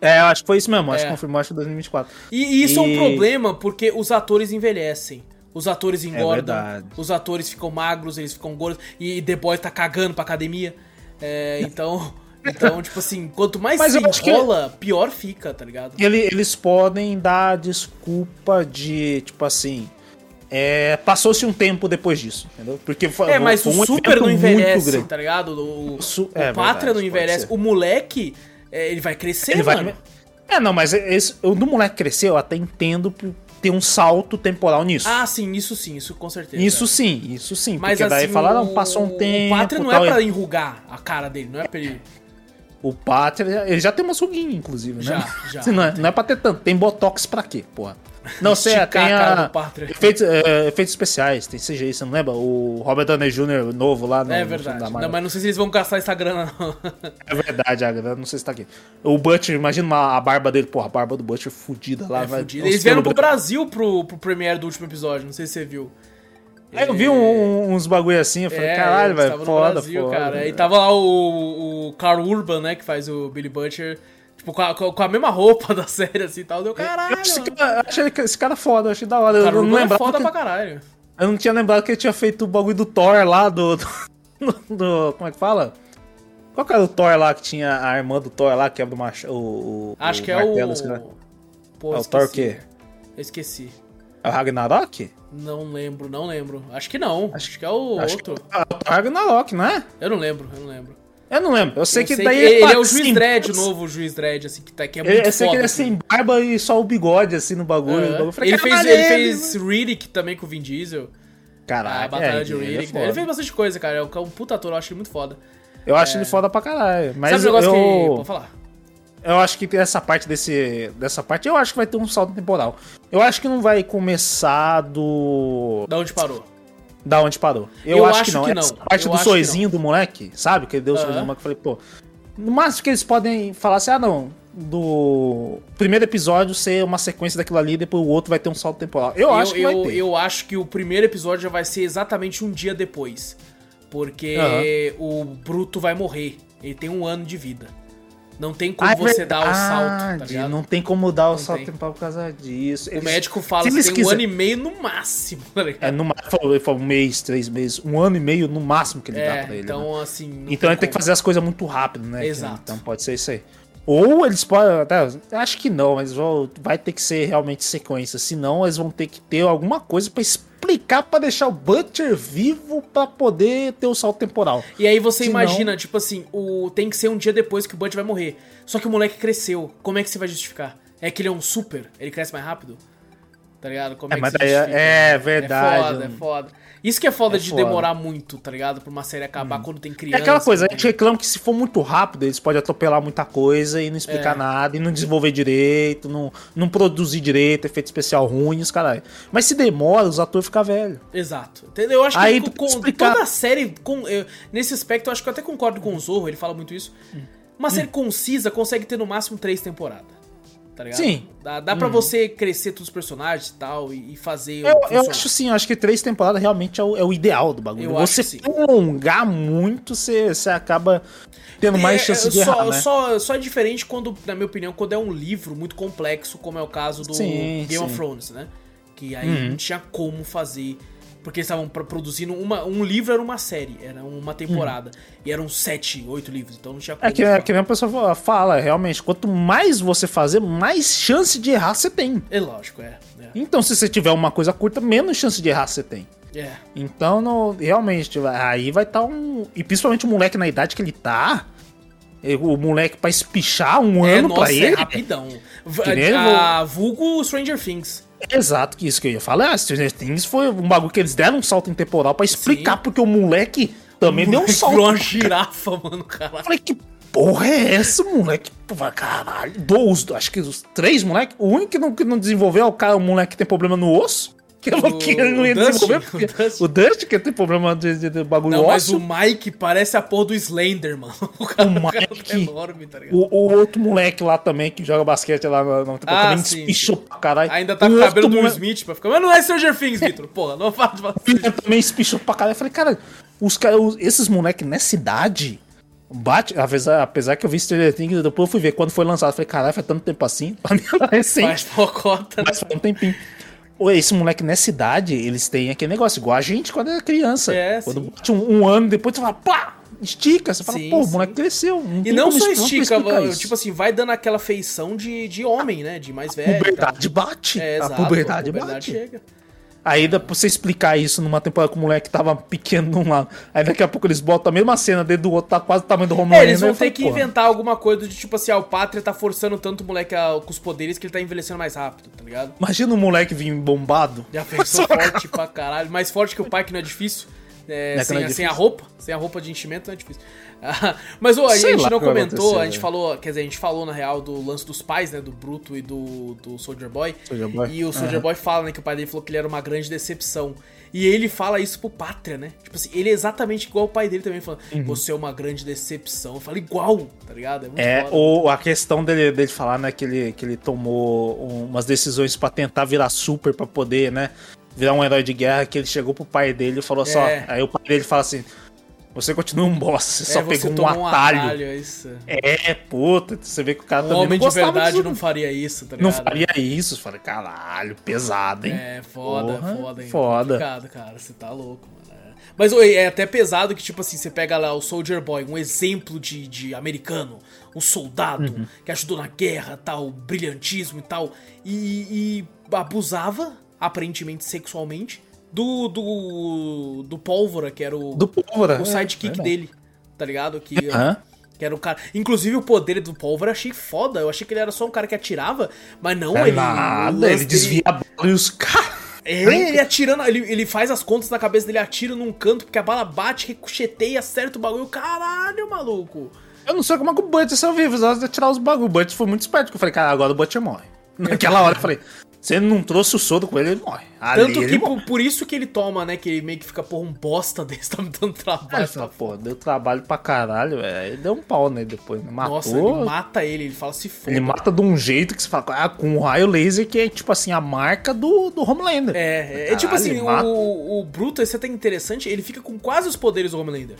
É, eu acho que foi isso mesmo, acho É. que confirmou, acho que 2024. E, e isso é um E- problema porque os atores envelhecem. Os atores engordam, verdade. os atores ficam magros, eles ficam gordos, e The Boy tá cagando pra academia. É, então, então, tipo assim, quanto mais Mas se acho que- enrola, pior fica, tá ligado? Ele- eles podem dar desculpa de, tipo assim. É, Passou-se um tempo depois disso, entendeu? Porque foi, É, mas o um Super não envelhece, tá ligado? O, o, Su- o é, Pátria não envelhece. O moleque, é, ele vai crescer, Ele vai. mano. É, não, mas esse, o do moleque crescer, eu até entendo ter um salto temporal nisso. Ah, sim, isso sim, isso com certeza. isso sim, isso sim. Mas porque daí assim, falaram, o- passou um tempo. O Pátria não é pra enrugar a cara dele, não é pra ele... O Pátria, ele já tem uma ruguinha, inclusive, né? Já, já. Não é, não é pra ter tanto. Tem botox pra quê, porra? Não, você Esticar tem a a, efeitos, é, efeitos especiais, tem CGI, você não lembra? O Robert Downey Jr. novo lá no É verdade. da Não, mas não sei se eles vão gastar essa grana, não. É verdade, Agatha, não sei se tá aqui. O Butcher, imagina a barba dele, porra, a barba do Butcher fudida lá. É vai, fudido. uns Eles vieram pro. Brasil pro, pro premiere do último episódio, não sei se você viu. Aí eu vi um- uns bagulho assim, eu falei, É, caralho, velho, foda, Brasil, foda. cara. E tava lá o, o Carl Urban, né, que faz o Billy Butcher, tipo, com a, com a mesma roupa da série, assim, e tal. Deu caralho, Eu cara- eu achei que esse cara foda, eu achei da hora. Eu Carl não, é lembrava foda que- pra caralho. eu não tinha lembrado que ele tinha feito o bagulho do Thor lá, do, do, do- Como é que fala? Qual que era o Thor lá que tinha a irmã do Thor lá, que quebra o mach... o, o Acho o que é martelo, o... esse cara? Pô, É o Thor o quê? Eu esqueci. É o Ragnarok? Não lembro, não lembro. Acho que não. Acho, que é o Acho outro. é o Ragnarok, não é? Eu não lembro, eu não lembro. Eu não lembro. Eu sei Eu que sei daí que ele, pra é o Juiz. Dredd, o novo Juiz Dredd, assim, que, tá, que é Eu, muito eu sei que foda, ele é assim. sem barba e só o bigode, assim, no bagulho. Aham. Eu falei, ele fez, "Caralho, ele ele, fez Riddick também com o Vin Diesel. Caraca, a batalha é, de ele é Riddick. foda. ele fez bastante coisa, cara. É um é um puta ator, eu acho ele muito foda. Eu acho ele foda pra caralho. Mas Sabe o negócio eu, que. Pode falar. eu acho que essa parte desse. Dessa parte, eu acho que vai ter um salto temporal. Eu acho que não vai começar do. Da onde parou? Da onde parou. Eu, Eu acho, acho que não. que não. Essa parte Eu do sorrisinho do moleque, sabe? Que ele deu o sorrisinho Aham. do moleque. Eu falei, pô. No máximo que eles podem falar assim, ah, não. Do primeiro episódio ser uma sequência daquilo ali, depois o outro vai ter um salto temporal. Eu, acho que eu, eu acho que o primeiro episódio já vai ser exatamente um dia depois. Porque o Bruto vai morrer. Ele tem um ano de vida. Não tem como Ah, é você dar o salto, tá verdade, ligado? Não tem como dar o Não salto tem. temporal por causa disso. O Eles- médico fala se que tem um quiser- ano e meio no máximo, tá ligado? É, no, ma- ele falou, um mês, três meses, um ano e meio no máximo que ele É, dá pra ele. né? então assim. não Então ele tem que como. fazer as coisas muito rápido, né? Exato. Então pode ser isso aí. Ou eles podem. Acho que não, mas vai ter que ser realmente sequência. Senão eles vão ter que ter alguma coisa pra explicar pra deixar o Butcher vivo pra poder ter o salto temporal. E aí você Se imagina, tipo assim, o tem que ser um dia depois que o Butch vai morrer. Só que o moleque cresceu. Como é que você vai justificar? É que ele é um super? Ele cresce mais rápido? Tá ligado? Como é, É, que mas daí é- justifica? é verdade. É foda, é foda. Isso que é foda É de foda. demorar muito, tá ligado? Pra uma série acabar quando tem É criança. aquela coisa, a né? gente reclama que se for muito rápido, eles podem atropelar muita coisa e não explicar É. nada, e não desenvolver direito, não, não produzir direito, efeito especial ruim, os caralho. Mas se demora, os atores ficam velhos. Exato. Eu acho Aí que com, explicar. toda a série, com, eu- nesse aspecto, eu acho que eu até concordo com o Zorro, ele fala muito isso. Hum. Uma série concisa consegue ter no máximo três temporadas. Tá ligado? Sim. Hum. Dá, dá pra você crescer todos os personagens e tal, e, e fazer. Eu, eu acho sim, eu acho que três temporadas realmente é o, é o ideal do bagulho. Eu você acho sim. prolongar muito, você, você acaba tendo mais É, chance é, de só, errar, né? só, só é diferente quando, na minha opinião, quando é um livro muito complexo, como é o caso do Sim, Game of sim. Thrones, né? Que aí Uhum. não tinha como fazer. Porque eles estavam produzindo uma. Um livro era uma série, era uma temporada. E eram sete, oito livros, então não tinha como. É que, é que a pessoa fala, realmente, quanto mais você fazer, mais chance de errar você tem. É lógico, é. É. Então, se você tiver uma coisa curta, menos chance de errar você tem. é. Então, realmente, aí vai estar um. E principalmente o moleque na idade que ele tá. O moleque pra espichar um É, ano nossa, pra é ele. rapidão. V- Que nem a, vulgo Stranger Things. Exato, que isso que eu ia falar. Ah, Stranger Things foi um bagulho que eles deram um salto temporal pra explicar Sim. porque o moleque também deu um Virou salto. uma girafa, mano, Eu caralho. falei, que porra é essa, moleque? Pô, caralho. Dois, acho que os três moleque. O único que não, que não desenvolveu é o cara, o moleque que tem problema no osso. O- que ele não ia o Dustin, desenvolver. o porque-. O Dust que tem problema de, de- de bagulho Não, mas ósseo. o Mike parece a porra do Slender, mano. O cara, O cara Mike- é enorme, tá ligado? O, o outro moleque lá também, que joga basquete lá no, no Ah, também sim, espichou pra caralho. Ainda tá com o cabelo do moleque- Smith pra ficar. Mas não é Stranger Things, Vitor. Porra, não fala de você. também espichou pra caralho. Eu falei, cara, os cara, os- esses moleques nessa idade. Bate, apesar, apesar que eu vi Stranger Things, depois eu fui ver quando foi lançado. Falei, caralho, faz tanto tempo assim. Pra mim era recente. Faz né? Mas faz um tempinho. Esse moleque nessa idade, eles têm aquele negócio, igual a gente quando era criança. É, quando sim. bate um, um ano depois, você fala, pá, estica. Você fala, Sim, pô, o sim. moleque cresceu. E tem não só estica, mano, tipo assim, vai dando aquela feição de, de homem, né? De mais velho. e tal. Puberdade bate. É, a exato, puberdade, a puberdade bate. chega. Aí dá pra você explicar isso numa temporada que o moleque tava pequeno de um lado. Aí daqui a pouco eles botam a mesma cena dentro do outro, tá quase o tamanho do É, Homelander. eles vão eu ter que porra, inventar alguma coisa de tipo assim, ah, o Pátria tá forçando tanto o moleque a- com os poderes que ele tá envelhecendo mais rápido, tá ligado? Imagina o moleque vir bombado. Já pensou forte pra caralho. Mais forte que o pai, que não é difícil. É, Não é que sem, não é sem difícil. a roupa, sem a roupa de enchimento não é difícil. Mas, ô, a Sei gente não comentou, a gente velho. falou, quer dizer, a gente falou na real do lance dos pais, né, do Bruto e do, do Soldier Boy. Soulja Boy. E o Soldier Aham. Boy fala, né, que o pai dele falou que ele era uma grande decepção. E ele fala isso pro Pátria, né? Tipo assim, ele é exatamente igual o pai dele também, falando, você é uma grande decepção. Eu falo, igual, tá ligado? É muito Uhum. É, foda. ou a questão dele, dele falar, né, que ele, que ele tomou um- umas decisões pra tentar virar super, pra poder, né, virar um herói de guerra, que ele chegou pro pai dele e falou só. É. Aí o pai dele fala assim: Você continua um bosta, você É, só pegou um tomou atalho. é isso. É, puta, você vê que o cara Um também homem não de verdade disso, não faria isso, tá não ligado? faria isso. Eu Falei, caralho, pesado, hein? É, foda, Porra, foda, hein? foda. Complicado, cara. Você tá louco, mano. É. Mas é até pesado que, tipo assim, você pega lá o Soldier Boy, um exemplo de, de americano, um soldado Uhum. que ajudou na guerra, tal, brilhantismo e tal, e, e abusava, aparentemente sexualmente, do, do, do Pólvora, que era o, Do Pólvora, o é, sidekick verdade. dele, tá ligado? Que, Aham. que era o cara. Inclusive o poder do Pólvora eu achei foda. Eu achei que ele era só um cara que atirava, mas não, É ele. nada, ele desvia a bola e os caras. é, ele atirando, ele, ele faz as contas na cabeça dele, atira num canto, porque a bala bate, ricocheteia, acerta o bagulho. Caralho, maluco. Eu não sei como é que o Butch saiu vivo, na hora de tirar os bagulhos. O Butch foi muito esperto, que eu falei, cara, agora o Butch morre. Naquela hora eu falei, se ele não trouxe o soro com ele, ele morre. Ali Tanto ele que por, por isso que ele toma, né? Que ele meio que fica, porra, um bosta desse, tá me dando trabalho. falei, pô, deu trabalho pra caralho, velho. Ele deu um pau nele depois, né? Matou. Nossa, ele mata ele, ele fala se foda. Ele mata de um jeito que você fala, ah, com um raio laser que é tipo assim, a marca do, do Homelander. É, é, é Caralho, tipo assim, ele o, o Bruto, esse é até interessante, ele fica com quase os poderes do Homelander.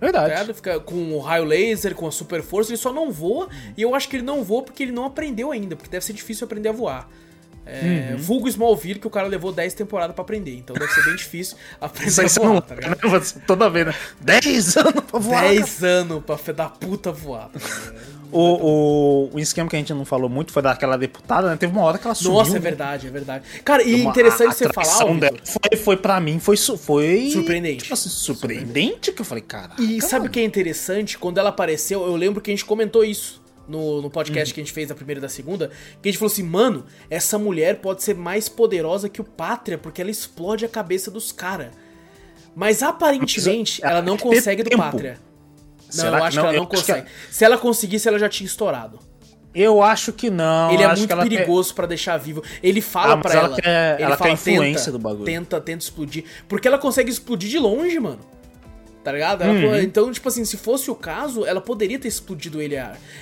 Verdade. Tá ligado? Fica com o raio laser, com a super força, ele só não voa. E eu acho que ele não voa porque ele não aprendeu ainda, porque deve ser difícil aprender a voar. É, Uhum. Vulgo Smallville, que o cara levou 10 temporadas pra aprender. Então deve ser bem difícil aprender Isso a voar, não tá ligado? Você toda vez, né? 10 anos pra voar. cara. 10 anos pra fé da puta voar. tá ligado? O, o, o esquema que a gente não falou muito foi daquela deputada, né? Teve uma hora que ela sumiu. Nossa, é né? verdade, é verdade. Cara, e Uma- interessante a você falar, dela foi, foi pra mim, foi, foi Surpreendente. Tipo assim, surpreendente que eu falei, cara. E sabe o que é interessante? Quando ela apareceu, eu lembro que a gente comentou isso no, no podcast que a gente fez da primeira e da segunda. Que a gente falou assim, mano, essa mulher pode ser mais poderosa que o Pátria, porque ela explode a cabeça dos caras. Mas aparentemente Mas, ela não que consegue do tempo. Pátria. Não, Será eu que acho que ela não? não Eu acho que consegue. Se ela conseguisse, ela já tinha estourado. Eu acho que não. ele eu é muito que ela perigoso pra deixar vivo. Ele fala Ah, pra ela ela. quer- ele ela fala, quer influência tenta, do bagulho. Tenta, tenta explodir. Porque ela consegue explodir de longe, mano. Tá ligado? Ela- Uhum. Então, tipo assim, se fosse o caso, ela poderia ter explodido ele.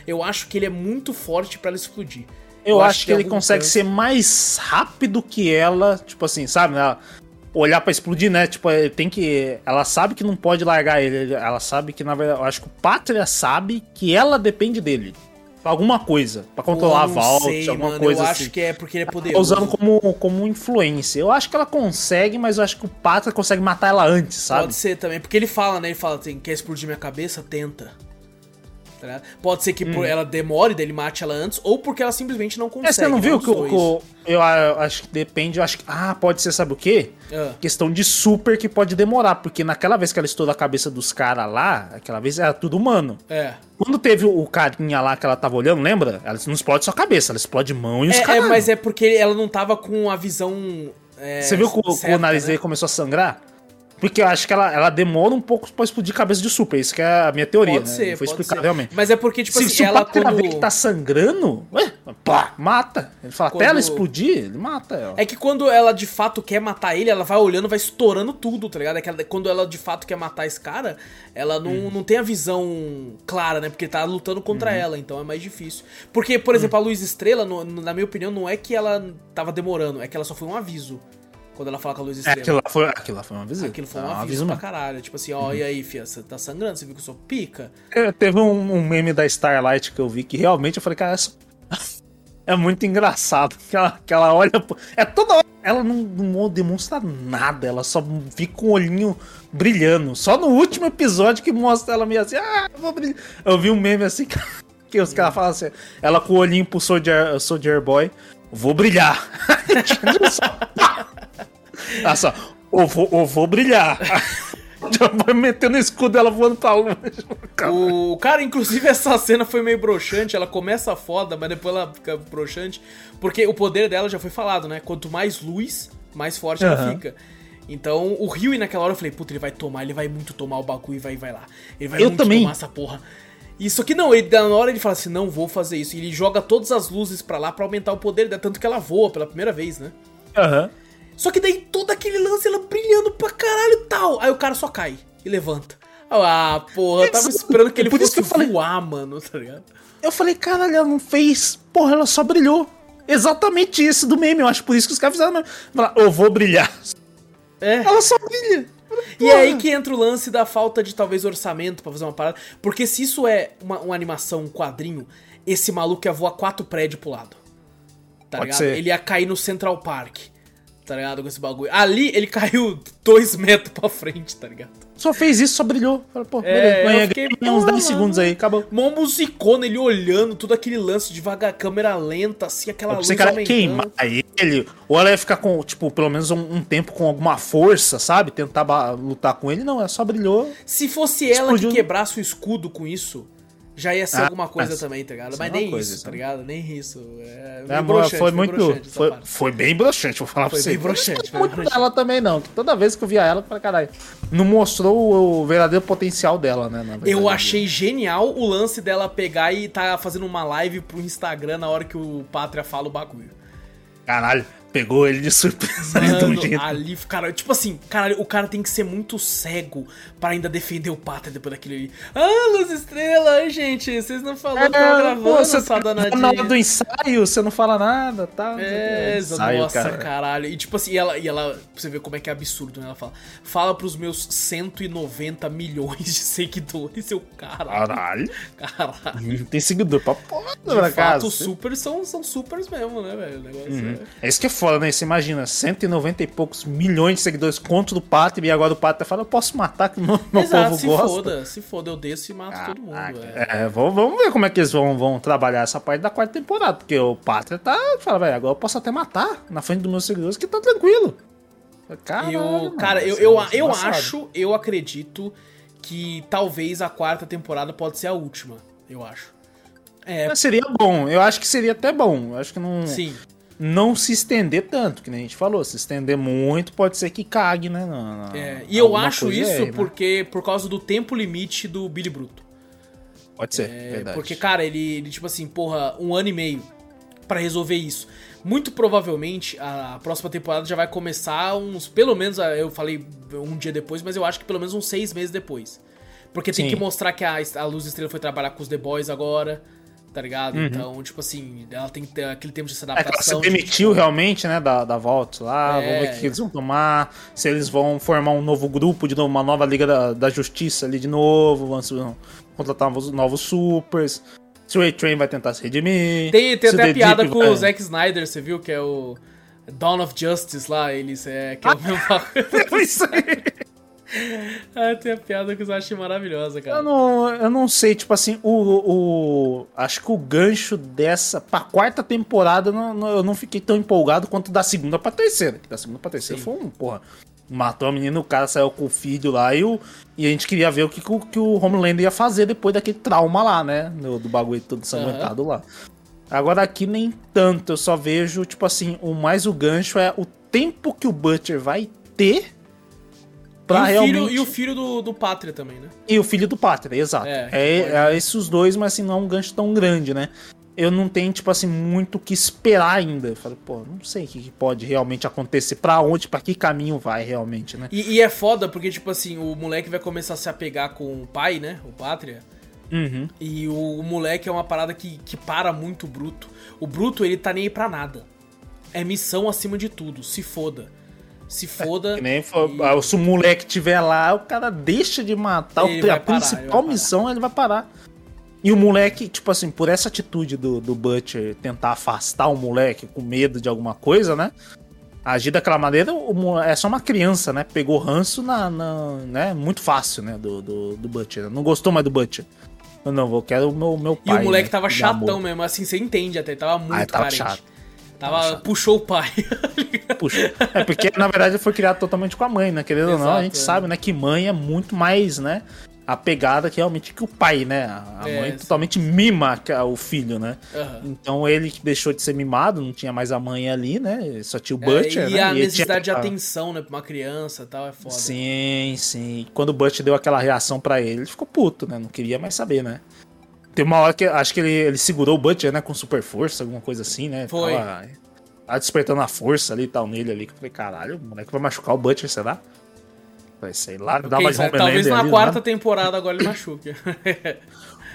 Eu acho que ele é muito forte pra ela explodir. Eu, acho que tem ele consegue ser mais rápido que ela, tipo assim, sabe? Ela olhar pra explodir, né? Tipo, ele tem que. Ela sabe que não pode largar ele. Ela sabe que, na verdade, eu acho que o Pátria sabe que ela depende dele. Alguma coisa. Pra controlar a Eu Vault, sei, alguma mano, coisa Eu assim. acho que é porque ele é Tá poderoso. usando como, como influência. Eu acho que ela consegue, mas eu acho que o Pátria consegue matar ela antes, sabe? Pode ser também, porque ele fala, né? Ele fala, assim, quer explodir minha cabeça? Tenta. Tá ligado? Pode ser que por ela demore, dele mate ela antes, ou porque ela simplesmente não consegue. É, você não viu os que o. o- eu, acho que depende, eu acho que. Ah, pode ser, sabe o quê? Ah. Questão de super que pode demorar, porque naquela vez que ela estourou a cabeça dos caras lá, aquela vez era tudo humano. É. Quando teve o carinha lá que ela tava olhando, lembra? Ela não explode só a cabeça, ela explode mão e os É, é, caras. mas é porque ela não tava com a visão. é, Você viu que o, certa, o nariz né? dele começou a sangrar? Porque eu acho que ela, ela demora um pouco pra explodir cabeça de super. Isso que é a minha teoria, Pode né? ser, Não foi explicado ser. realmente. Mas é porque, tipo se, assim, se ela o Pátria quando... vê que tá sangrando, ué, pá, mata. Ele fala, até ela Quando- explodir, ele mata ela. É que quando ela de fato quer matar ele, ela vai olhando, vai estourando tudo, tá ligado? É que ela- quando ela de fato quer matar esse cara, ela não, Uhum. não tem a visão clara, né? Porque tá lutando contra ela, então é mais difícil. Porque, por exemplo, a Luz Estrela, no- na minha opinião, não é que ela tava demorando, é que ela só foi um aviso. Quando ela fala com a Luz É, Estrela. aquilo lá foi, aquilo lá foi uma visita. Aquilo foi um Ah, aviso pra mesmo. caralho. Tipo assim, ó, e aí, fia, você tá sangrando? Você viu que eu sou pica? É, teve um, um meme da Starlight que eu vi que realmente eu falei, cara, essa... é muito engraçado. Que ela, que ela olha. É toda hora. Ela não, não demonstra nada, ela só fica com o olhinho brilhando. Só no último episódio que mostra ela meio assim, ah, eu vou brilhar. Eu vi um meme assim que, que os caras falam assim, ela com o olhinho pro Soldier, Soldier Boy, vou brilhar. Ela só, eu vou, eu vou brilhar. Já vai metendo o escudo dela voando pra longe. O cara, inclusive, essa cena foi meio broxante. Ela começa foda, mas depois ela fica broxante. Porque o poder dela já foi falado, né? Quanto mais luz, mais forte ela Aham. fica. Então, o Rio, naquela hora, eu falei, puta, ele vai tomar, ele vai muito tomar o bagulho e vai, vai lá. Ele vai Eu muito também. tomar essa porra. Isso aqui não, ele, na hora ele fala assim, não vou fazer isso. E ele joga todas as luzes pra lá pra aumentar o poder dela, tanto que ela voa pela primeira vez, né? Aham. Só que daí todo aquele lance, ela brilhando pra caralho e tal. Aí o cara só cai e levanta. Ah, porra, eu tava esperando que ele por isso fosse que eu falei- voar, mano, tá ligado? Eu falei, caralho, ela não fez. Porra, ela só brilhou. Exatamente isso do meme. Eu acho por isso que os caras fizeram. Falaram, Eu vou brilhar. É. Ela só brilha. E é aí que entra o lance da falta de talvez orçamento pra fazer uma parada. Porque se isso é uma, uma animação, um quadrinho, esse maluco ia voar quatro prédios pro lado. Tá Pode ligado? ser. Ele ia cair no Central Park. Tá ligado? Com esse bagulho. Ali ele caiu dois metros pra frente, tá ligado? Só fez isso, só brilhou. Falei, pô, É, beleza. eu fiquei, uns porra, 10 segundos aí, acabou. Mó musicona, ele olhando, tudo aquele lance devagar, câmera lenta, assim, aquela Eu luz ia aumentando. queimar ele. Ou ela ia ficar com, tipo, pelo menos um, um tempo com alguma força, sabe? Tentar lutar com ele. Não, ela só brilhou. Se fosse ela Explodiu. que quebrasse o escudo com isso, já ia ser Ah, alguma coisa mas- também, tá ligado? Mas é nem coisa, isso, tá é- ligado? Nem isso. É, É, broxante, foi muito. broxante essa Foi, foi bem broxante, vou falar Foi pra você. bem broxante, Não foi muito dela também, não. que Toda vez que eu via ela, eu falei, caralho. Não mostrou o, verdadeiro potencial dela, né? verdade. Eu achei genial o lance dela pegar e tá fazendo uma live pro Instagram na hora que o Pátria fala o bagulho. Caralho. Pegou ele de surpresa Mano, de um jeito. ali, cara, tipo assim, cara, o cara tem que ser muito cego pra ainda defender o Pátria depois daquele ali. Ah, Luz Estrela, gente, vocês não falaram que tava gravando pô, você essa tá danadinha. na hora do ensaio, você não fala nada, tá? É, Ensaio, nossa, cara. caralho. E tipo assim, e ela, e ela, pra você ver como é que é absurdo, né? Ela fala, fala pros meus 190 milhões de seguidores, seu caralho. Caralho. Caralho. Tem seguidor pra porra, De fato, casa. os supers são, são supers mesmo, né, velho? O negócio Uhum. é... É isso que é foda, né? Você imagina, 190 e poucos milhões de seguidores contra o Pátria e agora o Pátria fala, eu posso matar que meu, meu Exato, povo se gosta. foda, se foda, eu desço e mato todo mundo, velho. É, vamos, vamos ver como é que eles vão, vão trabalhar essa parte da quarta temporada, porque o Pátria tá, fala, velho, agora eu posso até matar na frente dos meus seguidores que tá tranquilo. Caralho, Eu, mano, cara, eu, eu, eu embaçado. acho, eu acredito que talvez a quarta temporada pode ser a última, eu acho. É, Seria bom, eu acho que seria até bom. Eu acho que não, sim. Não se estender tanto, que nem a gente falou. Se estender muito, pode ser que cague, né? na- na- É, e eu acho isso aí, né? porque por causa do tempo limite do Billy Bruto. Pode ser, É, verdade. porque, cara, ele, ele, tipo assim, porra, um ano e meio pra resolver isso. Muito provavelmente a próxima temporada já vai começar uns. Pelo menos, eu falei um dia depois, mas eu acho que pelo menos uns seis meses depois. Porque tem Sim. que mostrar que a, a Luz Estrela foi trabalhar com os The Boys agora, tá ligado? Uhum. Então, tipo assim, ela tem que ter aquele tempo de se É que ela se adaptação. de- demitiu realmente, né, da, da Vault lá, É. vamos ver o que, eles vão tomar, se eles vão formar um novo grupo, de novo, uma nova Liga da, da Justiça ali de novo, vão, contratar novos, novos supers, se o A-Train vai tentar se redimir. Tem, tem até a piada Deep com vai- o Zack Snyder, você viu? Que é o Dawn of Justice lá, eles é. Que é o mesmo É isso aí. Ah, tem a piada que eu acho maravilhosa, cara. Eu não, eu não sei, tipo assim, o, o. Acho que o gancho dessa. Pra quarta temporada, eu não, não- eu não fiquei tão empolgado quanto da segunda pra terceira. Que da segunda pra terceira Sim. foi um, porra. Matou a menina, o cara saiu com o filho lá e, o, e a gente queria ver o que, que o- que o Homelander ia fazer depois daquele trauma lá, né? Do, do bagulho todo sanguentado lá. Agora aqui nem tanto, eu só vejo, tipo assim, o mais o gancho é o tempo que o Butcher vai ter pra e, o realmente. filho, e o filho do, do Pátria também, né? E o filho do Pátria, exato. É, É, pode. é esses dois, mas assim, não é um gancho tão grande, né? Eu não tenho, tipo assim, muito o que esperar ainda. Eu falei, pô, não sei o que que pode realmente acontecer, pra onde, pra que caminho vai realmente, né? E, e é foda porque, tipo assim, o moleque vai começar a se apegar com o pai, né? O Pátria. Uhum. E o, o moleque é uma parada que, que para muito o Bruto. O Bruto, ele tá nem aí pra nada. É missão acima de tudo. Se foda. Se foda. Nem for- e- ah, se o moleque tiver lá, o cara deixa de matar. Ele a parar, ele principal parar. missão, ele vai parar. E o moleque, tipo assim, por essa atitude do, do Butcher tentar afastar o moleque com medo de alguma coisa, né? Agir daquela maneira, o é só uma criança, né? Pegou ranço na, na- né? muito fácil, né? Do, do, do Butcher. Não gostou mais do Butcher. Eu não, eu quero o meu, meu E pai. o moleque né, tava de chatão amor. mesmo, assim, você entende até, ele tava muito Ah, ele tava carente. chato. Tava, chato. puxou o pai. Puxa. É porque, na verdade, ele foi criado totalmente com a mãe, né? Querendo ou não, a Exato, gente é. sabe, né, que mãe é muito mais, né? Apegada que realmente que o pai, né? A a É, mãe sim. totalmente mima o filho, né? Aham. Então ele deixou de ser mimado, não tinha mais a mãe ali, né? Só tinha o É, Butcher, e né? a ele necessidade tinha- de atenção, né, pra uma criança e tal, é foda. Sim, sim. Quando o Butcher deu aquela reação pra ele, ele ficou puto, né? Não queria mais saber, né? Tem uma hora que acho que ele, ele segurou o Butcher, né? Com super força, alguma coisa assim, né? Foi. Tava, tava despertando a força ali e tal nele ali. Que eu falei, caralho, o moleque vai machucar o Butcher, será? Falei, sei lá, dá mais sabe, Homelander talvez na ali, quarta né? temporada agora ele machuque.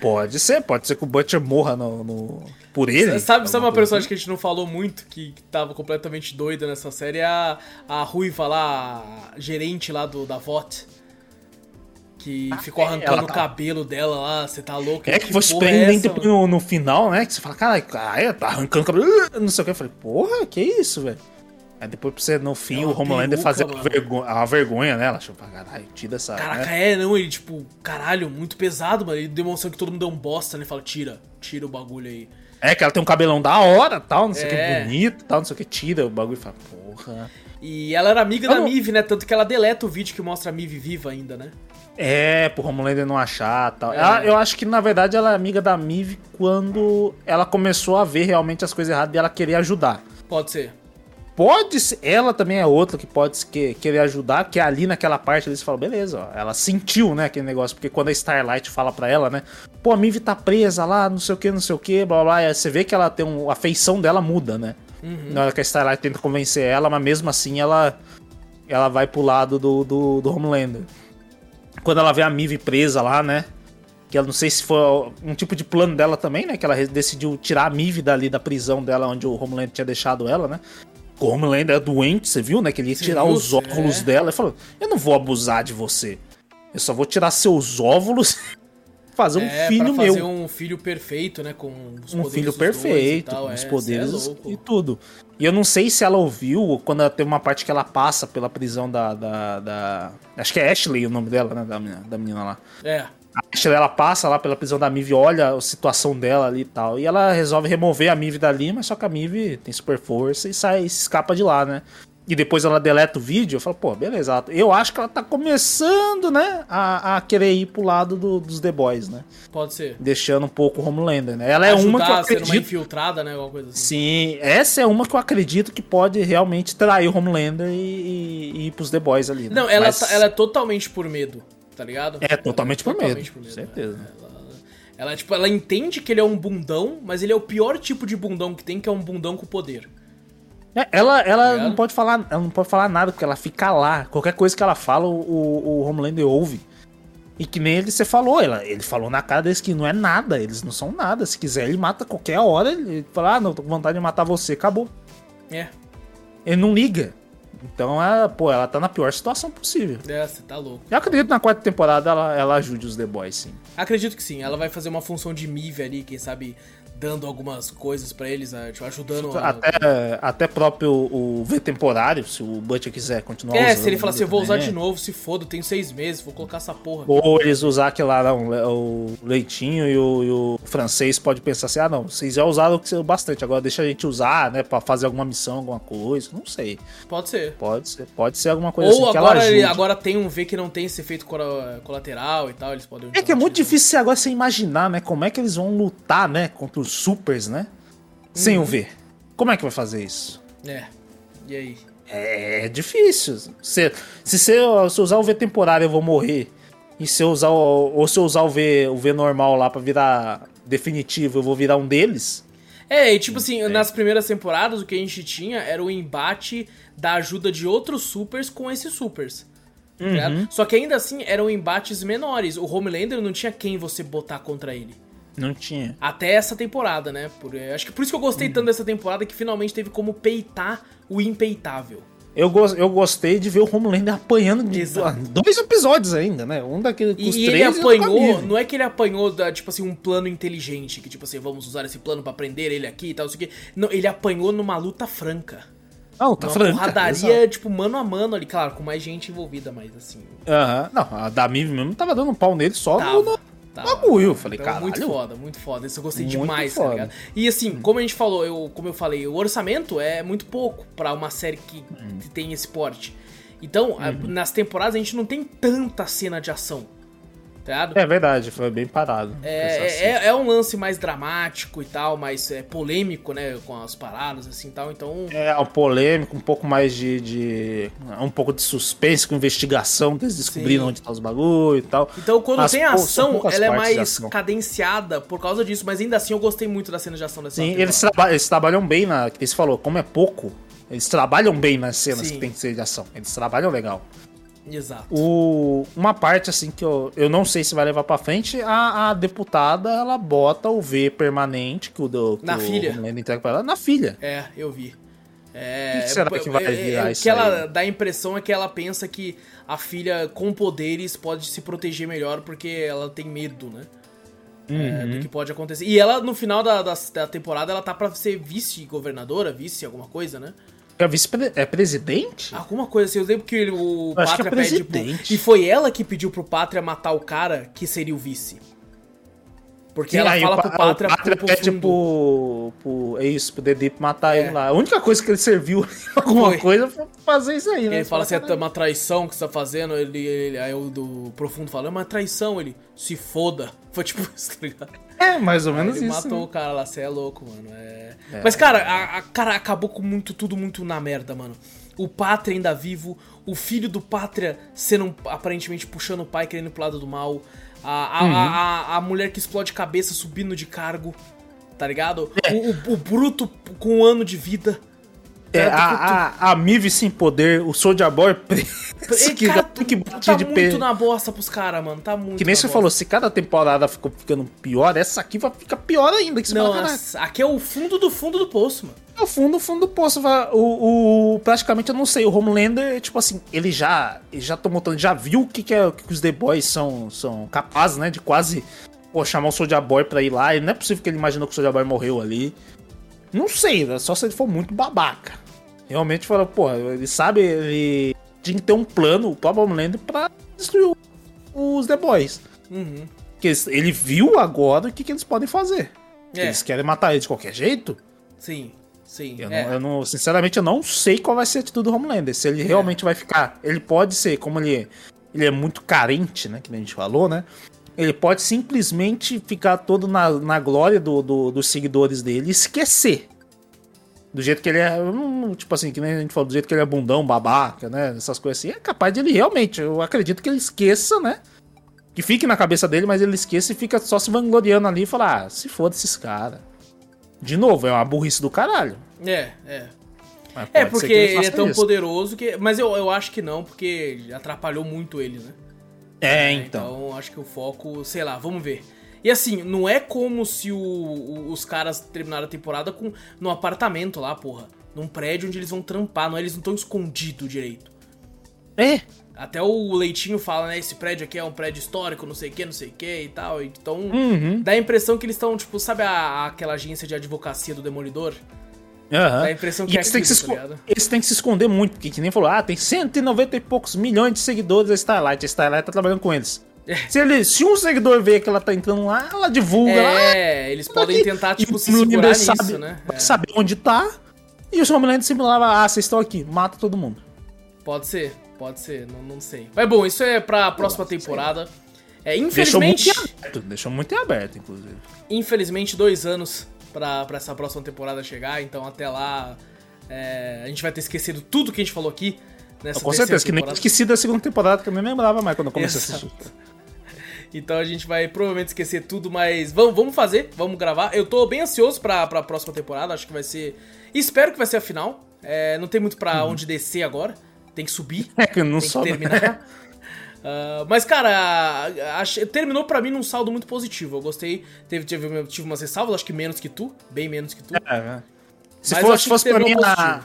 Pode ser, pode ser que o Butcher morra no, no- por ele. sabe, sabe uma personagem que a gente não falou muito, que, que tava completamente doida nessa série? É a, a Ruiva lá, a gerente lá do, da VOT. Que ficou é, arrancando o tá- cabelo dela lá, você tá louco? É que você porra é prende mano? no, no final, né? Que você fala, caralho, caralho, tá arrancando o cabelo, não sei o que. Eu falei, porra, que isso, velho? Aí depois pra você, no fim, É o uma Homelander fazer uma mano. vergonha, uma vergonha nela. Caralho, tira essa. Caraca, né? é, não, ele tipo, caralho, muito pesado, mano. Ele demonstrando que todo mundo é um bosta, né? Ele fala, tira, tira o bagulho aí. É que ela tem um cabelão da hora, tal, não sei o que, É. bonito, tal, não sei o que, tira o bagulho e fala, porra. E ela era amiga Eu da não- Mive, né? Tanto que ela deleta o vídeo que mostra a Mive viva ainda, né? É, pro Homelander não achar tal. É. Ela- eu acho que, na verdade, ela é amiga da Mive quando ela começou a ver realmente as coisas erradas e ela querer ajudar. Pode ser. Pode ser, ela também é outra que pode que- querer ajudar, porque ali naquela parte eles falam, beleza, ó, ela sentiu, né, aquele negócio, porque quando a Starlight fala pra ela, né, pô, a Mive tá presa lá, não sei o que, não sei o que, blá blá, blá, você vê que ela tem um, a feição dela muda, né. Na hora que a Starlight tenta convencer ela, mas mesmo assim ela, ela vai pro lado do, do, do Homelander. Quando ela vê a Mive presa lá, né? Que eu não sei se foi um tipo de plano dela também, né? Que ela decidiu tirar a Mive dali da prisão dela, onde o Homelander tinha deixado ela, né? O Homelander é doente, você viu, né? Que ele ia tirar viu? os óculos É. dela. Ele falou: Eu não vou abusar de você. Eu só vou tirar seus óvulos fazer um é, filho fazer meu. um filho perfeito, né? Com os Um poderes filho e perfeito, tal, com os é, poderes cê é e tudo. E eu não sei se ela ouviu quando ela tem uma parte que ela passa pela prisão da. da, da- acho que é Ashley o nome dela, né? Da menina, da menina lá. É. A Ashley ela passa lá pela prisão da Mive, olha a situação dela ali e tal. E ela resolve remover a Mive dali, mas só que a Mive tem super força e sai, se escapa de lá, né? E depois ela deleta o vídeo, eu falo, pô, beleza. ela- Eu acho que ela tá começando, né, a, a querer ir pro lado do- dos The Boys, né? Pode ser. Deixando um pouco o Homelander, né? Ela é uma que eu Ajudar a ser uma acredito. infiltrada, né? Alguma coisa assim. Sim, essa é uma que eu acredito que pode realmente trair o Homelander e, e- e ir pros The Boys ali. né? Não, ela, Mas tá- ela é totalmente por medo, tá ligado? é totalmente por medo. Totalmente por medo, certeza. né? Ela, ela, tipo, ela entende que ele é um bundão, mas ele é o pior tipo de bundão que tem, que é um bundão com poder. É, ela ela Ligado? não pode falar, ela não pode falar nada porque ela fica lá. Qualquer coisa que ela fala, o, o, o Homelander ouve. E que nem ele você falou, ela, ele falou na cara deles que não é nada, eles não são nada. Se quiser, ele mata qualquer hora. Ele fala, ah, não, tô com vontade de matar você, acabou. É, Ele não liga. Então, ela, pô, ela tá na pior situação possível. é, você tá louco. Eu acredito que na quarta temporada ela, ela ajude os The Boys, sim. Acredito que sim, ela vai fazer uma função de Mive ali, quem sabe dando algumas coisas pra eles, né, tipo, ajudando a... Até, até próprio o V temporário, se o Butcher quiser continuar É, usando. se ele falar assim, eu vou usar de novo, se foda, tenho seis meses, vou colocar essa porra. aqui. Ou eles usar aquele lá, não, o leitinho e o, e o francês pode pensar assim, ah não, vocês já usaram bastante, agora deixa a gente usar, né, pra fazer alguma missão, alguma coisa, não sei. Pode ser. Pode ser, pode ser alguma coisa Ou assim agora, ele, agora tem um V que não tem esse efeito colateral e tal, eles podem... É que é muito difícil agora você imaginar, né, como é que eles vão lutar, né, contra os supers, né, sem Uhum. o V. Como é que vai fazer isso? É, e aí? É difícil. Se, se, se eu usar o V temporário, eu vou morrer. E se eu usar o, ou se eu usar o V, o V normal lá pra virar definitivo, eu vou virar um deles. É, e tipo assim, nas primeiras temporadas o que a gente tinha era o embate da ajuda de outros supers com esses supers. tá ligado? Só que ainda assim eram embates menores. O Homelander não tinha quem você botar contra ele. Não tinha. Até essa temporada, né? Por, é, acho que por isso que eu gostei tanto dessa temporada que finalmente teve como peitar o impeitável. Eu, gos- eu gostei de ver o Homelander apanhando de Exato. dois episódios ainda, né? Um daquele com E, os e três ele apanhou, não é que ele apanhou da, tipo assim, um plano inteligente, que tipo assim, vamos usar esse plano pra prender ele aqui e tal, isso aqui. Não, ele apanhou numa luta franca. Não, tá Uma franca. porradaria, exato. tipo, mano a mano ali, claro, com mais gente envolvida, mas assim. Aham. Não, a da Miv mesmo tava dando um pau nele só no, no tava. bagulho. Eu falei, Então, caralho. muito foda, muito foda. Isso eu gostei Muito demais, foda. tá ligado? E assim, como a gente falou, eu, como eu falei, o orçamento é muito pouco pra uma série que, Hum. tem esse porte. Então, Uhum. nas temporadas a gente não tem tanta cena de ação. Tá? É verdade, foi bem parado. É, assim. é, é um lance mais dramático e tal, mais é, polêmico, né? Com as paradas, assim e tal. Então. É um polêmico, um pouco mais de, de- um pouco de suspense com investigação, eles descobriram Sim. onde tá os bagulho e tal. Então, quando As tem são ação, ela é mais cadenciada por causa disso. Mas ainda assim, eu gostei muito da cena de ação dessa Sim, eles, traba- eles trabalham bem na. Você falou, como é pouco, eles trabalham bem nas cenas Sim. que tem que ser de ação. Eles trabalham legal. Exato. O, uma parte, assim, que eu, eu não sei se vai levar pra frente, a, a deputada, ela bota o V permanente que o, do, que Na o filha. Entrega pra ela, na filha. É, eu vi. É, O que será que vai é- é- virar O isso que ela aí? dá a impressão é que ela pensa que a filha com poderes pode se proteger melhor porque ela tem medo, né? É, Uhum. do que pode acontecer. E ela, no final da, da, da temporada, ela tá pra ser vice-governadora, vice alguma coisa, né? É vice-pre- é presidente? Alguma coisa assim. Eu lembro que ele- o Eu que Pátria é pede pro... E foi ela que pediu pro Pátria matar o cara que seria o vice. Porque ela Aí fala o pro Pátria, o Pátria pro, pede fundo. pro, pro. É isso, pro Dedê matar É. ele lá. A única coisa que ele serviu alguma Foi. coisa foi fazer isso aí, né? Ele fala assim, é uma traição que você tá fazendo, ele, ele- aí o do profundo fala, é uma traição, ele, se foda. Foi tipo isso, tá ligado? É, mais ou menos ele isso. matou né? o cara lá, você é louco, mano. é- Mas, cara, a, a- cara acabou com muito, tudo muito na merda, mano. O Pátria ainda vivo, o filho do Pátria sendo aparentemente puxando o pai, querendo pro lado do mal. A, a, Uhum. a, a- mulher que explode cabeça subindo de cargo, tá ligado? É. O, o- o Bruto com um ano de vida. É, a, a, a Mive sem poder, o Soldier Boy preso, que cara, que tá de muito pe... na bosta pros caras, mano. Tá muito Que nem você bosta. falou, se cada temporada ficou ficando pior, essa aqui vai ficar pior ainda. Que Não, aqui é o fundo do fundo do poço, mano. É o fundo, fundo do poço. O, o, praticamente, eu não sei, o Homelander, tipo assim, ele já, ele já tomou tanto, já viu o que, que, é, que os The Boys são, são capazes, né, de quase pô, chamar o Soldier Boy pra ir lá. E não é possível que ele imaginou que o Soldier Boy morreu ali. Não sei, né? só se ele for muito babaca. Realmente falou, pô, ele sabe, ele tinha que ter um plano, o próprio Homelander, pra destruir os The Boys. Uhum. Porque ele viu agora o que, que eles podem fazer. É. Eles querem matar ele de qualquer jeito? Sim, sim. Eu, é. não, eu, não, sinceramente, eu não sei qual vai ser a atitude do Homelander. Se ele é. realmente vai ficar. Ele pode ser, como ele é, ele é muito carente, né? Que a gente falou, né? Ele pode simplesmente ficar todo na, na glória do, do, dos seguidores dele e esquecer. Do jeito que ele é. Tipo assim, que nem a gente falou, do jeito que ele é bundão, babaca, né? Essas coisas assim. É capaz de ele realmente. Eu acredito que ele esqueça, né? Que fique na cabeça dele, mas ele esqueça e fica só se vangloriando ali e falar: ah, se foda esses caras. De novo, é uma burrice do caralho. É, é. É porque ele, ele, é tão isso. poderoso que. Mas eu, eu acho que não, porque atrapalhou muito ele, né? É, então. Então acho que o foco, sei lá, vamos ver. E assim, não é como se o, o, os caras terminaram a temporada com no apartamento lá, porra. Num prédio onde eles vão trampar, não é? Eles não estão escondidos direito. É. Até o Leitinho fala, né? Esse prédio aqui é um prédio histórico, não sei o que, não sei o que e tal. Então, uhum. dá a impressão que eles estão, tipo, sabe a, aquela agência de advocacia do Demolidor? Uhum. Dá a impressão que e é eles, têm que se tá eles têm que se esconder muito, porque que nem falou, ah, tem 190 e poucos milhões de seguidores da Starlight. A Starlight tá trabalhando com eles. Se, ele, se um seguidor vê que ela tá entrando lá, ela divulga. É, eles podem tentar, tipo, se segurar nisso, sabe, né? Vai é. saber onde tá. E o Homelander simulava, ah, vocês estão aqui, mata todo mundo. Pode ser, pode ser, não, não sei. Mas bom, isso é pra próxima temporada. É, infelizmente. Deixou muito, aberto, deixou muito aberto, inclusive. Infelizmente, dois anos pra, pra essa próxima temporada chegar, então até lá é, a gente vai ter esquecido tudo que a gente falou aqui. Nessa Com certeza, temporada. que nem esqueci da segunda temporada, que eu nem lembrava mais quando eu comecei Exato. a assistir. Então a gente vai provavelmente esquecer tudo, mas vamos, vamos fazer, vamos gravar. Eu tô bem ansioso pra, pra próxima temporada, acho que vai ser. Espero que vai ser a final. É, não tem muito pra uhum. onde descer agora. Tem que subir. É que não tem sobe. que terminar. Uh, mas, cara, terminou para mim num saldo muito positivo. Eu gostei. Teve, tive, tive umas ressalvas, acho que menos que tu. Bem menos que tu. É, é. Se mas fosse, fosse pra mim na,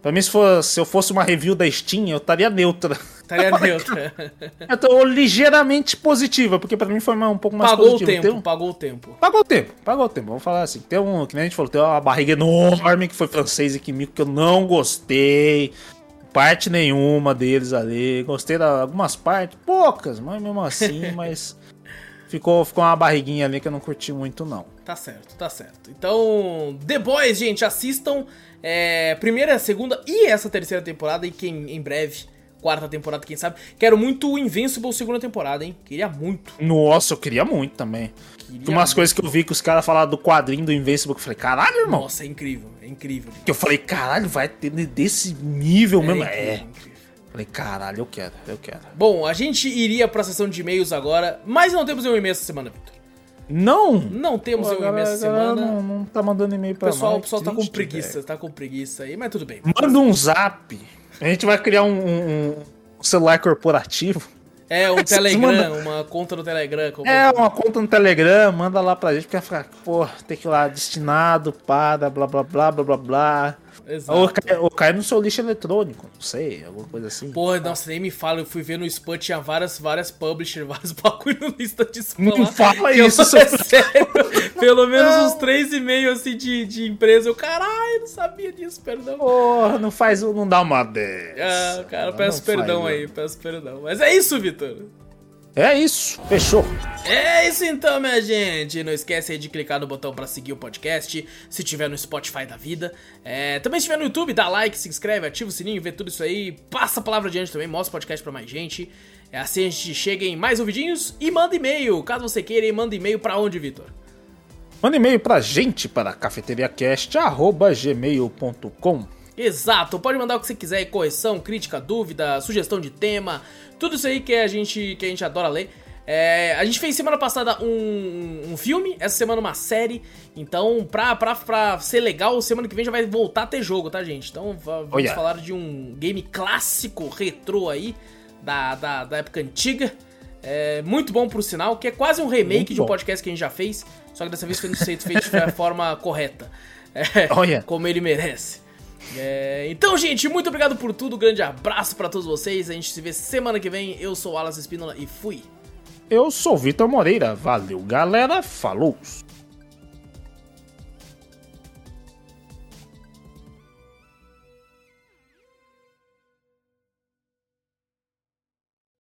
Pra mim, se, for, se eu fosse uma review da Steam, eu estaria neutra. Estaria neutra. eu tô ligeiramente positiva, porque pra mim foi um pouco mais pagou positivo. O tempo, um... Pagou o tempo, Pagou o tempo, pagou o tempo. Vamos falar assim. Tem um, que nem a gente falou, tem uma barriga enorme que foi francês e químico que eu não gostei. Parte nenhuma deles ali. Gostei de algumas partes, poucas, mas mesmo assim, mas ficou, ficou uma barriguinha ali que eu não curti muito, não. Tá certo, tá certo. Então, The Boys, gente, assistam. É, primeira, segunda e essa terceira temporada, e quem em breve, quarta temporada, quem sabe. Quero muito o Invincible segunda temporada, hein? Queria muito. Nossa, eu queria muito também. Queria umas muito. coisas que eu vi que os caras falaram do quadrinho do Invincible, que eu falei, caralho, irmão. Nossa, é incrível, é incrível. Que eu falei, caralho, vai ter desse nível é mesmo. Incrível, é. Incrível. Falei, caralho, eu quero, eu quero. Bom, a gente iria pra sessão de e-mails agora, mas não temos um e-mail essa semana, Victor. Não! Não temos Pô, um e-mail essa semana. Não, não tá mandando e-mail pra pessoal, nós. O pessoal tá com preguiça, tá com preguiça aí, mas tudo bem. Manda um zap. A gente vai criar um, um, um celular corporativo. É, um Telegram, manda... uma conta no Telegram. É, uma conta no Telegram, manda lá pra gente, porque vai ficar, pô, tem que ir lá, destinado para, blá, blá, blá, blá, blá, blá. Exato. Ou cai, ou cai no seu lixo eletrônico, não sei, alguma coisa assim. Porra, nossa, nem me fala, eu fui ver no spam, tinha várias, várias publishers, vários bagulho no lista de spam Não lá, fala isso, eu, é sério. Pelo menos não. uns três e meio assim de, de empresa. Eu, caralho, não sabia disso, perdão. Porra, não faz, não dá uma dessa. Ah, cara, peço perdão aí, peço perdão. Mas é isso, Vitor. É isso, fechou. É isso então, minha gente. Não esquece aí de clicar no botão para seguir o podcast, se tiver no Spotify da vida. É, também se estiver no YouTube, dá like, se inscreve, ativa o sininho, vê tudo isso aí. Passa a palavra adiante também, mostra o podcast para mais gente. É assim a gente chega em mais ouvidinhos e manda e-mail. Caso você queira, manda e-mail para onde, Vitor? Manda e-mail pra gente para cafeteriacast.gmail.com Exato, pode mandar o que você quiser, correção, crítica, dúvida, sugestão de tema, tudo isso aí que a gente, que a gente adora ler. É, a gente fez semana passada um, um filme, essa semana uma série. Então, pra, pra, pra ser legal, semana que vem já vai voltar a ter jogo, tá, gente? Então, vamos Oh, yeah. falar de um game clássico, retrô aí, da, da, da época antiga. É, muito bom pro sinal, que é quase um remake Muito de um bom. podcast que a gente já fez, só que dessa vez foi feito, feito da forma correta. É, Olha. como ele merece. É, então, gente, muito obrigado por tudo. Grande abraço pra todos vocês. A gente se vê semana que vem. Eu sou o Alas Espínola e fui. Eu sou o Vitor Moreira. Valeu, galera. Falou!